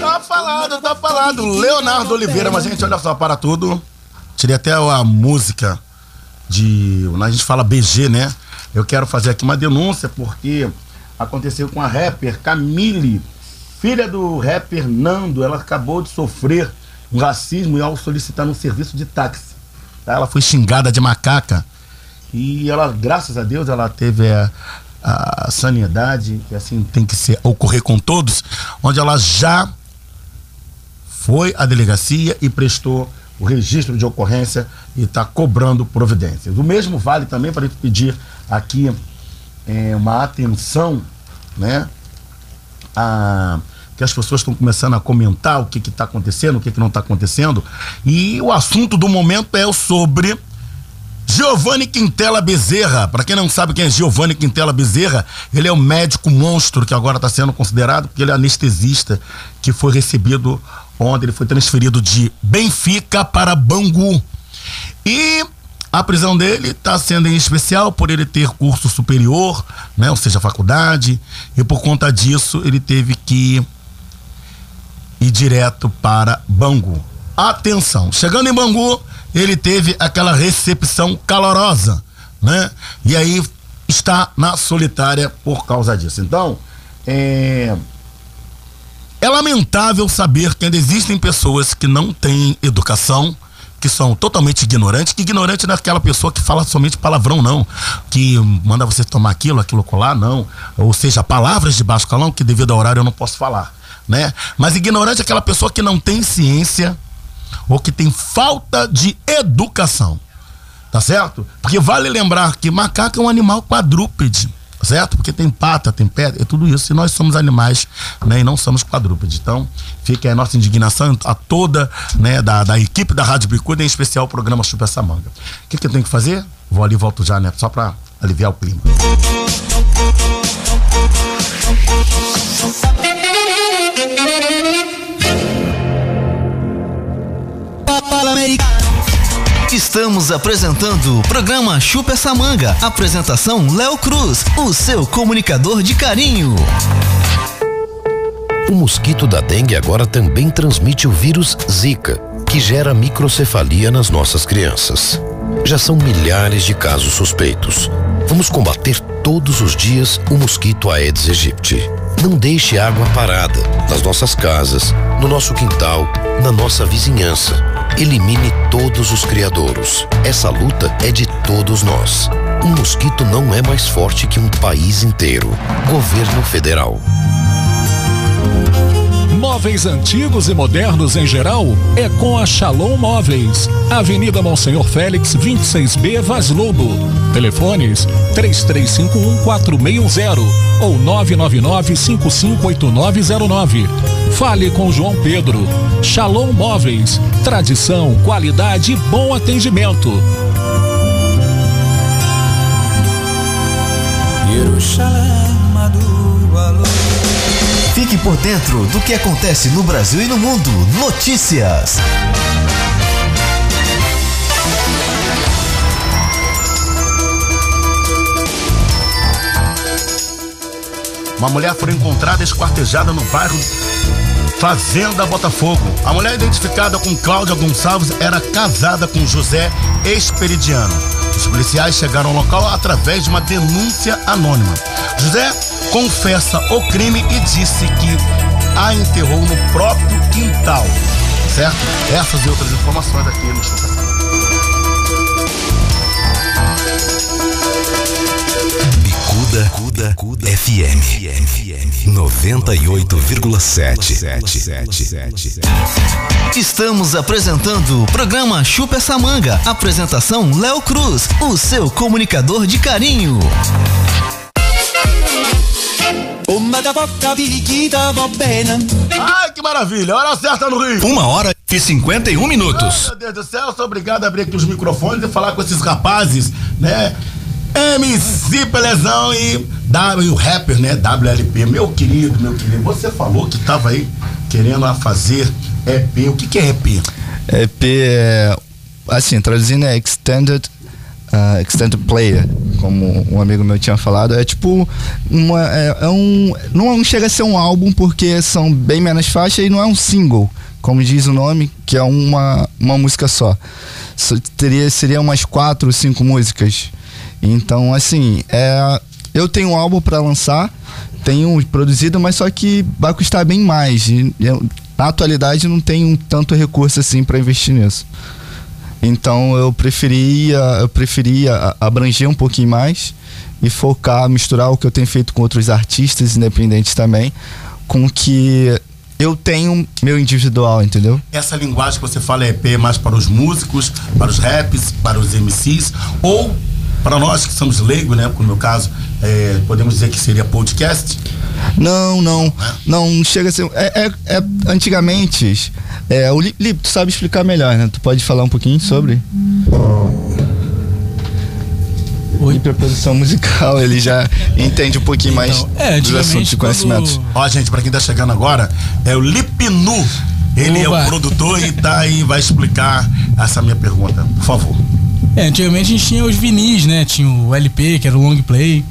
Tá falado, tá falado. Leonardo Oliveira, mas gente, olha só, para tudo. Tirei até a música de. A gente fala BG, né? Eu quero fazer aqui uma denúncia porque aconteceu com a rapper Camille, filha do rapper Nando. Ela acabou de sofrer um racismo ao solicitar um serviço de táxi. Tá? Ela foi xingada de macaca e ela, graças a Deus, ela teve a, a sanidade, que assim tem que ser, ocorrer com todos, onde ela já foi à delegacia e prestou o registro de ocorrência e está cobrando providências. O mesmo vale também para a gente pedir aqui é, uma atenção, né? A, que as pessoas estão começando a comentar o que está acontecendo, o que, que não está acontecendo. E o assunto do momento é o sobre Giovanni Quintela Bezerra. Para quem não sabe quem é Giovanni Quintela Bezerra, ele é o médico monstro que agora está sendo considerado, porque ele é anestesista que foi recebido ontem, ele foi transferido de Benfica para Bangu. E a prisão dele está sendo em especial por ele ter curso superior, né, ou seja, faculdade, e por conta disso ele teve que ir direto para Bangu. Atenção, chegando em Bangu, ele teve aquela recepção calorosa, né? E aí está na solitária por causa disso. Então, é, é lamentável saber que ainda existem pessoas que não têm educação, que são totalmente ignorantes, que ignorante não é aquela pessoa que fala somente palavrão, não. Que manda você tomar aquilo, aquilo colar, não. Ou seja, palavras de baixo calão que devido ao horário eu não posso falar, né? Mas ignorante é aquela pessoa que não tem ciência ou que tem falta de educação. Tá certo? Porque vale lembrar que macaco é um animal quadrúpede, certo? Porque tem pata, tem pé, é tudo isso. E nós somos animais, né? E não somos quadrúpedes. Então, fica a nossa indignação a toda, né, da, da equipe da Rádio Bicuda, em especial o programa Chupa essa manga. O que, que eu tenho que fazer? Vou ali e volto já, né? Só pra aliviar o clima. Estamos apresentando o programa Chupa essa manga. Apresentação Léo Cruz, o seu comunicador de carinho. O mosquito da dengue agora também transmite o vírus Zika, que gera microcefalia nas nossas crianças. Já são milhares de casos suspeitos. Vamos combater todos os dias o mosquito Aedes aegypti. Não deixe água parada nas nossas casas, no nosso quintal, na nossa vizinhança. Elimine todos os criadouros. Essa luta é de todos nós. Um mosquito não é mais forte que um país inteiro. Governo Federal. Móveis antigos e modernos em geral é com a Shalom Móveis. Avenida Monsenhor Félix, 26B, Vaz Lobo. Telefones 33514610 ou 999558909. Fale com João Pedro. Shalom Móveis. Tradição, qualidade e bom atendimento. Fique por dentro do que acontece no Brasil e no mundo. Notícias. Uma mulher foi encontrada esquartejada no bairro Fazenda Botafogo. A mulher identificada com Cláudia Gonçalves era casada com José Esperidiano. Os policiais chegaram ao local através de uma denúncia anônima. José confessa o crime e disse que a enterrou no próprio quintal. Certo? Essas e outras informações aqui no Chupa Bicuda, Cuda, Cuda FM. FM 98,7. Estamos apresentando o programa Chupa essa manga. Apresentação Léo Cruz, o seu comunicador de carinho. Uma da boca biquita va bene. Ai, que maravilha! Hora certa no Rio. Uma hora e 51 minutos. Meu Deus do céu, sou obrigado a abrir aqui os microfones e falar com esses rapazes, né? MC Pelezão e W, rapper, né? WLP. Meu querido, meu querido, você falou que tava aí querendo a fazer EP. O que, que é EP? EP é, assim, traduzindo é Extended, uh, extended Player, como um amigo meu tinha falado. É tipo, uma, é, é um, não chega a ser um álbum porque são bem menos faixas e não é um single, como diz o nome, que é uma, uma música só. Só teria, seria umas quatro, cinco músicas. Então, assim, é, eu tenho um álbum para lançar, tenho produzido, mas só que vai custar bem mais. E eu, na atualidade não tenho tanto recurso assim para investir nisso. Então eu preferia, eu preferia abranger um pouquinho mais e focar, misturar o que eu tenho feito com outros artistas independentes também, com que eu tenho meu individual, entendeu? Essa linguagem que você fala é EP mais para os músicos, para os raps, para os MCs, ou para nós que somos leigos, né? No meu caso, é, podemos dizer que seria podcast? Não, não. Não chega a ser. É, é, é antigamente. É, o Lipe, tu sabe explicar melhor, né? Tu pode falar um pouquinho sobre? Oi. Para produção musical, ele já entende um pouquinho mais é, dos assuntos e conhecimentos. Ó, gente, para quem tá chegando agora, é o Lipnu. Ele é Oba. o produtor e tá aí, vai explicar essa minha pergunta, por favor. É, antigamente a gente tinha os vinis, né? Tinha o LP, que era o long play.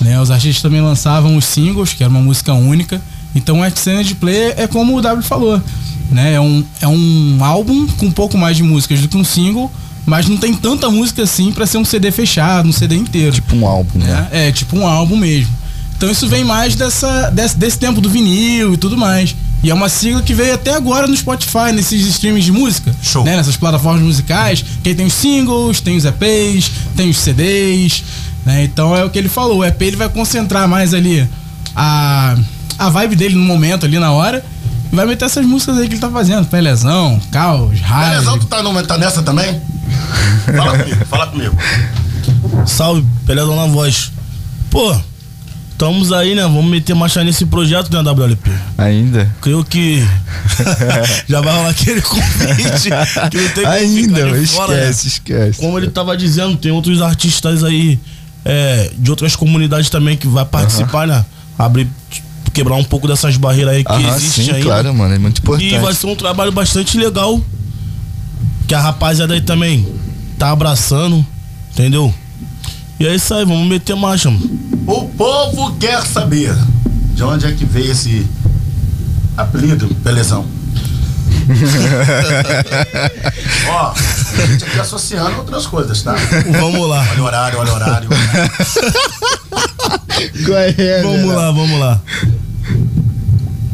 Né? Os artistas também lançavam os singles, que era uma música única. Então o extended play é como o W falou. Né? É, um, é um álbum com um pouco mais de músicas do que um single, mas não tem tanta música assim pra ser um CD fechado, um CD inteiro. Tipo um álbum, né? É, tipo um álbum mesmo. Então isso vem mais dessa, desse, desse tempo do vinil e tudo mais. E é uma sigla que veio até agora no Spotify, nesses streams de música. Show. Né? Nessas plataformas musicais. Que tem os singles, tem os EPs, tem os CDs. Né? Então é o que ele falou. O EP ele vai concentrar mais ali a, a vibe dele no momento, ali na hora. E vai meter essas músicas aí que ele tá fazendo. Pelezão, Caos, Raiz. Pelezão, tu tá, no, tá nessa também? *laughs* Fala comigo, fala comigo. Salve, Pelezão na voz. Pô, estamos aí, né? Vamos meter marcha nesse projeto, né, WLP? Ainda? Creio que *laughs* já vai rolar aquele convite que não tem Ainda, esquece, fora, né? esquece. Como ele tava dizendo, tem outros artistas aí é, de outras comunidades também que vai participar, né? Abrir, quebrar um pouco dessas barreiras aí que Aham, existem sim, ainda. claro, mano, é muito importante. E vai ser um trabalho bastante legal. Que a rapaziada aí também tá abraçando, entendeu? E é isso aí, vamos meter marcha, mano. O povo quer saber de onde é que veio esse apelido, Pelezão. *laughs* Ó, a gente aqui associando outras coisas, tá? Vamos lá. Olha o horário, olha o horário. vamos lá, vamos lá.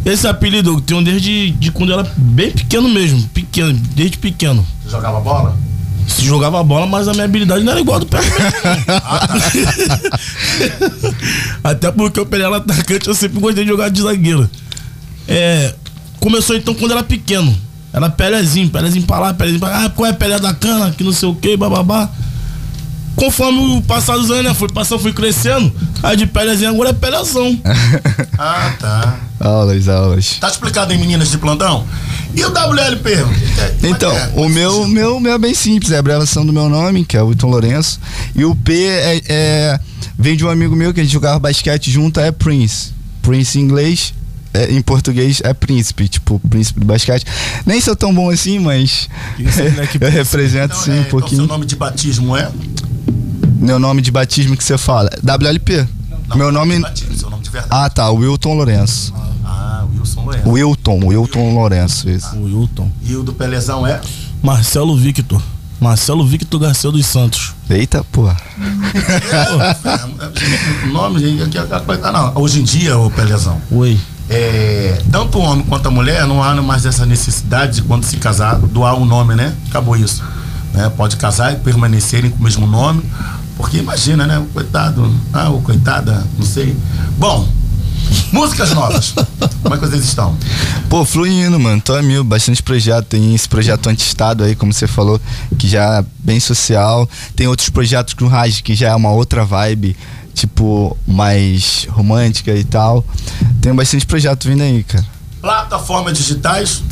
Esse apelido eu tenho desde de quando eu era bem pequeno mesmo. Pequeno, desde pequeno. Você jogava bola? Se jogava bola, mas a minha habilidade não era igual a do Pelé. *laughs* Até porque o Pelé era atacante, eu sempre gostei de jogar de zagueiro. É, começou então quando era pequeno. Era Pelézinho, Pelézinho pra lá, Pelézinho pra lá. Ah, qual é Pelé da cana? Que não sei o que, bababá. Conforme o passar dos anos, né? Fui passando, fui crescendo. Aí de Pelézinho agora é Pelézão. *laughs* Ah, tá. Aulas, aulas. Tá explicado em meninas de plantão? E o WLP? Então, o meu, meu, meu é bem simples, é a abreviação do meu nome, que é o Wilton Lourenço. E o P é, é- vem de um amigo meu que a gente jogava basquete junto, é Prince. Prince em inglês, é, em português é príncipe, tipo, príncipe do basquete. Nem sou tão bom assim, mas *laughs* eu represento sim um Então, seu pouquinho. nome de batismo é? Meu nome de batismo que você fala? WLP. meu nome. Seu nome de verdade. Ah, tá, Wilton Lourenço. Ah, Wilson Lourenço. Wilton, Wilton Lourenço, isso. O Wilton. E o do Pelezão é? Marcelo Victor. Marcelo Victor Garcia dos Santos. Eita, porra. O nome, gente, aqui, ah, não. Hoje em dia, o Pelezão. Oi. É, tanto o homem quanto a mulher não há mais essa necessidade de quando se casar doar um nome, né? Acabou isso. Né? Pode casar e permanecerem com o mesmo nome, porque imagina, né? O coitado, ah, o coitada, não sei. Bom, músicas novas. Como é que vocês estão? Pô, fluindo, mano. Tô a mil, bastante projeto. Tem esse projeto anti-estado aí, como você falou, que já é bem social. Tem outros projetos com o Raj, que já é uma outra vibe, tipo, mais romântica e tal. Tem bastante projeto vindo aí, cara. Plataformas digitais.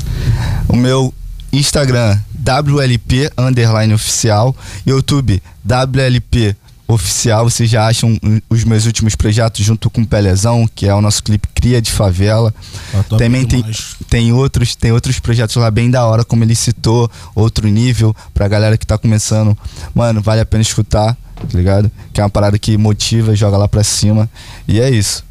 O meu Instagram, WLP underline oficial. YouTube, WLP oficial. Vocês já acham os meus últimos projetos junto com o Pelezão, que é o nosso clipe Cria de Favela. top Também tem, tem outros tem outros projetos lá bem da hora, como ele citou, outro nível pra galera que tá começando. Mano, vale a pena escutar, tá ligado? Que é uma parada que motiva, joga lá pra cima. E é isso.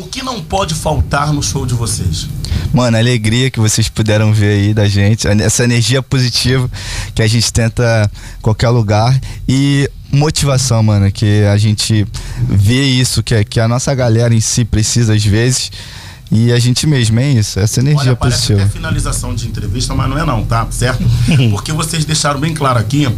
O que não pode faltar no show de vocês? Mano, a alegria que vocês puderam ver aí da gente, essa energia positiva que a gente tenta qualquer lugar e motivação, mano, que a gente vê isso, que, que a nossa galera em si precisa às vezes e a gente mesmo, é isso, essa energia Olha, positiva. até finalização de entrevista, mas não é não, tá? Certo? *laughs* Porque vocês deixaram bem claro aqui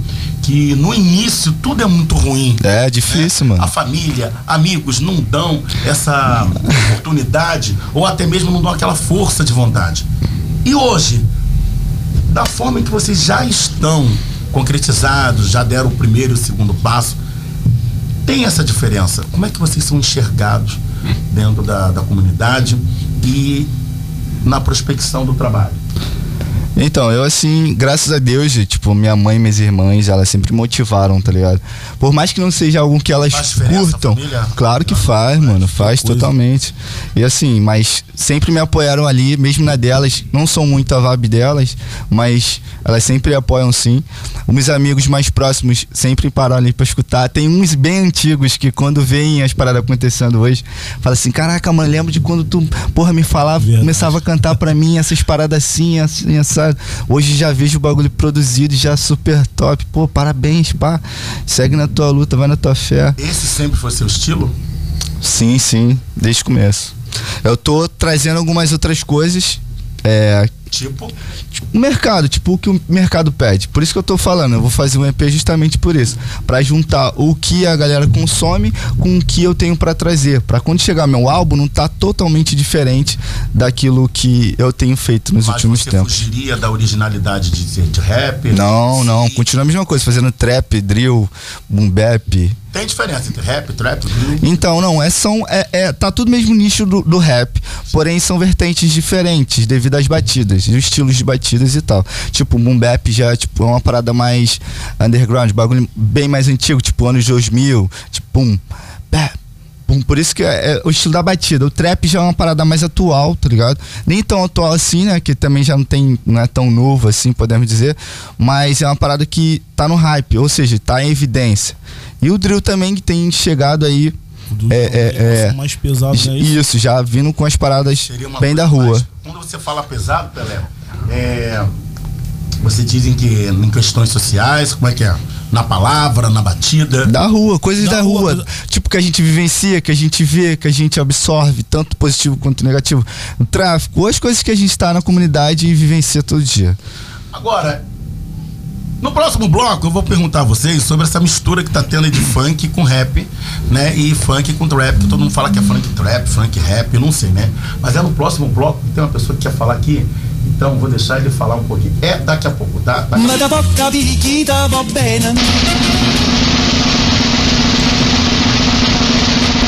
que no início tudo é muito ruim. É difícil, mano. A família, amigos não dão essa oportunidade ou até mesmo não dão aquela força de vontade. E hoje, da forma em que vocês já estão concretizados, já deram o primeiro e o segundo passo, tem essa diferença. Como é que vocês são enxergados dentro da, da comunidade e na prospecção do trabalho? Então, eu assim, graças a Deus, tipo, minha mãe e minhas irmãs, elas sempre motivaram, tá ligado? Por mais que não seja algo que elas curtam, claro que faz, mano, faz totalmente. E assim, mas sempre me apoiaram ali, mesmo na delas, não sou muito a vibe delas, mas elas sempre apoiam sim. Os meus amigos mais próximos sempre pararam ali pra escutar. Tem uns bem antigos que quando veem as paradas acontecendo hoje, fala assim: Caraca, mano, lembro de quando tu, porra, me falava, começava a cantar pra mim essas paradas assim, assim, essa. Hoje já vejo o bagulho produzido, já super top. Pô, parabéns, pá. Segue na tua luta, vai na tua fé. Esse sempre foi seu estilo? Sim, sim, desde o começo. Eu tô trazendo algumas outras coisas É, Tipo, o mercado, tipo o que o mercado pede. Por isso que eu tô falando, eu vou fazer um EP justamente por isso, Pra juntar o que a galera consome com o que eu tenho pra trazer, Pra quando chegar meu álbum não tá totalmente diferente daquilo que eu tenho feito nos mas últimos você tempos. fugiria da originalidade de, de rap? Não, não, continua a mesma coisa, fazendo trap, drill, boom bap. Tem diferença entre rap, trap, drill? Então, não, é, são, é, é- tá tudo mesmo nicho do, do rap, porém são vertentes diferentes devido às batidas, os estilos de batidas e tal. Tipo, boom bap já tipo, é uma parada mais underground, bagulho bem mais antigo, tipo anos 2000, tipo, boom. Por isso que é, é o estilo da batida. O trap já é uma parada mais atual, tá ligado? Nem tão atual assim, né? Que também já não tem, não é tão novo assim, podemos dizer. Mas é uma parada que tá no hype, ou seja, tá em evidência. E o drill também que tem chegado aí. É, é, é, mais pesado, né? isso, já vindo com as paradas bem da rua. Quando você fala pesado, Pelé, é, você dizem que em questões sociais, como é que é? Na palavra, na batida. Da rua, coisas da, rua. Tipo que a gente vivencia, que a gente vê, que a gente absorve, tanto positivo quanto negativo. No tráfico, as coisas que a gente tá na comunidade e vivencia todo dia. Agora, no próximo bloco eu vou perguntar a vocês sobre essa mistura que tá tendo aí de funk com rap, né? E funk com trap, que todo mundo fala que é funk trap, funk rap, eu não sei, né? Mas é no próximo bloco, tem uma pessoa que quer falar aqui, então vou deixar ele falar um pouquinho. É daqui a pouco, tá? Daqui a.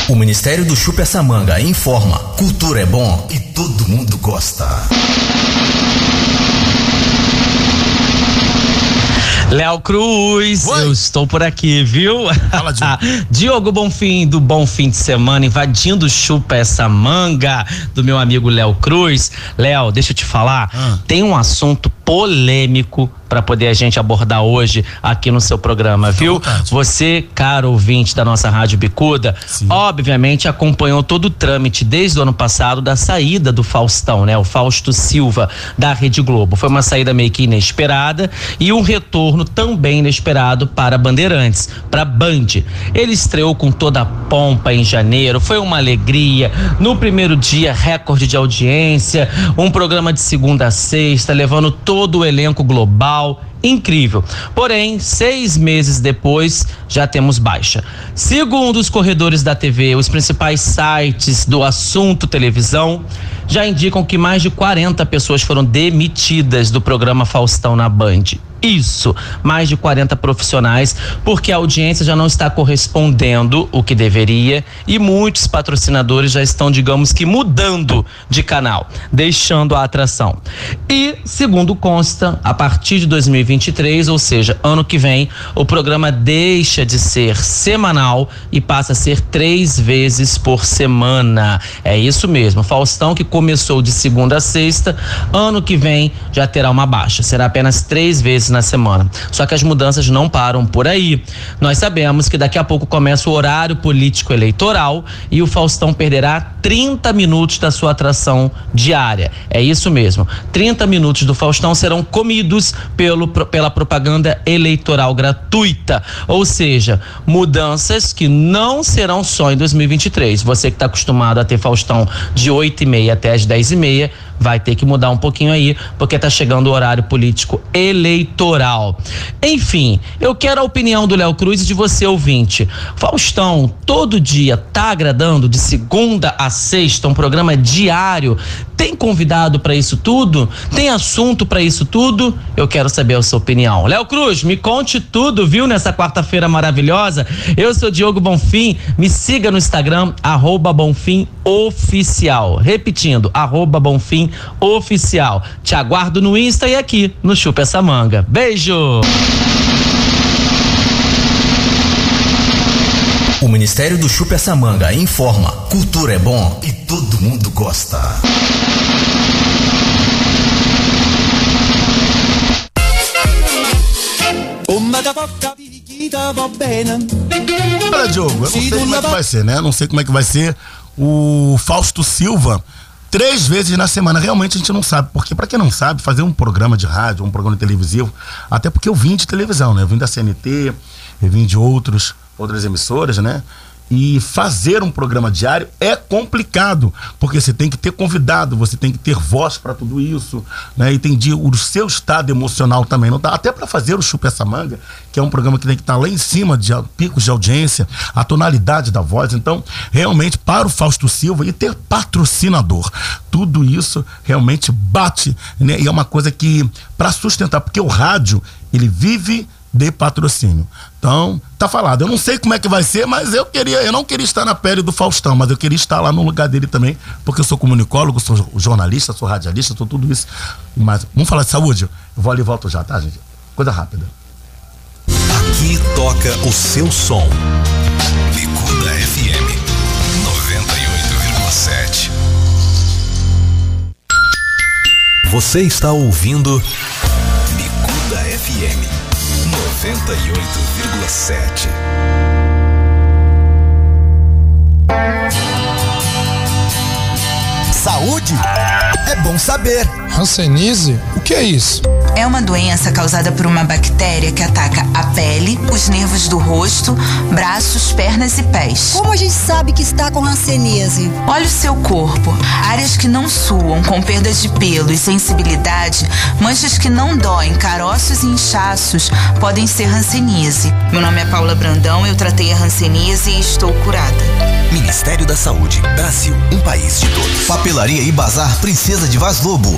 O Ministério do Chupa essa manga informa: cultura é bom e todo mundo gosta. Léo Cruz, eu estou por aqui, viu? *laughs* Diogo Bonfim, do Bom Fim de Semana, invadindo chupa essa manga do meu amigo Léo Cruz. Léo, deixa eu te falar, tem um assunto polêmico para poder a gente abordar hoje aqui no seu programa, viu? Você, caro ouvinte da nossa Rádio Bicuda, obviamente acompanhou todo o trâmite desde o ano passado da saída do Faustão, né? O Fausto Silva da Rede Globo. Foi uma saída meio que inesperada e um retorno também inesperado para Bandeirantes, para Band. Ele estreou com toda a pompa em janeiro, foi uma alegria. No primeiro dia, recorde de audiência, um programa de segunda a sexta, levando todo o elenco global. Incrível. Porém, seis meses depois, já temos baixa. Segundo os corredores da TV, os principais sites do assunto televisão já indicam que mais de 40 pessoas foram demitidas do programa Faustão na Band. Isso, mais de 40 profissionais, porque a audiência já não está correspondendo o que deveria e muitos patrocinadores já estão, digamos que, mudando de canal, deixando a atração. E, segundo consta, a partir de 2023, ou seja, ano que vem, o programa deixa de ser semanal e passa a ser três vezes por semana. É isso mesmo. Faustão, que começou de segunda a sexta, ano que vem já terá uma baixa. Será apenas três vezes na semana. Só que as mudanças não param por aí. Nós sabemos que daqui a pouco começa o horário político eleitoral e o Faustão perderá 30 minutos da sua atração diária. É isso mesmo. 30 minutos do Faustão serão comidos pelo, pela propaganda eleitoral gratuita. Ou seja, mudanças que não serão só em 2023. Você que está acostumado a ter Faustão de 8 e meia até as 10 e meia, vai ter que mudar um pouquinho aí, porque tá chegando o horário político eleitoral. Enfim, eu quero a opinião do Léo Cruz e de você, ouvinte. Faustão, todo dia tá agradando de segunda a sexta, um programa diário. Tem convidado para isso tudo? Tem assunto para isso tudo? Eu quero saber a sua opinião. Léo Cruz, me conte tudo, viu, nessa quarta-feira maravilhosa. Eu sou Diogo Bonfim, me siga no Instagram, arroba Bonfim Oficial. Repetindo, arroba Bonfim Oficial. Te aguardo no Insta e aqui no Chupa Essa Manga. Beijo! O Ministério do Chupa essa manga informa: cultura é bom e todo mundo gosta. Olha, Diogo, eu não sei como é que vai ser, né? Eu não sei como é que vai ser o Fausto Silva três vezes na semana. Realmente a gente não sabe, porque para quem não sabe, fazer um programa de rádio, um programa televisivo, até porque eu vim de televisão, né? Eu vim da CNT, eu vim de outros, outras emissoras, né? E fazer um programa diário é complicado, porque você tem que ter convidado, você tem que ter voz para tudo isso, né? E tem dia, o seu estado emocional também não dá. Até para fazer o Chupa essa manga, que é um programa que tem que estar lá em cima de picos de audiência, a tonalidade da voz. Então, realmente, para o Fausto Silva e ter patrocinador, tudo isso realmente bate, né? E é uma coisa que, para sustentar, porque o rádio, ele vive de patrocínio. Então, tá falado. Eu não sei como é que vai ser, mas eu queria, eu não queria estar na pele do Faustão, mas eu queria estar lá no lugar dele também, porque eu sou comunicólogo, sou jornalista, sou radialista, sou tudo isso. Mas vamos falar de saúde? Eu vou ali e volto já, tá, gente? Coisa rápida. Aqui toca o seu som. Bicuda FM 98,7. Você está ouvindo Bicuda FM 98,7. Saúde é bom saber. Hanseníase? O que é isso? É uma doença causada por uma bactéria que ataca a pele, os nervos do rosto, braços, pernas e pés. Como a gente sabe que está com hanseníase? Olhe o seu corpo. Áreas que não suam, com perdas de pelo e sensibilidade, manchas que não doem, caroços e inchaços podem ser hanseníase. Meu nome é Paula Brandão, eu tratei a hanseníase e estou curada. Ministério da Saúde. Brasil, um país de todos. Papelaria e Bazar Princesa de Vaz Lobo.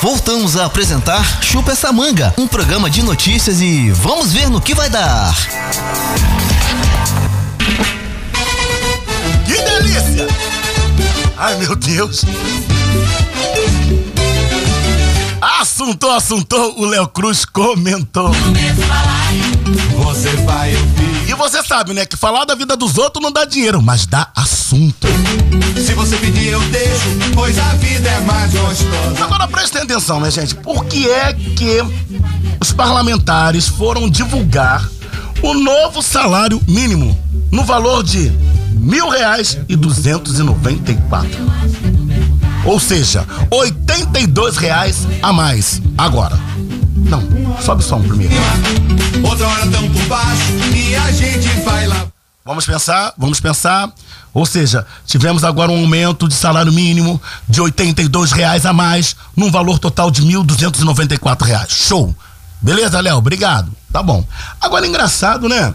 Voltamos a apresentar Chupa essa manga, um programa de notícias e vamos ver no que vai dar. Que delícia! Ai, meu Deus! Assuntou, assuntou, o Léo Cruz comentou. Você vai ouvir. E você sabe, né, que falar da vida dos outros não dá dinheiro, mas dá assunto. Se você pedir, eu deixo, pois a vida é mais gostosa. Agora prestem atenção, minha gente. Por que é que os parlamentares foram divulgar o novo salário mínimo no valor de mil reais e duzentos e noventa e quatro? Ou seja, 82 reais a mais agora. Não, sobe só um primeiro. Outra hora tão por baixo e a gente vai lá. Vamos pensar, vamos pensar. Ou seja, tivemos agora um aumento de salário mínimo de 82 reais a mais, num valor total de 1.294 reais. Show! Beleza, Léo? Obrigado. Tá bom. Agora, engraçado, né?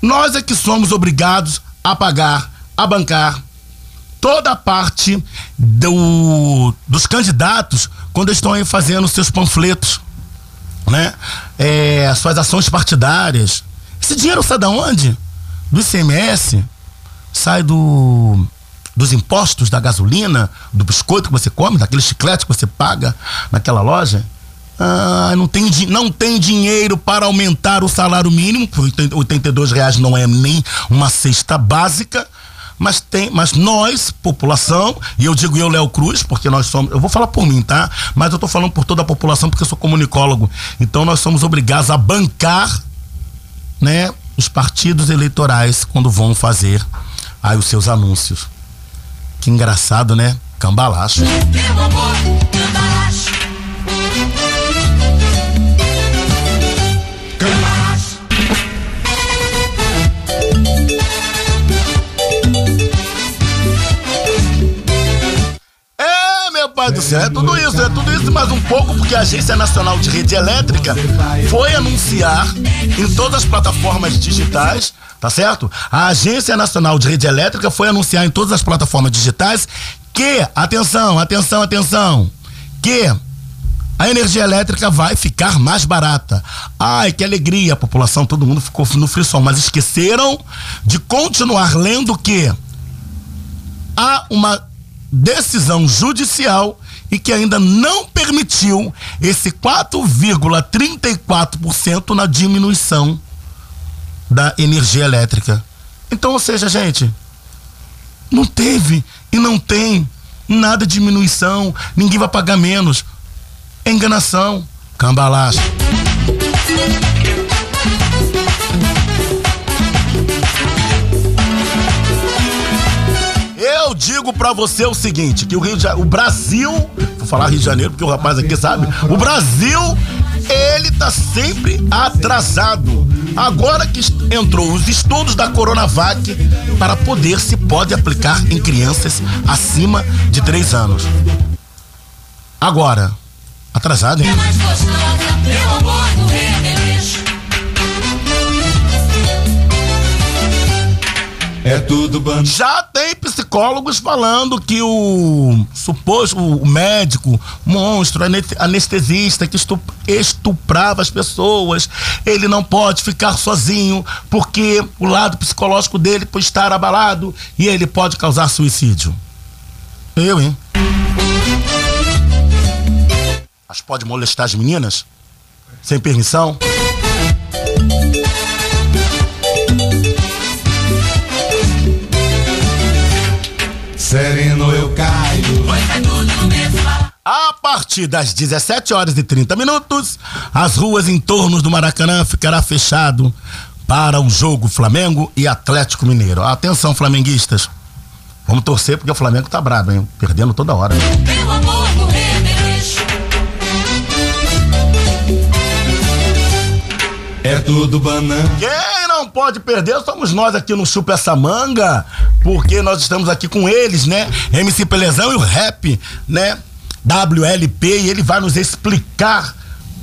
Nós é que somos obrigados a pagar, a bancar toda a parte do, dos candidatos quando estão aí fazendo seus panfletos, né? É, suas ações partidárias. Esse dinheiro sai da onde? Do ICMS? Sai do dos impostos da gasolina, do biscoito que você come, daquele chiclete que você paga naquela loja? Ah, não tem, não tem dinheiro para aumentar o salário mínimo, 82 reais não é nem uma cesta básica, mas tem, mas nós, população, e eu digo eu, Léo Cruz, porque nós somos, eu vou falar por mim, tá? Mas eu tô falando por toda a população porque eu sou comunicólogo. Então nós somos obrigados a bancar, né, os partidos eleitorais quando vão fazer aí os seus anúncios. Que engraçado, né? Cambalacho. Do céu, é tudo isso, é tudo isso mais um pouco, porque a Agência Nacional de Rede Elétrica foi anunciar em todas as plataformas digitais, tá certo? A Agência Nacional de Rede Elétrica foi anunciar em todas as plataformas digitais que, atenção, atenção, atenção, que a energia elétrica vai ficar mais barata. Ai, que alegria, a população, todo mundo ficou no frisson, mas esqueceram de continuar lendo que há uma decisão judicial e que ainda não permitiu esse 4,34% na diminuição da energia elétrica. Então, ou seja, gente, não teve e não tem nada de diminuição, ninguém vai pagar menos. É enganação, cambalacho. Eu digo pra você o seguinte, que o Rio de Janeiro, o Brasil, vou falar Rio de Janeiro porque o rapaz aqui sabe, o Brasil, ele tá sempre atrasado. Agora que entrou os estudos da Coronavac para poder se pode aplicar em crianças acima de 3 anos. Agora, atrasado, hein? Meu amor É tudo bando. Já tem psicólogos falando que o suposto o médico, monstro, ane- anestesista que estu- estuprava as pessoas, ele não pode ficar sozinho porque o lado psicológico dele pode estar abalado e ele pode causar suicídio. Eu, hein? Mas pode molestar as meninas? Sem permissão? Sereno eu caio. A partir das 17 horas e 30 minutos, as ruas em torno do Maracanã ficará fechado para o jogo Flamengo e Atlético Mineiro. Atenção, flamenguistas. Vamos torcer porque o Flamengo tá brabo, hein? Perdendo toda hora. Meu amor do Remeleixo. É tudo banana. Quem não pode perder somos nós aqui no Chupa Essa Manga, porque nós estamos aqui com eles, né? MC Pelezão e o Rap, né? WLP, e ele vai nos explicar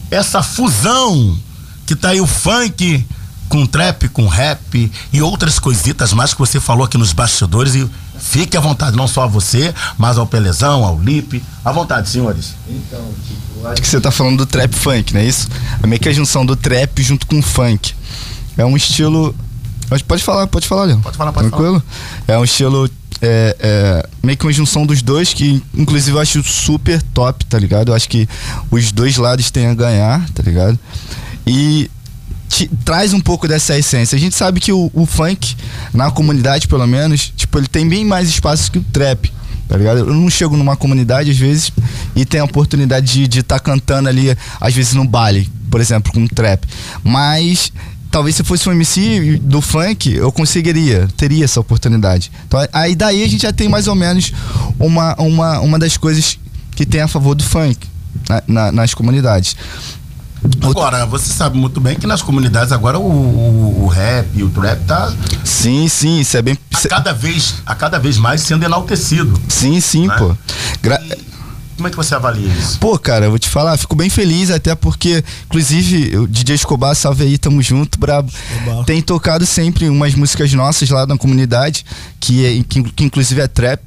essa fusão que tá aí o funk com trap, com rap e outras coisitas mais que você falou aqui nos bastidores e fique à vontade, não só a você, mas ao Pelezão, ao Lipe, à vontade, senhores. Então, tipo, acho que você tá falando do trap funk, não é isso? É meio que a junção do trap junto com o funk. É um estilo. Pode, falar, pode falar, Leon. Pode falar, pode Tranquilo? É um estilo. É, é, meio que uma junção dos dois, que inclusive eu acho super top, tá ligado? Eu acho que os dois lados têm a ganhar, tá ligado? E te- traz um pouco dessa essência. A gente sabe que o, o funk, na comunidade pelo menos, tipo, ele tem bem mais espaço que o trap. Tá ligado? Eu não chego numa comunidade, às vezes, e tenho a oportunidade de estar cantando ali, às vezes no baile, por exemplo, com um trap. Mas talvez se fosse um MC do funk, eu conseguiria, teria essa oportunidade. Então, aí daí a gente já tem mais ou menos uma, uma, uma das coisas que tem a favor do funk na- na- nas comunidades. Agora, você sabe muito bem que nas comunidades agora o, o, o rap e o trap tá Sim, sim, isso é bem. a cada vez, a cada vez mais sendo enaltecido. Sim, sim, Né? pô. Gra- Como é que você avalia isso? Pô, cara, eu vou te falar, fico bem feliz, até porque, inclusive, o DJ Escobar, salve aí, tamo junto, brabo. Tem tocado sempre umas músicas nossas lá na comunidade, que, é, que, que inclusive é trap.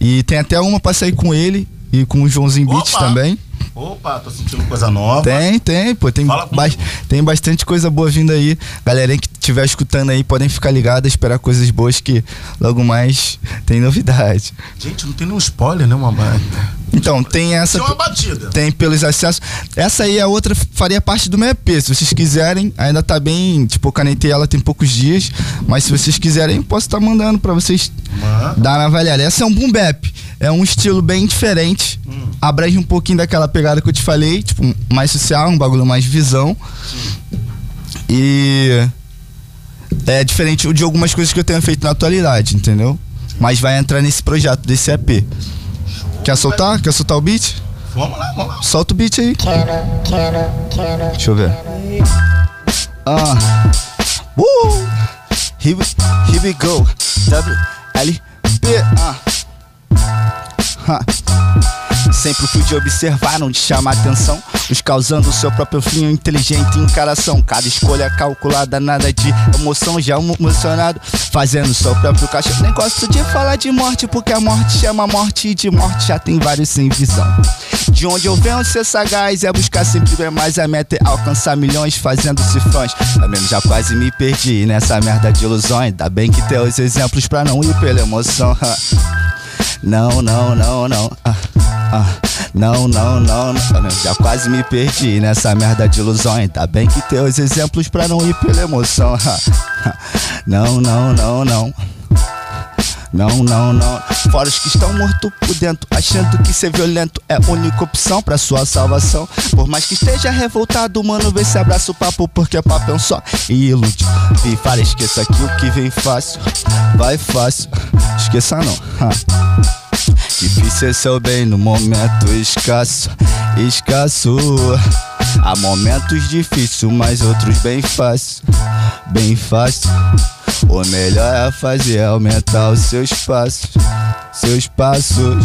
E tem até uma pra sair com ele e com o Joãozinho Beats também. Opa, tô sentindo coisa nova. Tem, tem, pô, tem, bas- tem bastante coisa boa vindo aí. Galerinha que estiver escutando aí, podem ficar ligados, esperar coisas boas que logo mais tem novidade. Gente, não tem nenhum spoiler, né, mamãe? Então, tem essa. Tinha uma batida. Tem pelos acessos. Essa aí é a outra, faria parte do meu EP. Se vocês quiserem, ainda tá bem. Tipo, eu canetei ela tem poucos dias. Mas se vocês quiserem, eu posso estar mandando pra vocês dar uma avaliada. Essa é um boom bap. É um estilo bem diferente. Abrange um pouquinho daquela pegada que eu te falei. Tipo, mais social, um bagulho mais visão. E. É diferente de algumas coisas que eu tenho feito na atualidade, entendeu? Mas vai entrar nesse projeto, desse EP. Quer soltar? Quer soltar o beat? Vamos lá, vamos lá. Solta o beat aí. Deixa eu ver. Ah. Uh! Here we, here we go. W L P. Ah. Ha. Sempre fui de observar, não de chamar atenção. Os causando seu próprio fim, inteligente encaração. Cada escolha calculada, nada de emoção. Já emocionado, fazendo seu próprio cachorro. Nem gosto de falar de morte, porque a morte chama morte e de morte já tem vários sem visão. De onde eu venho ser sagaz é buscar sempre mais a meta é alcançar milhões fazendo cifrões. Eu mesmo já quase me perdi nessa merda de ilusões. Ainda bem que tem os exemplos pra não ir pela emoção. Não, não, não, não. Ah, ah. Não, não, não, não. Já quase me perdi nessa merda de ilusão. Ainda bem que tem os exemplos pra não ir pela emoção. *laughs* Não, não, não, não. Não, não, não. Fora os que estão mortos por dentro, achando que ser violento é a única opção pra sua salvação. Por mais que esteja revoltado, mano, vê se abraça o papo, porque papo é um só e ilude. E fala, esqueça que o que vem fácil, vai fácil. Esqueça não. Difícil é seu bem no momento escasso, escasso. Há momentos difíceis, mas outros bem fácil, bem fácil. O melhor é fazer é aumentar os seus passos, seus passos.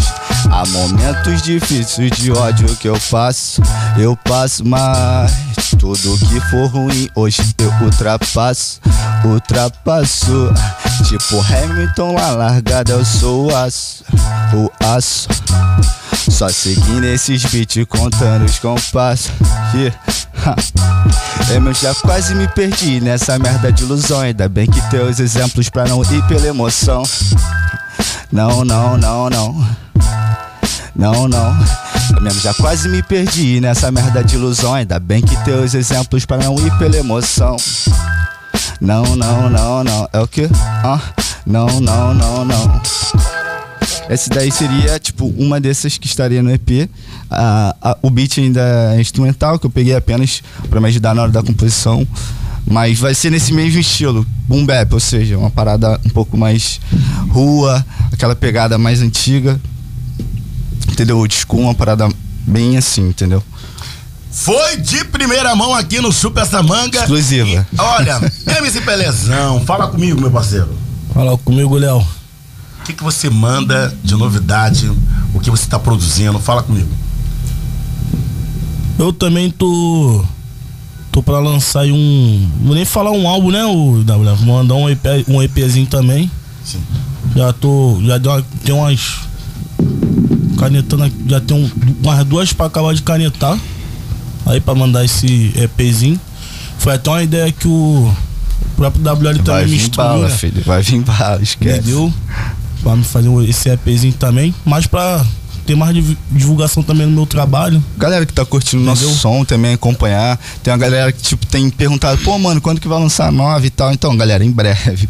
Há momentos difíceis de ódio que eu passo, eu passo, mas tudo que for ruim hoje eu ultrapasso, ultrapasso. Tipo Hamilton lá largada, eu sou o aço, o aço. Só seguindo esses beats contando os compassos. Yeah. *laughs* Eu já quase me perdi nessa merda de ilusão. Ainda bem que tem os exemplos pra não ir pela emoção. Não, não, não, não. Não, não. Eu mesmo já quase me perdi nessa merda de ilusão. Ainda bem que tem os exemplos pra não ir pela emoção. Não, não, não, não. É o que? Ah, não, não, não, não. Esse daí seria, tipo, uma dessas que estaria no EP. Ah, ah, o beat ainda é instrumental, que eu peguei apenas para me ajudar na hora da composição. Mas vai ser nesse mesmo estilo, boom bap, ou seja, uma parada um pouco mais rua, aquela pegada mais antiga. Entendeu? O disco, uma parada bem assim, entendeu? Foi de primeira mão aqui no Chupa essa manga. Exclusiva. E, olha, *laughs* MC Pelezão, fala comigo, meu parceiro. Fala comigo, Léo. O que, que você manda de novidade? O que você está produzindo? Fala comigo. Eu também tô. Tô pra lançar aí um. Vou nem falar um álbum, né, o W? Vou mandar um, EP, um EPzinho também. Sim. Já tô. Já deu uma, tem umas. Canetando aqui, já tem um, umas duas pra acabar de canetar. Aí pra mandar esse EPzinho. Foi até uma ideia que o próprio WL Vai também me vir instruiu, bala, né? filho. Vai vir bala, esquece. Entendeu? Pra me fazer esse EPzinho também. Mas pra ter mais div- divulgação também no meu trabalho. Galera que tá curtindo o nosso som também acompanhar. Tem uma galera que tipo tem perguntado, pô, mano, quando que vai lançar a nova e tal? Então, galera, em breve.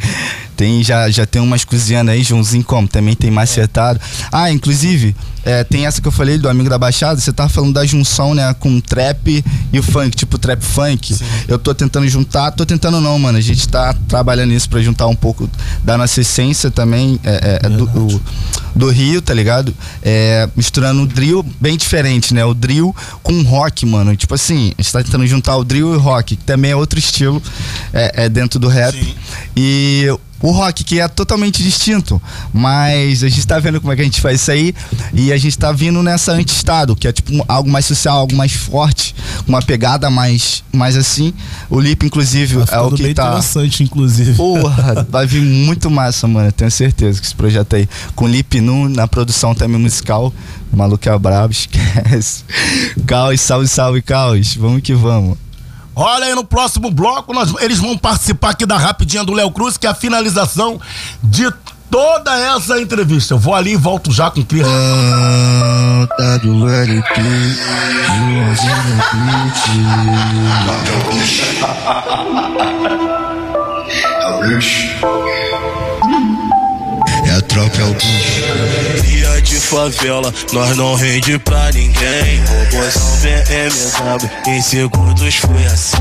Tem já já tem umas cozinhando aí, Joãozinho como também tem macetado. Ah, inclusive, é, tem essa que eu falei do amigo da Baixada, você tava falando da junção, né, com trap e o funk, tipo trap funk. Eu tô tentando juntar, tô tentando não, mano. A gente tá trabalhando nisso pra juntar um pouco da nossa essência também, é, é, do, o- do Rio, tá ligado? É, misturando o drill bem diferente, né? O drill com rock, mano. Tipo assim, a gente tá tentando juntar o drill e o rock, que também é outro estilo é, é dentro do rap. E o rock, que é totalmente distinto, mas a gente tá vendo como é que a gente faz isso aí e a gente tá vindo nessa anti-estado, que é tipo algo mais social, algo mais forte, uma pegada mais, mais assim. O Lip, inclusive, é o que bem tá. interessante, inclusive. Porra, *laughs* vai vir muito massa, mano. Tenho certeza que esse projeto aí. Com Lip Nu na produção também musical. O maluco é brabo, *laughs* esquece. Caos, salve, salve, Caos. Vamos que vamos. Olha aí no próximo bloco, nós- eles vão participar aqui da Rapidinha do Léo Cruz, que é a finalização de toda essa entrevista. Eu vou ali e volto já com o Cris. *laughs* É tropa, é o bicho. Dia de favela, nós não rende pra ninguém. Robôzão BMW, em segundos foi assim.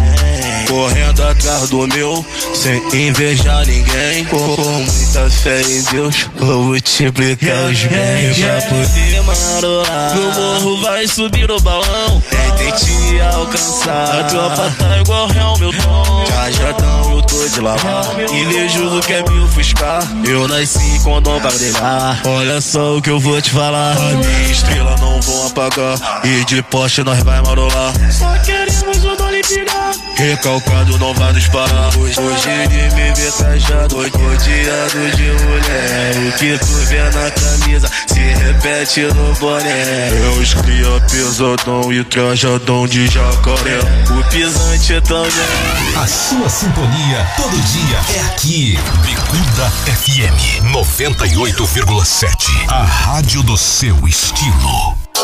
Correndo atrás do meu, sem invejar ninguém. Com muita fé em Deus, vou multiplicar os bens. Pra poder marolar, no morro vai subir o balão. Tentei te alcançar, a tropa tá igual Hamilton. Já já tão, eu tô de lavar. Invejoso quer me ofuscar. Eu nasci com dom brilhar. Olha só o que eu vou te falar. A minha estrela não vão apagar. E de poste nós vai marolar. Só pirar. Recalcado não vai nos parar. Hoje, hoje ele me vê trajado, rodeado de mulher. O que tu vê na camisa se repete no boné. Eu escria pesadão e trajadão de jacaré. O pisante também. A sua sintonia todo dia é aqui. Bicuda FM 98,7. A rádio do seu estilo.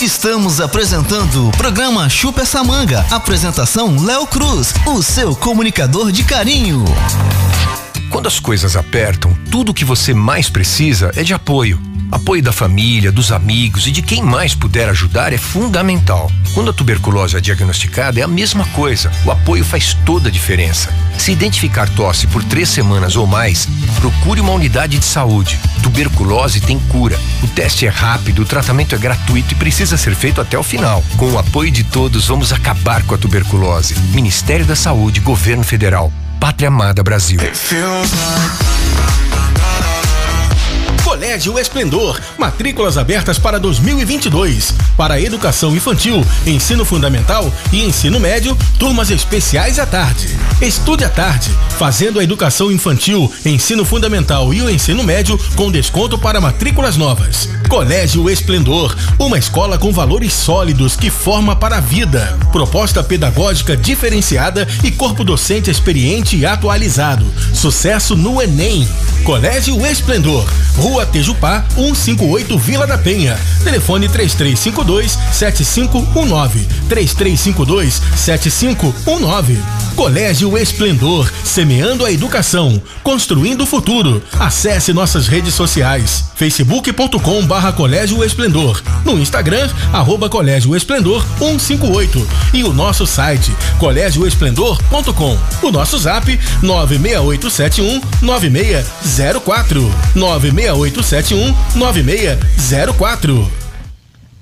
Estamos apresentando o programa Chupa essa manga. Apresentação Léo Cruz, o seu comunicador de carinho. Quando as coisas apertam, tudo o que você mais precisa é de apoio. Apoio da família, dos amigos e de quem mais puder ajudar é fundamental. Quando a tuberculose é diagnosticada, é a mesma coisa. O apoio faz toda a diferença. Se identificar tosse por três semanas ou mais, procure uma unidade de saúde. Tuberculose tem cura. O teste é rápido, o tratamento é gratuito e precisa ser feito até o final. Com o apoio de todos, vamos acabar com a tuberculose. Ministério da Saúde, Governo Federal. Pátria Amada Brasil. Colégio Esplendor, matrículas abertas para 2022. Para educação infantil, ensino fundamental e ensino médio, turmas especiais à tarde. Estude à tarde, fazendo a educação infantil, ensino fundamental e o ensino médio com desconto para matrículas novas. Colégio Esplendor, uma escola com valores sólidos que forma para a vida. Proposta pedagógica diferenciada e corpo docente experiente e atualizado. Sucesso no Enem. Colégio Esplendor, Rua Tejupá, 158 Vila da Penha. Telefone 3352 7519. 3352 7519. Colégio Esplendor, semeando a educação, construindo o futuro. Acesse nossas redes sociais: facebook.com barra Colégio Esplendor, no Instagram, arroba Colégio Esplendor 158 e o nosso site colégioesplendor.com. O nosso zap 96871 9604 96871 9604.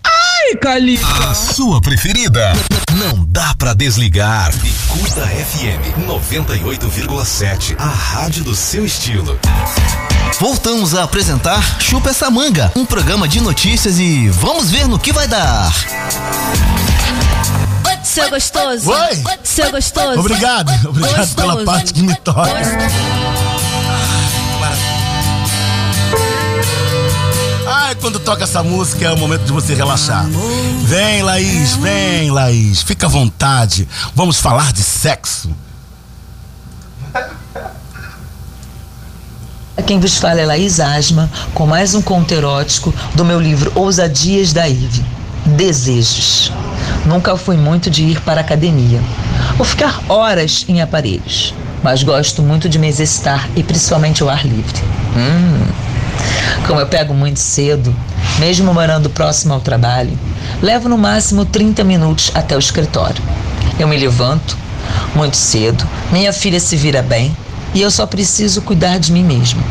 Ai, Cali. A sua preferida. Não dá pra desligar. Bicuda FM 98,7. A rádio do seu estilo. Voltamos a apresentar Chupa essa manga, um programa de notícias e vamos ver no que vai dar. Seu gostoso. Oi. Seu gostoso. Obrigado, obrigado Gostoso. pela parte que me toca. Ai, quando toca essa música é o momento de você relaxar. Vem, Laís, vem, Laís. Fica à vontade. Vamos falar de sexo. Quem vos fala é Laís Asma, com mais um conto erótico do meu livro Ousadias da Ive. Desejos. Nunca fui muito de ir para a academia ou ficar horas em aparelhos, mas gosto muito de me exercitar e principalmente ao ar livre. Hum. Como eu pego muito cedo, mesmo morando próximo ao trabalho, levo no máximo 30 minutos até o escritório. Eu me levanto muito cedo, minha filha se vira bem e eu só preciso cuidar de mim mesmo.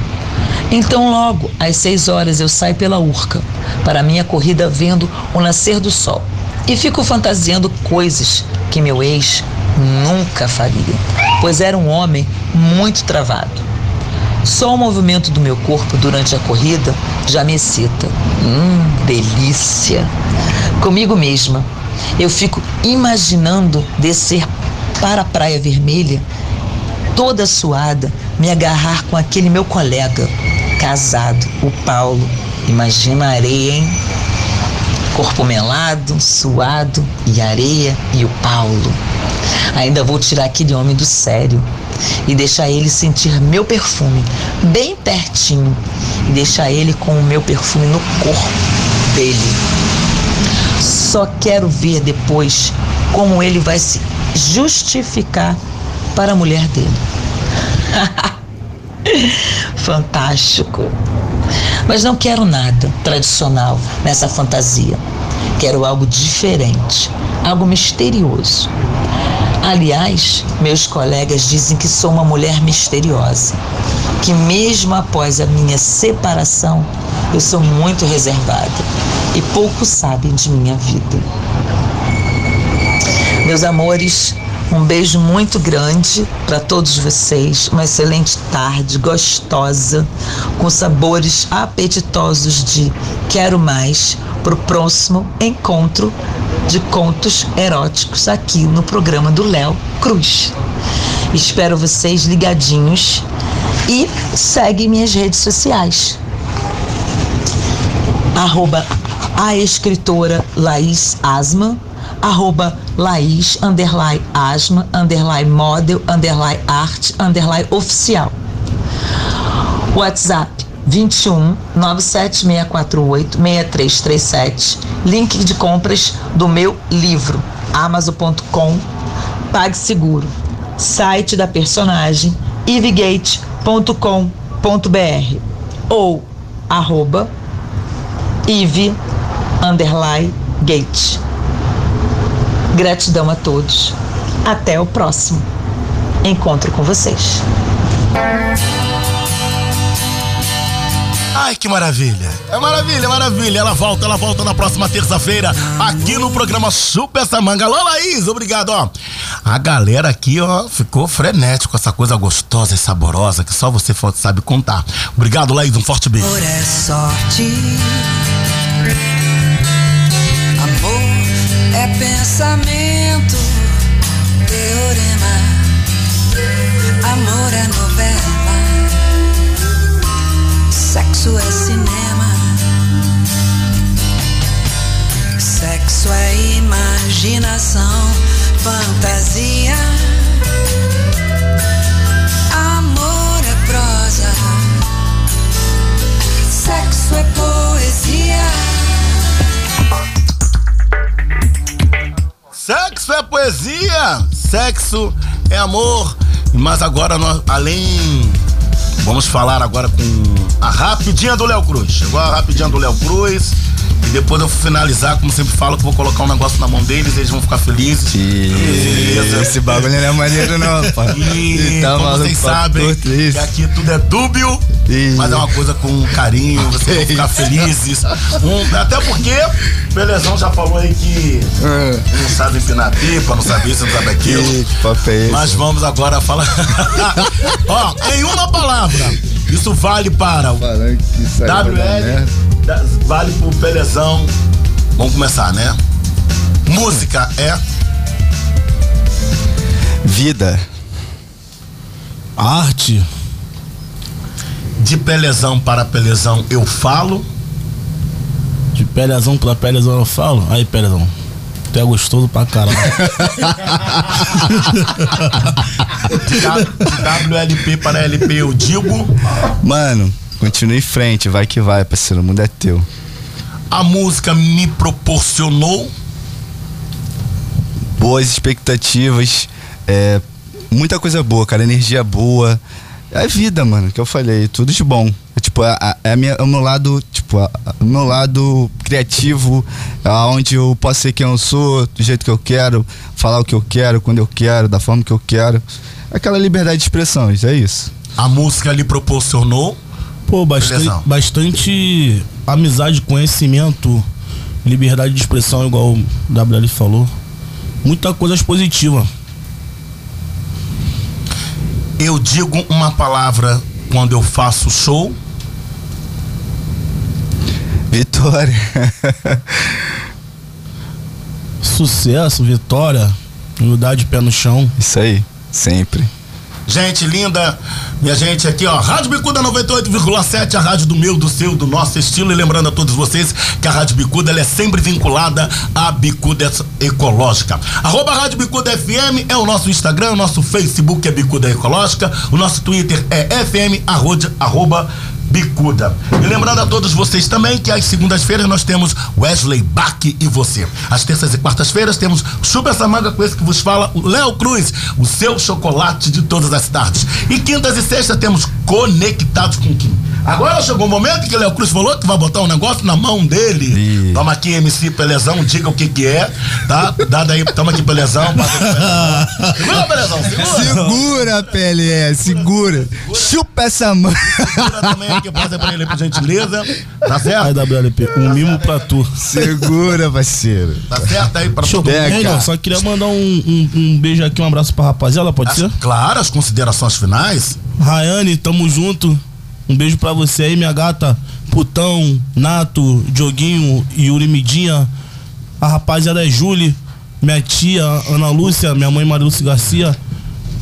Então, logo às 6 horas, eu saio pela Urca para minha corrida vendo o nascer do sol e fico fantasiando coisas que meu ex nunca faria, pois era um homem muito travado. Só o movimento do meu corpo durante a corrida já me excita. Hum, delícia! Comigo mesma, eu fico imaginando descer para a Praia Vermelha, toda suada, me agarrar com aquele meu colega, casado, o Paulo. Imagina a areia, hein? Corpo melado, suado e areia e o Paulo. Ainda vou tirar aquele homem do sério e deixar ele sentir meu perfume bem pertinho e deixar ele com o meu perfume no corpo dele. Só quero ver depois como ele vai se justificar para a mulher dele. *laughs* Fantástico. Mas não quero nada tradicional nessa fantasia. Quero algo diferente, algo misterioso. Aliás, meus colegas dizem que sou uma mulher misteriosa, que mesmo após a minha separação, eu sou muito reservada e pouco sabem de minha vida. Meus amores, um beijo muito grande para todos vocês. Uma excelente tarde, gostosa, com sabores apetitosos de quero mais para o próximo encontro de contos eróticos aqui no programa do Léo Cruz. Espero vocês ligadinhos e segue minhas redes sociais. Arroba a escritora Laís Asma, arroba Laís, underline Asma, underline model, underline arte, underline oficial. WhatsApp 21 97648 6337. Link de compras do meu livro, amazon.com, PagSeguro. Site da personagem, ivegate.com.br ou arroba ive underline gate. Gratidão a todos. Até o próximo encontro com vocês. Ai, que maravilha. É maravilha, maravilha. Ela volta, ela volta na próxima terça-feira aqui no programa Chupa essa manga. Alô, Laís, obrigado, ó. A galera aqui, ó, ficou frenético com essa coisa gostosa e saborosa que só você sabe contar. Obrigado, Laís, um forte beijo. Amor é sorte. Amor é pensamento, teorema. Amor é novela. Sexo é cinema. Sexo é imaginação, fantasia. Amor é prosa. Sexo é poesia. Sexo é poesia, sexo é amor. Mas agora, nós, além. Vamos falar agora com a rapidinha do Léo Cruz. Chegou a rapidinha do Léo Cruz. E depois eu vou finalizar, como sempre falo, que vou colocar um negócio na mão deles, eles vão ficar felizes. Beleza. Esse bagulho não é maneiro não. E *laughs* Tá como vocês papo sabem, que aqui tudo é dúbio, mas é uma coisa com carinho, vocês vão ficar *laughs* felizes. Um- até porque o Belezão já falou aí que não sabe empinar pipa, não sabe isso, não sabe aquilo. Ih, que papo é esse? Mas vamos agora falar. *laughs* Ó, em uma palavra, isso vale para o WL, vale pro Pelezão. Vamos começar, né? Música é Vida. Arte. de Pelezão para Pelezão eu falo. De pelezão pra pelezão eu falo. Aí, pelezão. Tu é gostoso pra caralho. *laughs* De WLP para LP eu digo. Mano, continue em frente, vai que vai, parceiro. O mundo é teu. A música me proporcionou. Boas expectativas, é, muita coisa boa, cara. Energia boa. É vida, mano, que eu falei, tudo de bom. É tipo, é, a minha, é o meu lado, tipo, a- o meu lado criativo, é onde eu posso ser quem eu sou, do jeito que eu quero, falar o que eu quero, quando eu quero, da forma que eu quero. Aquela liberdade de expressões, é isso. A música lhe proporcionou. Pô, bastante, bastante amizade, conhecimento, liberdade de expressão, igual o WL falou. Muita coisa positiva. Eu digo uma palavra quando eu faço show. Vitória. Sucesso, vitória, humildade, pé no chão. Isso aí, sempre. Gente linda, minha gente aqui, ó, Rádio Bicuda 98,7, a rádio do meu, do seu, do nosso estilo. E lembrando a todos vocês que a Rádio Bicuda ela é sempre vinculada à Bicuda Ecológica. Arroba Rádio Bicuda FM é o nosso Instagram, o nosso Facebook é Bicuda Ecológica, o nosso Twitter é FM, arroba, arroba Bicuda. E lembrando a todos vocês também que às segundas-feiras nós temos Wesley Bach e você. Às terças e quartas-feiras temos Chupa essa manga com esse que vos fala, o Léo Cruz, o seu chocolate de todas as tardes. E quintas e sextas temos Conectados com Kim. Agora chegou o momento que o Léo Cruz falou que vai botar um negócio na mão dele. Toma aqui, MC Pelezão, diga o que que é, tá? Dá daí, toma aqui, Pelezão. Segura, Pelezão, segura. Segura, PLE, segura. Chupa essa mão. Segura também aqui, passa pra ele, por gentileza. Tá certo? Aí, WLP, um mimo pra tu. Segura, parceiro. Tá certo aí pra todo mundo. Só queria mandar um, um- um beijo aqui, um abraço pra rapaziada, pode ser? Claro, as considerações finais. Rayane, tamo junto. Um beijo pra você aí, minha gata. Putão, Nato, Dioguinho, Yuri Midinha. A rapaziada é Julie, minha tia Ana Lúcia, minha mãe Maria Lúcia Garcia,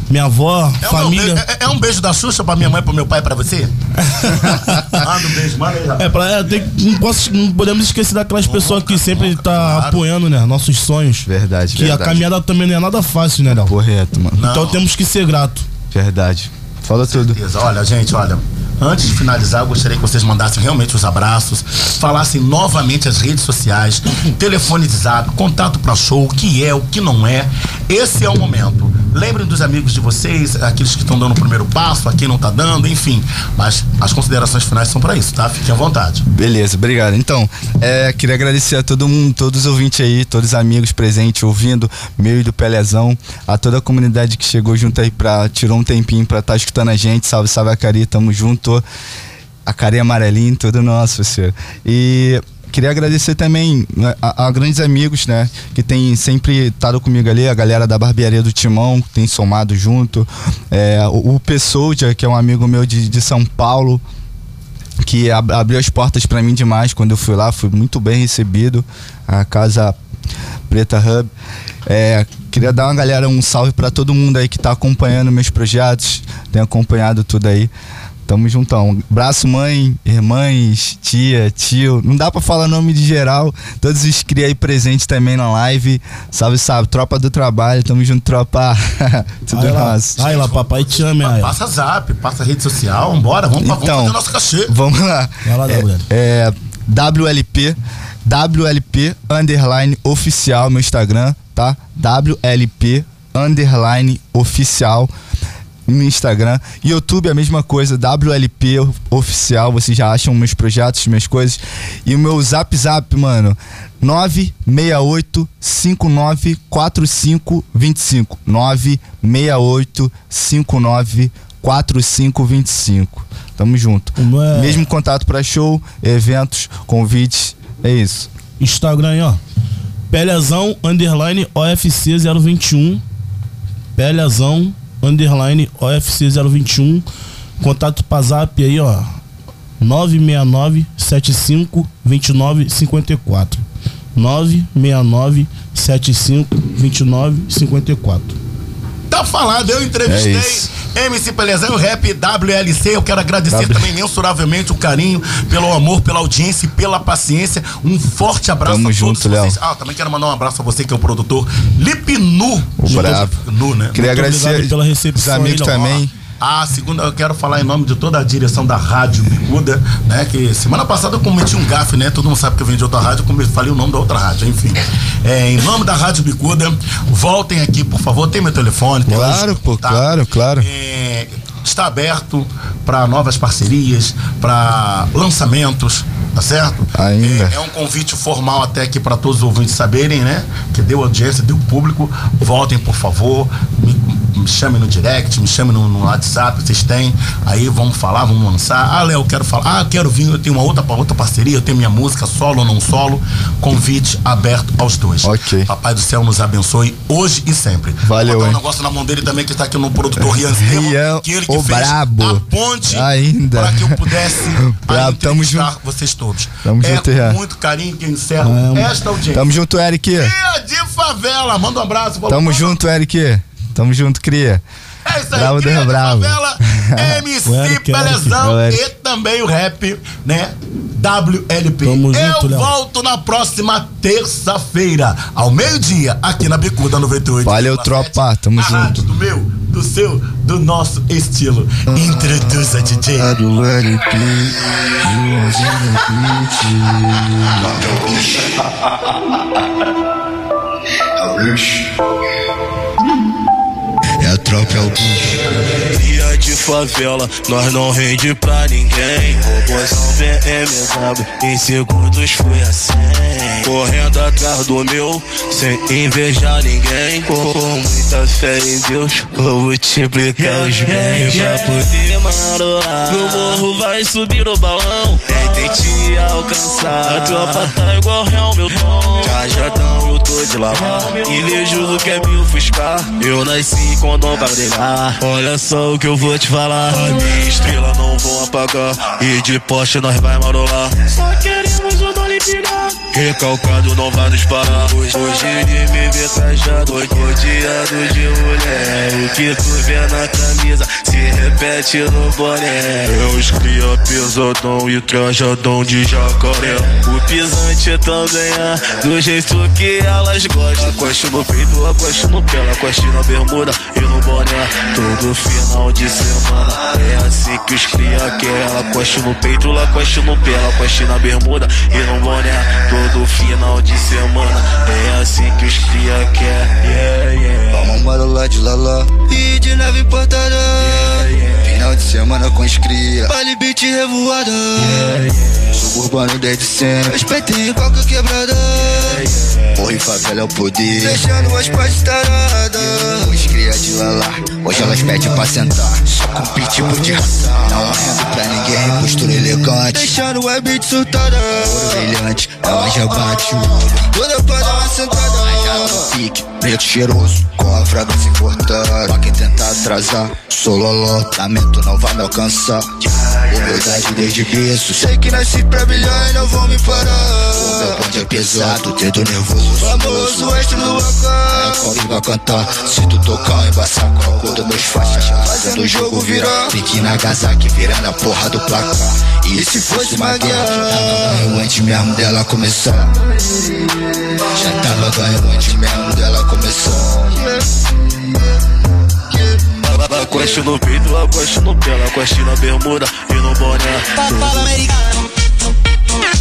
minha avó, É um, família. beijo, é, é um beijo da Xuxa pra minha mãe, pro meu pai e pra você? *laughs* manda um beijo, manda aí, rapaz. É, pra, é, tem- não, posso- não podemos esquecer daquelas pessoas que sempre tá apoiando, né? Nossos sonhos. Verdade, Que verdade. a caminhada também não é nada fácil, né, Léo? Correto, mano. Então temos que ser grato. Verdade. Fala tudo. Olha, gente, olha. Antes de finalizar, eu gostaria que vocês mandassem realmente os abraços, falassem novamente as redes sociais, telefone de zap, contato para show, o que é, o que não é. Esse é o momento. Lembrem dos amigos de vocês, aqueles que estão dando o primeiro passo, a quem não tá dando, enfim. Mas as considerações finais são para isso, tá? Fiquem à vontade. Beleza, obrigado. Então, é, queria agradecer a todo mundo, todos os ouvintes aí, todos os amigos presentes, ouvindo, meu e do Pelezão, a toda a comunidade que chegou junto aí pra, tirou um tempinho pra estar escutando a gente. Salve, salve a Cari, tamo junto. A Cari amarelinho, tudo nosso, parceiro. E queria agradecer também né, a, a grandes amigos, né, que tem sempre estado comigo ali, a galera da barbearia do Timão, que tem somado junto. É, o, o Pessoldia, que é um amigo meu de, de São Paulo, que ab- abriu as portas pra mim demais quando eu fui lá, fui muito bem recebido. A casa Preta Hub. É, queria dar uma galera um salve pra todo mundo aí que tá acompanhando meus projetos, tem acompanhado tudo aí. Tamo juntão. Braço, mãe, irmãs, tia, tio. Não dá pra falar nome de geral. Todos os cria aí presentes também na live. Salve, salve. Tropa do trabalho. Tamo junto, tropa. *laughs* Tudo lá, nosso. aí lá, papai te ama, aí. Passa zap, passa rede social, vambora, vamos, pra- vamos Então, fazer nosso cachê. Vamos lá. Vai lá, é, é WLP, WLP underline oficial, meu Instagram, tá? WLP underline oficial no Instagram. YouTube a mesma coisa, WLP oficial, vocês já acham meus projetos, minhas coisas. E o meu Zap Zap, mano, 968 59 45 25. 968 59 4525. Tamo junto. é- Mesmo contato pra show, eventos, convites, é isso. Instagram aí, ó. Pelezão underline OFC 021. Pelezão underline OFC 021. Contato pra zap aí, ó. 969 75 29 54. 969 75 29 54. Tá falado, eu entrevistei É isso. MC Pelezão o Rap WLC. Eu quero agradecer W- também mensuravelmente o carinho, pelo amor, pela audiência e pela paciência. Um forte abraço Tamo a todos junto, vocês. Léo. Ah, também quero mandar um abraço a você que é o produtor Lip Nu. O brabo. Nu, né? Queria Muito agradecer pela os recepção amigos aí, também. Ah, segunda, eu quero falar em nome de toda a direção da Rádio Bicuda, né? Que semana passada eu cometi um gafe, né? Todo mundo sabe que eu vim de outra rádio, eu falei o nome da outra rádio, enfim. É, em nome da Rádio Bicuda, voltem aqui, por favor. Tem meu telefone, tem Claro, pô, tá? claro, claro. É, está aberto para novas parcerias, para lançamentos, tá certo? Ainda. É, é um convite formal até aqui para todos os ouvintes saberem, né? Que deu audiência, deu público. Voltem, por favor. Me, me chamem no direct, me chamem no, no WhatsApp, vocês têm. Aí vamos falar, vamos lançar. Ah, Léo, quero falar. Ah, quero vir, eu tenho uma outra, outra parceria, eu tenho minha música solo ou não solo. Convite aberto aos dois. Ok. Papai do céu nos abençoe hoje e sempre. Valeu, Vou botar um negócio na mão dele também, que está aqui no produtor Rian *laughs* Rian, que ele que o fez brabo. a ponte Ainda. para que eu pudesse *laughs* Brabo, tamo vocês todos. Tamo é junto, com Rian. muito carinho que eu encerro esta audiência. Tamo junto, Eric. Cria de favela, manda um abraço. Tamo junto, Eric. Tamo junto, cria. É isso aí, Bravo cria da de Bravo. favela, *laughs* MC Eric, Pelezão e também o rap, né? WLP. Tamo eu junto, Léo. volto na próxima terça-feira, ao meio-dia, aqui na Bicuda 98. Valeu, tropa. Tamo a rádio junto. do meu, do seu, do nosso estilo. Introduza, DJ. É *laughs* a tropa, é o bicho. Cria de favela, nós não rende pra ninguém. Robôzão BMW, em segundos fui assim. Correndo atrás do meu, sem invejar ninguém. Com muita fé em Deus, vou multiplicar os bens pra poder marolar. O morro vai subir no balão, tentem te alcançar. A tropa tá igual real, meu tom. Cajadão, eu tô de lavar. Invejoso quer me ofuscar. Eu nasci com dom pra brilhar. Olha só o que eu vou te falar. A minha estrela não vão apagar. E de Porsche nós vai marolar. Só queremos o dole pegar. Recalcado não vai nos parar. Hoje, hoje ele me vê trajado, rodeado de mulher. O que tu vê na camisa se repete no boné. Eu escria pesadão e trajadão de jacaré. O pisante também é do jeito que elas gostam. Acoste no peito, acoste no pé, acoste na bermuda e no boné. Todo final de semana é assim que os cria quer. Acoste no peito, acoste no pé, acoste na bermuda e no boné. Todo final de semana é assim que os cria quer. Yeah, yeah. Vamos marolar de lala E de nave importada. Final de semana com os cria. Vale beat revoada. Suburbano desde sempre. Em qualquer quebrada. Porra e favela é o poder. Deixando as partes taradas. Os cria de lala Hoje elas pedem pra sentar. Só com pitbull de ração Não rendo pra ninguém Postura elegante. Deixando a beat surtada. Ouro brilhante Ela já bate o olho. Toda pra dar uma sentada. Pique, preto cheiroso, com a fragrância importada. Pra quem tentar atrasar, sou loló, lamento não vai me alcançar. Humildade desde berço, Sei que nasci pra brilhar e não vão me parar. o meu bonde é pesado, dedo nervoso. Famoso extra do É AK. comigo vai cantar, se tu tocar, embaçar com a cor dos meus faixas. Fazendo o jogo virar, pique na Nagasaki, virando a porra do placar. E se fosse uma guerra, tava ganho antes mesmo dela começar. Já tava ganho antes mesmo dela começar. Acoste no peito, acoste no pé, acoste na bermuda e no boné.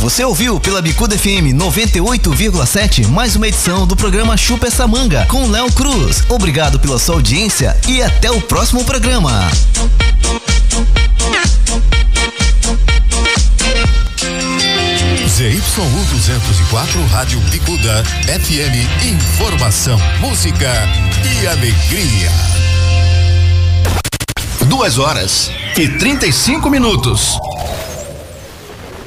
Você ouviu pela Bicuda FM 98,7 mais uma edição do programa Chupa essa manga com Léo Cruz. Obrigado pela sua audiência e até o próximo programa. ZYU 204 Rádio Bicuda FM Informação, música e alegria. Duas horas e 35 minutos.